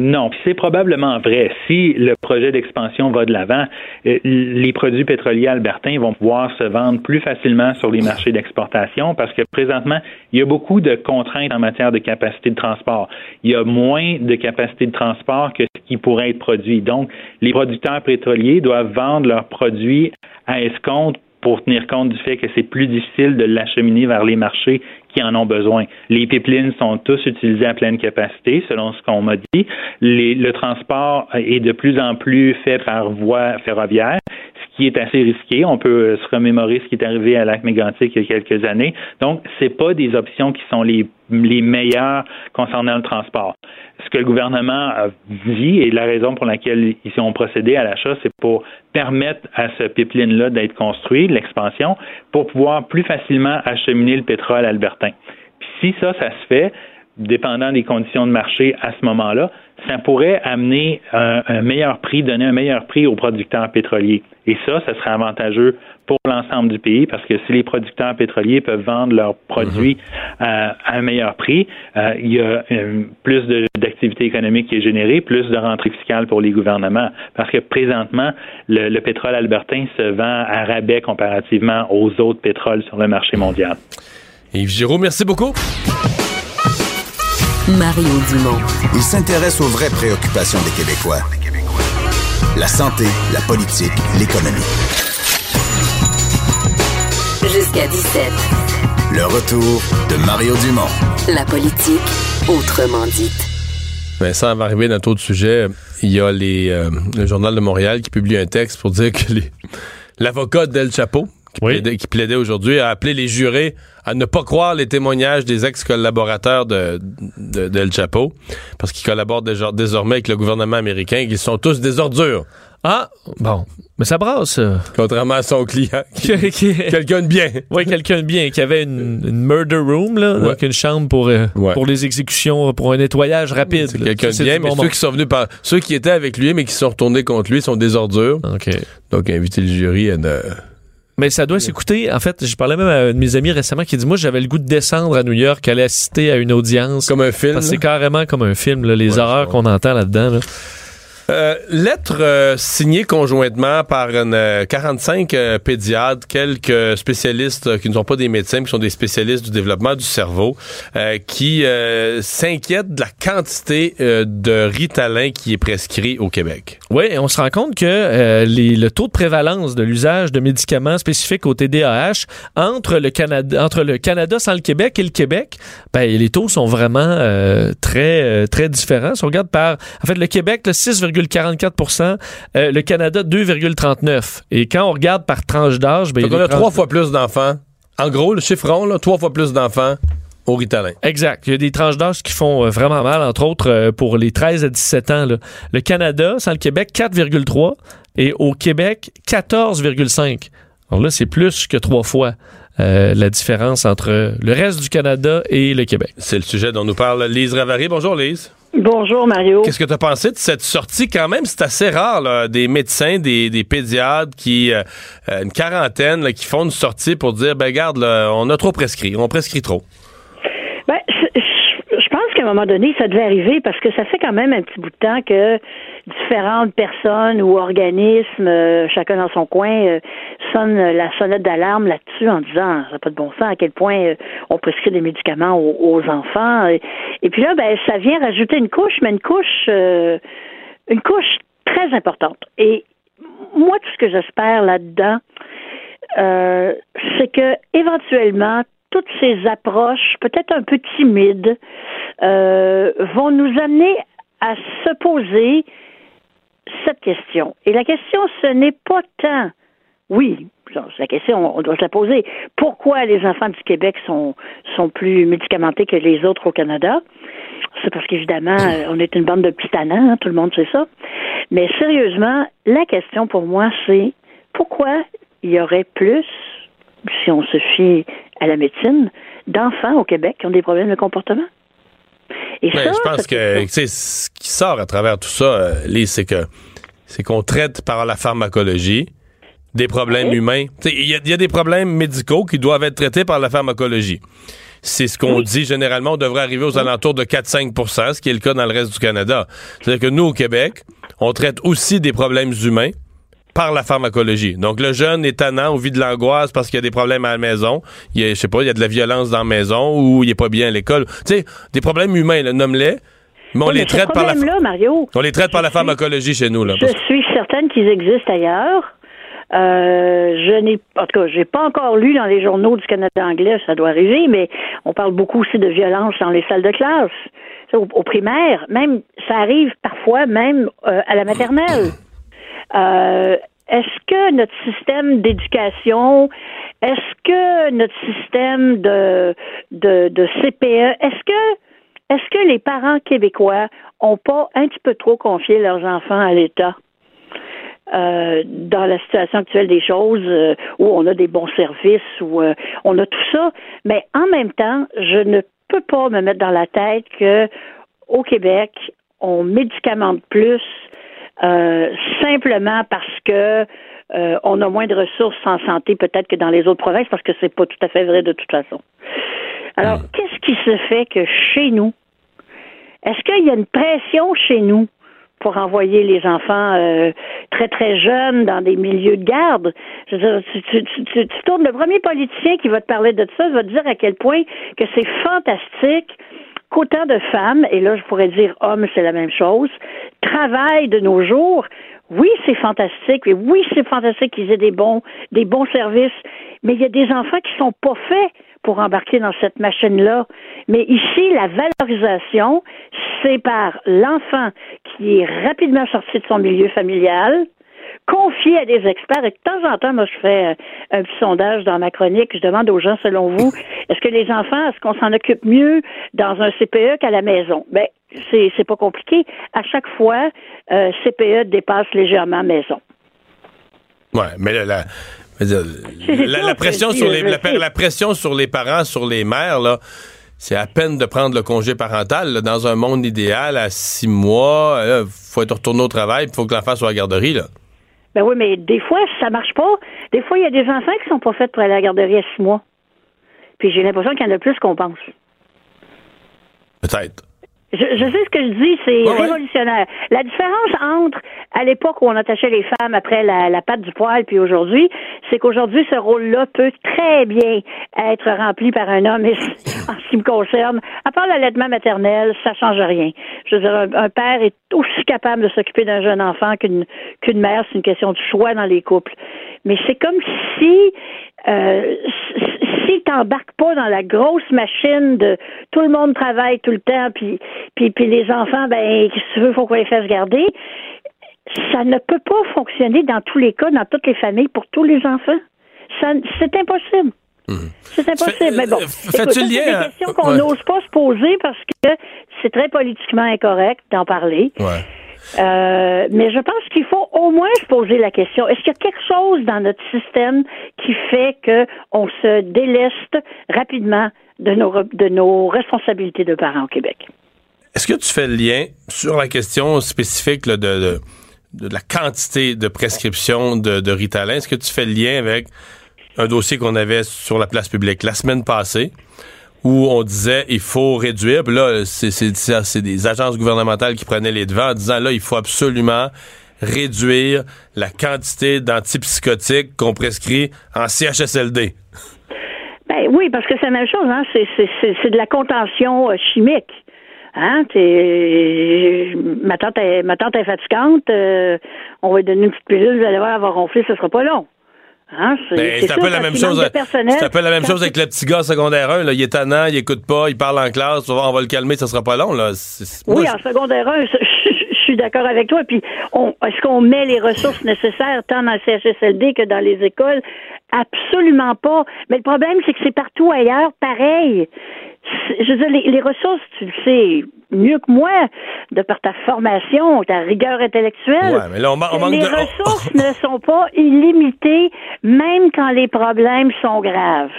S8: Non, c'est probablement vrai. Si le projet d'expansion va de l'avant, euh, les produits pétroliers albertains vont pouvoir se vendre plus facilement sur les marchés d'exportation parce que présentement, il y a beaucoup de contraintes en matière de capacité de transport. Il y a moins de capacité de transport que ce qui pourrait être produit. Donc, les producteurs pétroliers doivent vendre leurs produits à escompte pour tenir compte du fait que c'est plus difficile de l'acheminer vers les marchés qui en ont besoin. Les pipelines sont tous utilisés à pleine capacité, selon ce qu'on m'a dit. le transport est de plus en plus fait par voie ferroviaire, qui est assez risqué. On peut se remémorer ce qui est arrivé à Lac Mégantic il y a quelques années. Donc, c'est pas des options qui sont les, les meilleures concernant le transport ce que le gouvernement a dit et la raison pour laquelle ils ont procédé à l'achat, c'est pour permettre à ce pipeline-là d'être construit, l'expansion, pour pouvoir plus facilement acheminer le pétrole albertain. Puis si ça, ça se fait, dépendant des conditions de marché à ce moment-là, ça pourrait amener un, meilleur prix, donner un meilleur prix aux producteurs pétroliers. Et ça, ça serait avantageux pour l'ensemble du pays parce que si les producteurs pétroliers peuvent vendre leurs produits mhm. à, un meilleur prix, euh, il y a euh, plus d'activité économique qui est générée, plus de rentrée fiscale pour les gouvernements. Parce que présentement, le, le pétrole albertain se vend à rabais comparativement aux autres pétroles sur le marché mondial.
S1: Yves Giraud, merci beaucoup.
S4: Mario Dumont.
S3: Il s'intéresse aux vraies préoccupations des Québécois. La santé, la politique, l'économie.
S4: Jusqu'à 17.
S3: Le retour de Mario Dumont.
S4: La politique, autrement dite.
S1: Vincent va arriver d'un autre sujet. Il y a les, euh, le Journal de Montréal qui publie un texte pour dire que l'avocat d'El Chapeau, qui, plaidait, aujourd'hui, a appelé les jurés à ne pas croire les témoignages des ex-collaborateurs de, de, Chapo, parce qu'ils collaborent désormais avec le gouvernement américain, qu'ils sont tous des ordures.
S2: Ah, bon. Mais ça brasse.
S1: Contrairement à son client. quelqu'un de bien.
S2: Oui, quelqu'un de bien, qui avait une, murder room, là, donc une chambre pour, euh, pour les exécutions, pour un nettoyage rapide.
S1: quelqu'un de bien, mais ceux qui sont venus par. Ceux qui étaient avec lui, mais qui sont retournés contre lui, sont des ordures.
S2: OK.
S1: Donc, inviter le jury à ne
S2: mais ça doit s'écouter. En fait, je parlais même à un de mes amis récemment qui dit Moi, j'avais le goût de descendre à New York, aller assister à une audience.
S1: Comme un film.
S2: C'est carrément comme un film, les horreurs qu'on entend là-dedans. Là.
S1: Euh, lettre euh, signée conjointement par une, 45 euh, pédiatres, quelques spécialistes qui ne sont pas des médecins, qui sont des spécialistes du développement du cerveau, qui s'inquiètent de la quantité de Ritalin qui est prescrit au Québec.
S2: Oui, on se rend compte que le taux de prévalence de l'usage de médicaments spécifiques au TDAH entre le Canada, entre le Canada sans le Québec et le Québec, ben, les taux sont vraiment très très différents. Si on regarde par, en fait, le Québec, le 6, 2,44 euh, le Canada 2,39 Et quand on regarde par tranche d'âge,
S1: ben, il y a trois fois plus d'enfants. En gros, le chiffre rond, trois fois plus d'enfants au Ritalin.
S2: Exact. Il y a des tranches d'âge qui font euh, vraiment mal, entre autres euh, pour les 13 à 17 ans. Le Canada, sans le Québec, 4,3 et au Québec, 14,5. Alors là, c'est plus que trois fois. La différence entre le reste du Canada et le Québec.
S1: C'est le sujet dont nous parle Lise Ravary. Bonjour Lise.
S9: Bonjour Mario.
S1: Qu'est-ce que tu as pensé de cette sortie? Quand même? C'est assez rare, des médecins, des, pédiatres qui, euh, euh, une quarantaine, qui font une sortie pour dire, ben garde, on a trop prescrit, on prescrit trop.
S9: Qu'à un moment donné, ça devait arriver parce que ça fait quand même un petit bout de temps que différentes personnes ou organismes, euh, chacun dans son coin, euh, sonnent la sonnette d'alarme là-dessus en disant ça n'a pas de bon sens à quel point euh, on prescrit des médicaments aux, enfants. Et, puis là, ben, ça vient rajouter une couche, mais une couche, une couche très importante. Et moi, tout ce que j'espère là-dedans, euh, c'est que éventuellement, toutes ces approches, peut-être un peu timides, euh, vont nous amener à se poser cette question. Et la question, ce n'est pas tant, oui, la question, on doit se la poser. Pourquoi les enfants du Québec sont, sont plus médicamentés que les autres au Canada? C'est parce qu'évidemment, euh, on est une bande de petits hein, tout le monde sait ça. Mais sérieusement, la question pour moi, c'est pourquoi il y aurait plus, si on se fie à la médecine, d'enfants au Québec qui ont des problèmes de comportement?
S1: Et ça, je pense que ce qui sort à travers tout ça, euh, Lise, c'est que c'est qu'on traite par la pharmacologie des problèmes humains. Il y, a des problèmes médicaux qui doivent être traités par la pharmacologie. C'est ce qu'on dit généralement, on devrait arriver aux alentours de 4-5% ce qui est le cas dans le reste du Canada. C'est-à-dire que nous, au Québec, on traite aussi des problèmes humains par la pharmacologie. Donc, le jeune est tannant, on vit de l'angoisse parce qu'il y a des problèmes à la maison. Il y a, je sais pas, il y a de la violence dans la maison ou il est pas bien à l'école. Tu sais, des problèmes humains, nomme-les. Mais on les traite par la On les traite par la pharmacologie chez nous là.
S9: Je suis certaine qu'ils existent ailleurs. Euh, je n'ai, en tout cas, j'ai pas encore lu dans les journaux du Canada anglais, ça doit arriver, mais on parle beaucoup aussi de violence dans les salles de classe, au, au primaire, même ça arrive parfois même euh, à la maternelle. Euh, est-ce que notre système d'éducation, est-ce que notre système de, de, de CPE, est-ce que est-ce que les parents québécois ont pas un petit peu trop confié leurs enfants à l'État? Euh, dans la situation actuelle des choses, euh, où on a des bons services, où euh, on a tout ça, mais en même temps, je ne peux pas me mettre dans la tête que au Québec, on médicamente plus simplement parce que on a moins de ressources en santé peut-être que dans les autres provinces, parce que c'est pas tout à fait vrai de toute façon. Alors, hmm. qu'est-ce qui se fait que chez nous, est-ce qu'il y a une pression chez nous pour envoyer les enfants euh, très très jeunes dans des milieux de garde? Je veux dire, tu, tu, tu, tu, tournes le premier politicien qui va te parler de ça, va te dire à quel point que c'est fantastique qu'autant de femmes, et là je pourrais dire hommes, c'est la même chose, travaillent de nos jours. Oui, c'est fantastique, et oui, c'est fantastique qu'ils aient des bons, des bons services, mais il y a des enfants qui sont pas faits pour embarquer dans cette machine-là. Mais ici, la valorisation, c'est par l'enfant qui est rapidement sorti de son milieu familial, confié à des experts. Et de temps en temps, moi, je fais euh, un petit sondage dans ma chronique. Je demande aux gens, selon vous, est-ce que les enfants, est-ce qu'on s'en occupe mieux dans un CPE qu'à la maison? Ben, c'est, c'est pas compliqué. À chaque fois, euh, CPE dépasse légèrement maison.
S1: Ouais, mais la, la, pression sur les, la, pression sur les parents, sur les mères, là, c'est à peine de prendre le congé parental. dans un monde idéal, à six mois, il faut être retourné au travail, il faut que l'enfant soit à la garderie. Là.
S9: Ben oui, mais des fois, ça marche pas. Des fois, il y a des enfants qui sont pas faits pour aller à la garderie à six mois. Puis j'ai l'impression qu'il y en a plus qu'on pense.
S1: Peut-être.
S9: Je, sais ce que je dis, c'est révolutionnaire. La différence entre à l'époque où on attachait les femmes après la, la patte du poil puis aujourd'hui, c'est qu'aujourd'hui ce rôle-là peut très bien être rempli par un homme. Et en ce qui me concerne, à part l'allaitement maternel, ça change rien. Je veux dire, un, père est aussi capable de s'occuper d'un jeune enfant qu'une qu'une mère. C'est une question de choix dans les couples. Mais c'est comme si euh, si t'embarques pas dans la grosse machine de tout le monde travaille tout le temps, puis puis, puis les enfants, ben, si tu veux, faut qu'on les fasse garder. Ça ne peut pas fonctionner dans tous les cas, dans toutes les familles, pour tous les enfants. c'est impossible. Hmm. C'est impossible. mais bon, c'est des questions qu'on n'ose pas se poser parce que c'est très politiquement incorrect d'en parler.
S1: Ouais.
S9: Euh, mais je pense qu'il faut au moins se poser la question est-ce qu'il y a quelque chose dans notre système qui fait que on se déleste rapidement de nos de nos responsabilités de parents au Québec?
S1: Est-ce que tu fais le lien sur la question spécifique de, de, la quantité de prescription de, de Ritalin? Est-ce que tu fais le lien avec un dossier qu'on avait sur la place publique la semaine passée? Où on disait il faut réduire. Puis là, c'est des agences gouvernementales qui prenaient les devants en disant là, il faut absolument réduire la quantité d'antipsychotiques qu'on prescrit en CHSLD.
S9: Ben oui, parce que c'est la même chose, hein? C'est de la contention euh, chimique. Hein, ma tante est, ma tante est fatigante, euh, on va lui donner une petite pilule, vous allez voir, elle va ronfler, ce sera pas long. Hein,
S1: Ben, c'est un
S9: sûr,
S1: peu la même chose. C'est un peu la même chose avec le petit gars secondaire 1. Là. Il est tannant, il écoute pas, il parle en classe. On va, on va le calmer, ça sera pas long. Là.
S9: Oui, en secondaire 1, je suis d'accord avec toi. Puis, est-ce qu'on met les ressources nécessaires tant dans le CHSLD que dans les écoles? Absolument pas. Mais le problème, c'est que c'est partout ailleurs pareil. Je veux dire, les, les ressources, tu le sais mieux que moi, de par ta formation, ta rigueur intellectuelle.
S1: Ouais, mais là, on ma- on manque
S9: les
S1: de-
S9: ressources ne sont pas illimitées, même quand les problèmes sont graves.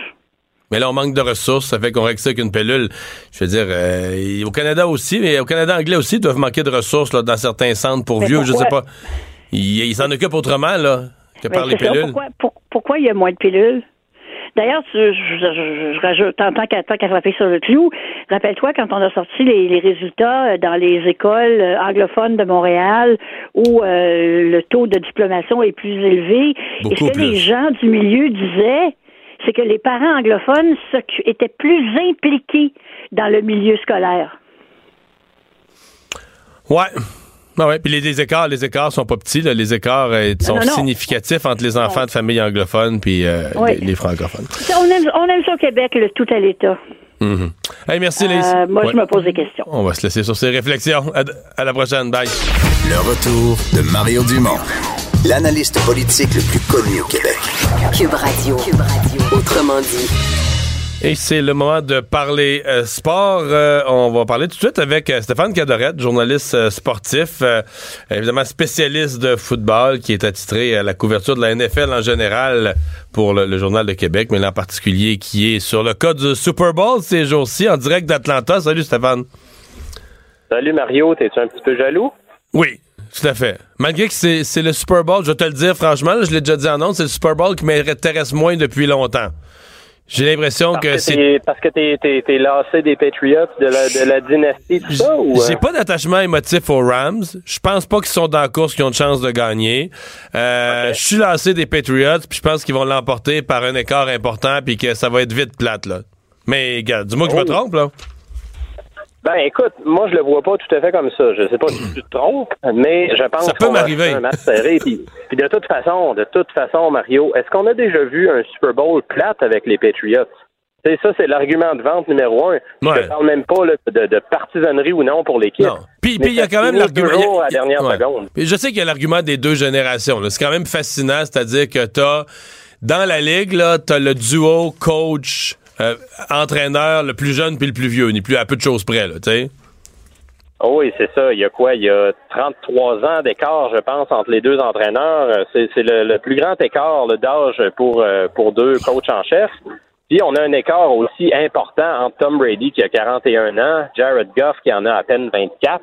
S1: Mais là, on manque de ressources, ça fait qu'on règle ça avec une pilule. Je veux dire, euh, au Canada aussi, mais au Canada anglais aussi, ils doivent manquer de ressources là, dans certains centres pour
S9: Mais
S1: vieux, je sais
S9: pourquoi?
S1: pas. Ils s'en occupent autrement, là, que
S9: Mais
S1: par les
S9: ça,
S1: pilules.
S9: Pourquoi, pour- pourquoi il y a moins de pilules? D'ailleurs, je, je- je rajoute, tant tant qu'à frapper sur le clou, rappelle-toi quand on a sorti les, les résultats euh, dans les écoles euh, anglophones de Montréal où euh, le taux de diplomation est plus élevé,
S1: Beaucoup
S9: et ce que
S1: plus.
S9: les gens du milieu disaient, c'est que les parents anglophones étaient plus impliqués dans le milieu scolaire.
S1: Ouais. Ah ouais, puis les, les écarts, les écarts sont pas petits, là. les écarts euh, sont
S9: non, non.
S1: significatifs entre les enfants de familles anglophones puis euh,
S9: Oui.
S1: les, les francophones.
S9: On aime, on aime ça au Québec, le tout à l'État.
S1: Mhm. Hey, merci, Lise.
S9: Euh, moi,
S1: Ouais.
S9: je me pose des questions.
S1: On va se laisser sur ces réflexions. À, à la prochaine. Bye.
S3: Le retour de Mario Dumont, l'analyste politique le plus connu au Québec.
S4: Cube Radio. Cube Radio. Autrement dit.
S1: Et c'est le moment de parler euh, sport. Euh, on va parler tout de suite avec euh, Stéphane Cadorette, journaliste euh, sportif, euh, évidemment spécialiste de football, qui est attitré à la couverture de la NFL en général pour le, le Journal de Québec, mais là en particulier qui est sur le cas du Super Bowl ces jours-ci en direct d'Atlanta. Salut Stéphane.
S10: Salut Mario, t'es-tu un petit peu jaloux?
S1: Oui. Tout à fait. Malgré que c'est c'est le Super Bowl, je vais te le dire franchement, là, je l'ai déjà dit en ondes, c'est le Super Bowl qui m'intéresse moins depuis longtemps. J'ai l'impression que
S10: que
S1: c'est
S10: parce que t'es, t'es, t'es lassé des Patriots, de la, de la dynastie, tout ça? Ou,
S1: J'ai
S10: euh?
S1: pas d'attachement émotif aux Rams. Je pense pas qu'ils sont dans la course, qu'ils ont de chance de gagner. Euh, Je suis lancé des Patriots, puis je pense qu'ils vont l'emporter par un écart important, puis que ça va être vite plate là. Mais regarde, dis-moi que je me
S10: Oh.
S1: trompe là.
S10: Ben écoute, moi je le vois pas tout à fait comme ça. Je sais pas si tu te trompes, mais je pense
S1: Ça peut m'arriver.
S10: un match serré. Puis, puis de toute façon, de toute façon, Mario, est-ce qu'on a déjà vu un Super Bowl plate avec les Patriots? C'est ça, c'est l'argument de vente numéro un.
S1: Ouais.
S10: Je parle même pas là, de, de partisanerie ou non pour l'équipe.
S1: Non. Puis il y a quand même l'argument.
S10: la dernière
S1: ouais.
S10: seconde.
S1: Puis je sais qu'il y a l'argument des deux générations. C'est quand même fascinant, c'est-à-dire que t'as dans la ligue là, t'as le duo coach euh, entraîneur le plus jeune puis le plus vieux, ni plus à peu de choses près tu sais.
S10: Oh oui, c'est ça. Il y a quoi? Il y a 33 ans d'écart, je pense, entre les deux entraîneurs. Euh, C'est, le, plus grand écart d'âge pour, euh, pour deux coachs en chef. Puis on a un écart aussi important entre Tom Brady qui a 41 ans, Jared Goff qui en a à peine 24.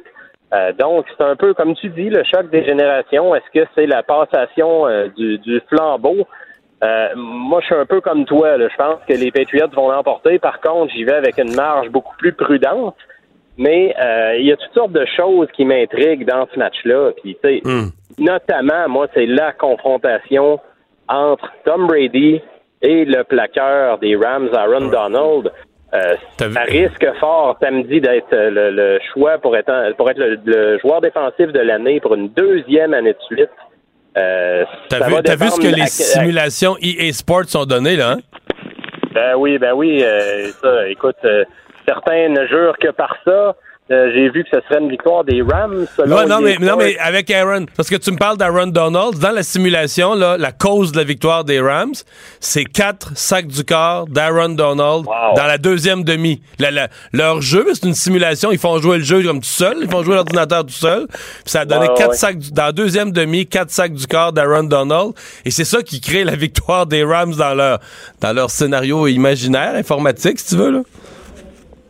S10: Euh, donc, c'est un peu, comme tu dis, le choc des générations. Est-ce que c'est la passation du flambeau? Euh, moi, je suis un peu comme toi. là. Je pense que les Patriots vont l'emporter. Par contre, j'y vais avec une marge beaucoup plus prudente. Mais euh, il y a toutes sortes de choses qui m'intriguent dans ce match-là. Puis, tu sais,
S1: Hmm.
S10: notamment, moi, c'est la confrontation entre Tom Brady et le plaqueur des Rams, Aaron Donald. Euh, ça risque fort samedi d'être euh, le, le choix pour être, pour être le, le joueur défensif de l'année pour une deuxième année de suite. Euh,
S1: T'as vu, t'as vu ce que les
S10: à-
S1: simulations EA Sports ont donné là hein?
S10: Ben oui, ben oui. euh, ça, écoute, euh, certains ne jurent que par ça. Euh, J'ai vu que ce serait une victoire des Rams. selon
S1: Ouais, non, mais, non, mais avec Aaron, parce que tu me parles d'Aaron Donald, dans la simulation, là, la cause de la victoire des Rams, c'est quatre sacs du corps d'Aaron Donald dans la deuxième demi. La- la- leur jeu, c'est une simulation, ils font jouer le jeu comme tout seul, ils font jouer l'ordinateur tout seul, puis ça a donné
S10: Ouais,
S1: quatre
S10: ouais.
S1: sacs, du- dans la deuxième demi, quatre sacs du corps d'Aaron Donald, et c'est ça qui crée la victoire des Rams dans leur, dans leur scénario imaginaire, informatique, si tu veux, là.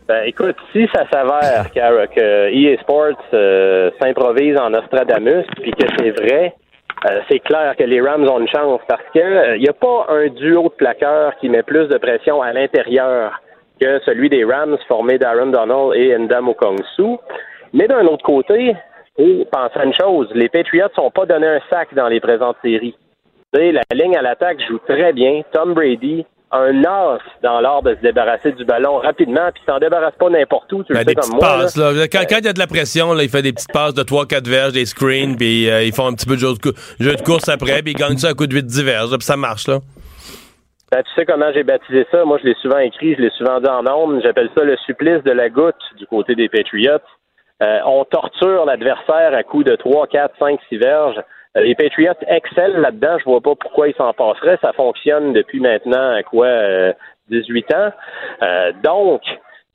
S10: Ben, écoute, si ça s'avère que, que EA Sports euh, s'improvise en Nostradamus, puis que c'est vrai, euh, c'est clair que les Rams ont une chance parce que il n'y a pas un duo de plaqueurs qui met plus de pression à l'intérieur que celui des Rams formé d'Aaron Donald et Ndam Okongsu. Mais d'un autre côté, faut penser à une chose, les Patriots n'ont pas donné un sac dans les présentes séries. La ligne à l'attaque joue très bien. Tom Brady un as dans l'art de se débarrasser du ballon rapidement, puis s'en débarrasse pas n'importe où, tu le
S1: Ben,
S10: sais comme moi. là.
S1: passes, là. Quand, quand il y a de la pression, là, il fait des petites passes de 3-4 verges, des screens, puis euh, ils font un petit peu de jeu de, cou- jeu de course après, puis ils gagnent ça à coup de 8-10 verges, puis ça marche, là.
S10: Ben, tu sais comment j'ai baptisé ça? Moi, je l'ai souvent écrit, je l'ai souvent dit en ondes. J'appelle ça le supplice de la goutte du côté des Patriots. Euh, on torture l'adversaire à coups de 3, 4, 5, 6 verges. Euh, les Patriots excellent là-dedans. Je vois pas pourquoi ils s'en passeraient. Ça fonctionne depuis maintenant, quoi, euh, 18 ans. Euh, donc,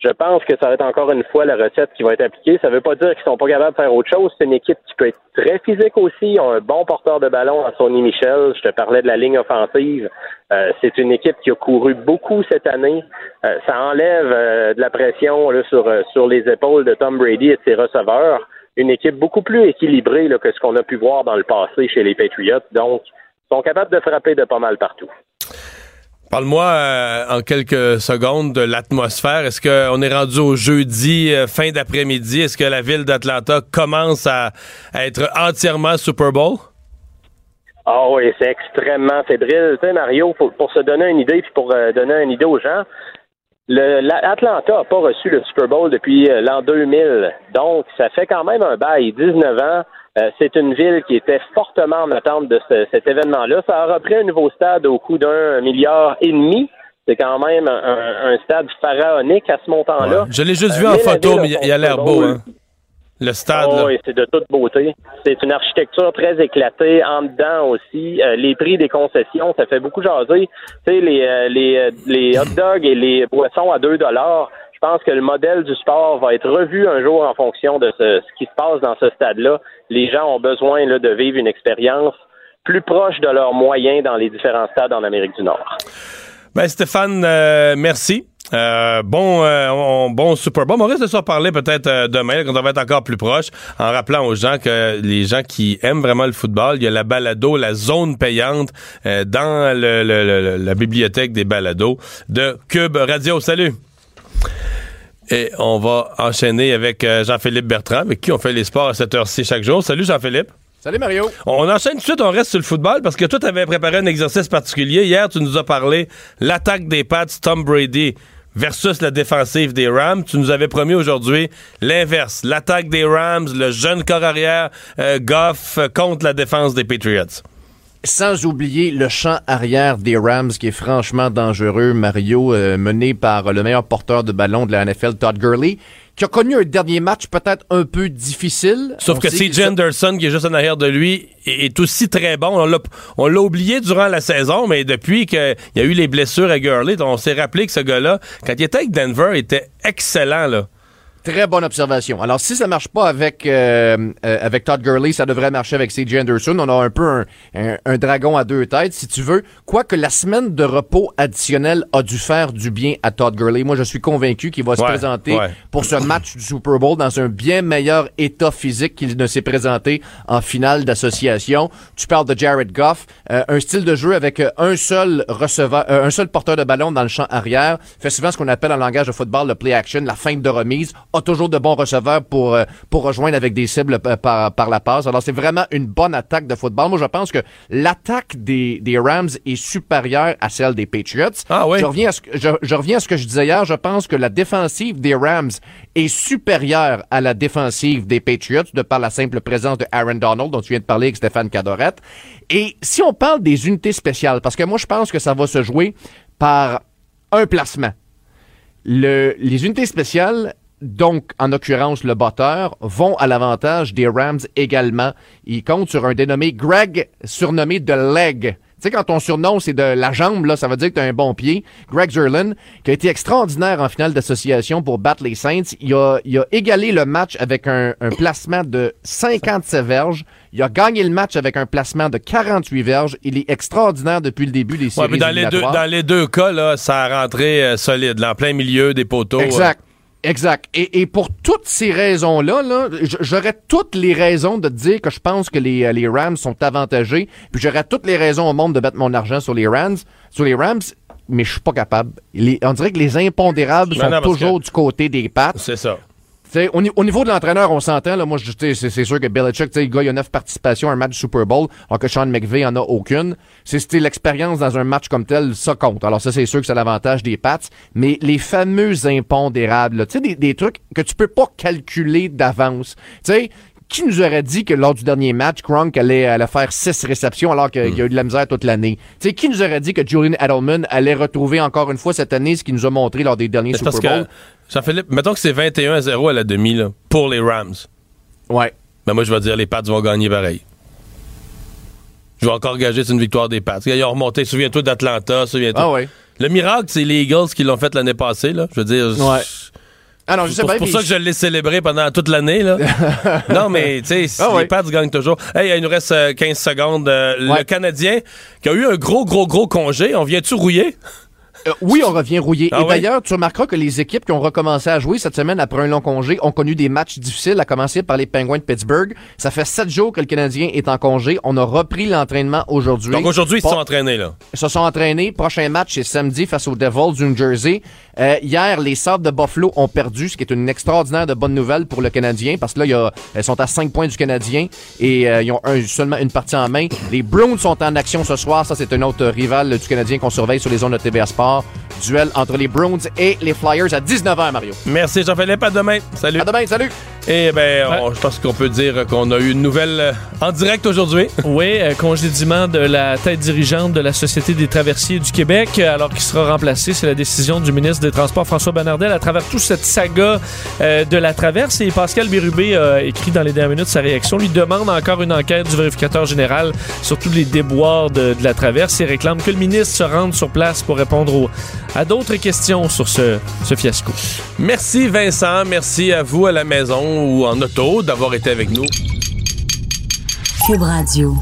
S10: je pense que ça va être encore une fois la recette qui va être appliquée. Ça veut pas dire qu'ils sont pas capables de faire autre chose. C'est une équipe qui peut être très physique aussi. Ils ont un bon porteur de ballon à Sonny Michel. Je te parlais de la ligne offensive. Euh, c'est une équipe qui a couru beaucoup cette année. Euh, ça enlève euh, de la pression sur, euh, sur les épaules de Tom Brady et de ses receveurs. Une équipe beaucoup plus équilibrée là, que ce qu'on a pu voir dans le passé chez les Patriots. Donc, ils sont capables de frapper de pas mal partout.
S1: Parle-moi euh, en quelques secondes de l'atmosphère. Est-ce qu'on est rendu au jeudi, euh, fin d'après-midi? Est-ce que la ville d'Atlanta commence à, à être entièrement Super Bowl?
S10: Ah oui, c'est extrêmement fébrile. Tu sais, Mario, pour, pour se donner une idée, puis pour euh, donner une idée aux gens, le, la- Atlanta n'a pas reçu le Super Bowl depuis euh, l'an 2000. Donc, ça fait quand même un bail, 19 ans. Euh, c'est une ville qui était fortement en attente de ce- cet événement-là. Ça a repris un nouveau stade au coût d'un milliard et demi. C'est quand même un, stade pharaonique à ce montant-là.
S1: Je l'ai juste
S10: Euh,
S1: vu en
S10: la
S1: photo, mais il a l'air beau, hein? Le stade,
S10: Oh, oui, c'est de toute beauté. C'est une architecture très éclatée en dedans aussi. Euh, les prix des concessions, ça fait beaucoup jaser. Tu sais, les, euh, les, euh, les hot dogs et les boissons à 2 dollars. Je pense que le modèle du sport va être revu un jour en fonction de ce, ce qui se passe dans ce stade-là. Les gens ont besoin là, de vivre une expérience plus proche de leurs moyens dans les différents stades en Amérique du Nord.
S1: Ben, Stéphane, euh, merci. Euh, bon, euh, on- bon Super Bowl. On risque de se reparler peut-être euh, demain, quand on va être encore plus proche, en rappelant aux gens que les gens qui aiment vraiment le football, il y a la balado, la zone payante euh, dans le- le- le- la bibliothèque des balados de Cube Radio. Salut! Et on va enchaîner avec Jean-Philippe Bertrand, avec qui on fait les sports à cette heure-ci chaque jour. Salut Jean-Philippe!
S11: Salut Mario.
S1: On enchaîne tout de suite, on reste sur le football parce que toi, tu avais préparé un exercice particulier. Hier, tu nous as parlé l'attaque des Pats, Tom Brady versus la défensive des Rams. Tu nous avais promis aujourd'hui l'inverse, l'attaque des Rams, le jeune corps arrière euh, Goff euh, contre la défense des Patriots.
S11: Sans oublier le champ arrière des Rams qui est franchement dangereux, Mario, euh, mené par le meilleur porteur de ballon de la NFL, Todd Gurley, qui a connu un dernier match peut-être un peu difficile.
S1: Sauf
S11: On
S1: que
S11: sait
S1: CJ Anderson, qui est juste en arrière de lui, est, est aussi très bon. On l'a- On l'a oublié durant la saison, mais depuis qu'il y a eu les blessures à Gurley, on s'est rappelé que ce gars-là, quand il était avec Denver, il était excellent. Là.
S11: Très bonne observation. Alors, si ça marche pas avec euh, euh, avec Todd Gurley, ça devrait marcher avec CJ Anderson. On a un peu un, un- un dragon à deux têtes, si tu veux. Quoique la semaine de repos additionnel a dû faire du bien à Todd Gurley. Moi, je suis convaincu qu'il va se présenter
S1: ouais.
S11: pour ce match du Super Bowl dans un bien meilleur état physique qu'il ne s'est présenté en finale d'association. Tu parles de Jared Goff, euh, un style de jeu avec euh, un seul receveur, euh, un seul porteur de ballon dans le champ arrière, fait souvent ce qu'on appelle en langage de football le play action, la feinte de remise, a toujours de bons receveurs pour euh, pour rejoindre avec des cibles euh, par par la passe. Alors c'est vraiment une bonne attaque de football. Moi je pense que l'attaque des des Rams est supérieure à celle des Patriots.
S1: Ah oui.
S11: Je reviens à ce que je, je reviens à ce que je disais hier, je pense que la défensive des Rams est supérieure à la défensive des Patriots de par la simple présence de Aaron Donald dont tu viens de parler avec Stéphane Cadorette. Et si on parle des unités spéciales parce que moi je pense que ça va se jouer par un placement. Le, les unités spéciales, donc en l'occurrence le batteur, vont à l'avantage des Rams également. Ils comptent sur un dénommé Greg, surnommé de Leg. Tu sais, quand ton surnom, c'est de la jambe, là, ça veut dire que tu as un bon pied. Greg Zerlin, qui a été extraordinaire en finale d'association pour battre les Saints. Il a, il a égalé le match avec un, un placement de 57 verges. Il a gagné le match avec un placement de 48 verges. Il est extraordinaire depuis le début des
S1: Ouais,
S11: séries
S1: mais dans, les deux, dans les deux cas, là, ça a rentré euh, solide, là, en plein milieu des poteaux.
S11: Exact. Exact. Et, et pour toutes ces raisons-là, là, j'aurais toutes les raisons de te dire que je pense que les, euh, les Rams sont avantagés, puis j'aurais toutes les raisons au monde de mettre mon argent sur les Rams, sur les Rams, mais je suis pas capable. Les- on dirait que les impondérables
S1: Non,
S11: sont
S1: non,
S11: toujours du côté des Pats.
S1: C'est ça.
S11: Au, ni- au niveau de l'entraîneur, on s'entend. Là, moi, c'est sûr que Belichick, le gars, il a neuf participations à un match du Super Bowl, alors que Sean McVay en a aucune. C'est c'était l'expérience dans un match comme tel, ça compte. Alors ça, c'est sûr que c'est l'avantage des Pats. Mais les fameux impondérables, là, t'sais, des, trucs que tu peux pas calculer d'avance. Tu sais, qui nous aurait dit que lors du dernier match, Gronk allait, allait faire six réceptions alors qu'il y a eu de la misère toute l'année? Tu sais, qui nous aurait dit que Julian Edelman allait retrouver encore une fois cette année ce qu'il nous a montré lors des derniers Super
S1: que, Jean-Philippe, mettons que c'est 21 à 0 à la demi là, pour les Rams.
S11: Ouais.
S1: Ben moi, je vais dire les Pats vont gagner pareil. Je vais encore gager c'est une victoire des Pats. Ils ont remonté, souviens-toi d'Atlanta, souviens-toi.
S11: Ah ouais.
S1: Le miracle, c'est les Eagles qui l'ont fait l'année passée. Là. Je veux dire,
S11: Ouais. Ah non, je sais
S1: c'est pour ça que je l'ai célébré pendant toute l'année. là. non, mais tu sais,
S11: Ah
S1: les Pats gagnent toujours. Hey, il nous reste euh, 15 secondes. Euh, Le. Canadien qui a eu un gros, gros, gros congé. On vient-tu rouiller?
S11: Euh, oui, on revient rouillé.
S1: Ah
S11: Et
S1: oui?
S11: d'ailleurs, tu remarqueras que les équipes qui ont recommencé à jouer cette semaine après un long congé ont connu des matchs difficiles, à commencer par les Penguins de Pittsburgh. Ça fait sept jours que le Canadien est en congé. On a repris l'entraînement aujourd'hui.
S1: Donc aujourd'hui, ils se sont entraînés. là.
S11: Ils se sont entraînés. Prochain match, c'est samedi face aux Devils du New Jersey. Euh, hier, les Sabres de Buffalo ont perdu, ce qui est une extraordinaire de bonne nouvelle pour le Canadien, parce que là, il y a, ils sont à 5 points du Canadien et euh, ils ont un- seulement une partie en main. Les Bruins sont en action ce soir. Ça, c'est un autre rival du Canadien qu'on surveille sur les zones de TVA Sport. Duel entre les Bruins et les Flyers à 19h, Mario.
S1: Merci, Jean-Philippe. À demain. Salut.
S11: À demain, salut!
S1: Ben, on- je pense qu'on peut dire qu'on a eu une nouvelle euh, en direct aujourd'hui.
S2: Oui, euh, congédiement de la tête dirigeante de la Société des traversiers du Québec, euh, alors qu'il sera remplacé. C'est la décision du ministre des Transports, François Bonnardel, à travers toute cette saga euh, de la traverse. Et Pascal Bérubé a écrit dans les dernières minutes sa réaction. Lui demande encore une enquête du vérificateur général sur tous les déboires de, de la traverse et réclame que le ministre se rende sur place pour répondre aux- à d'autres questions sur ce, ce fiasco.
S1: Merci Vincent, merci à vous à la maison ou en auto d'avoir été avec nous.
S4: Cube Radio.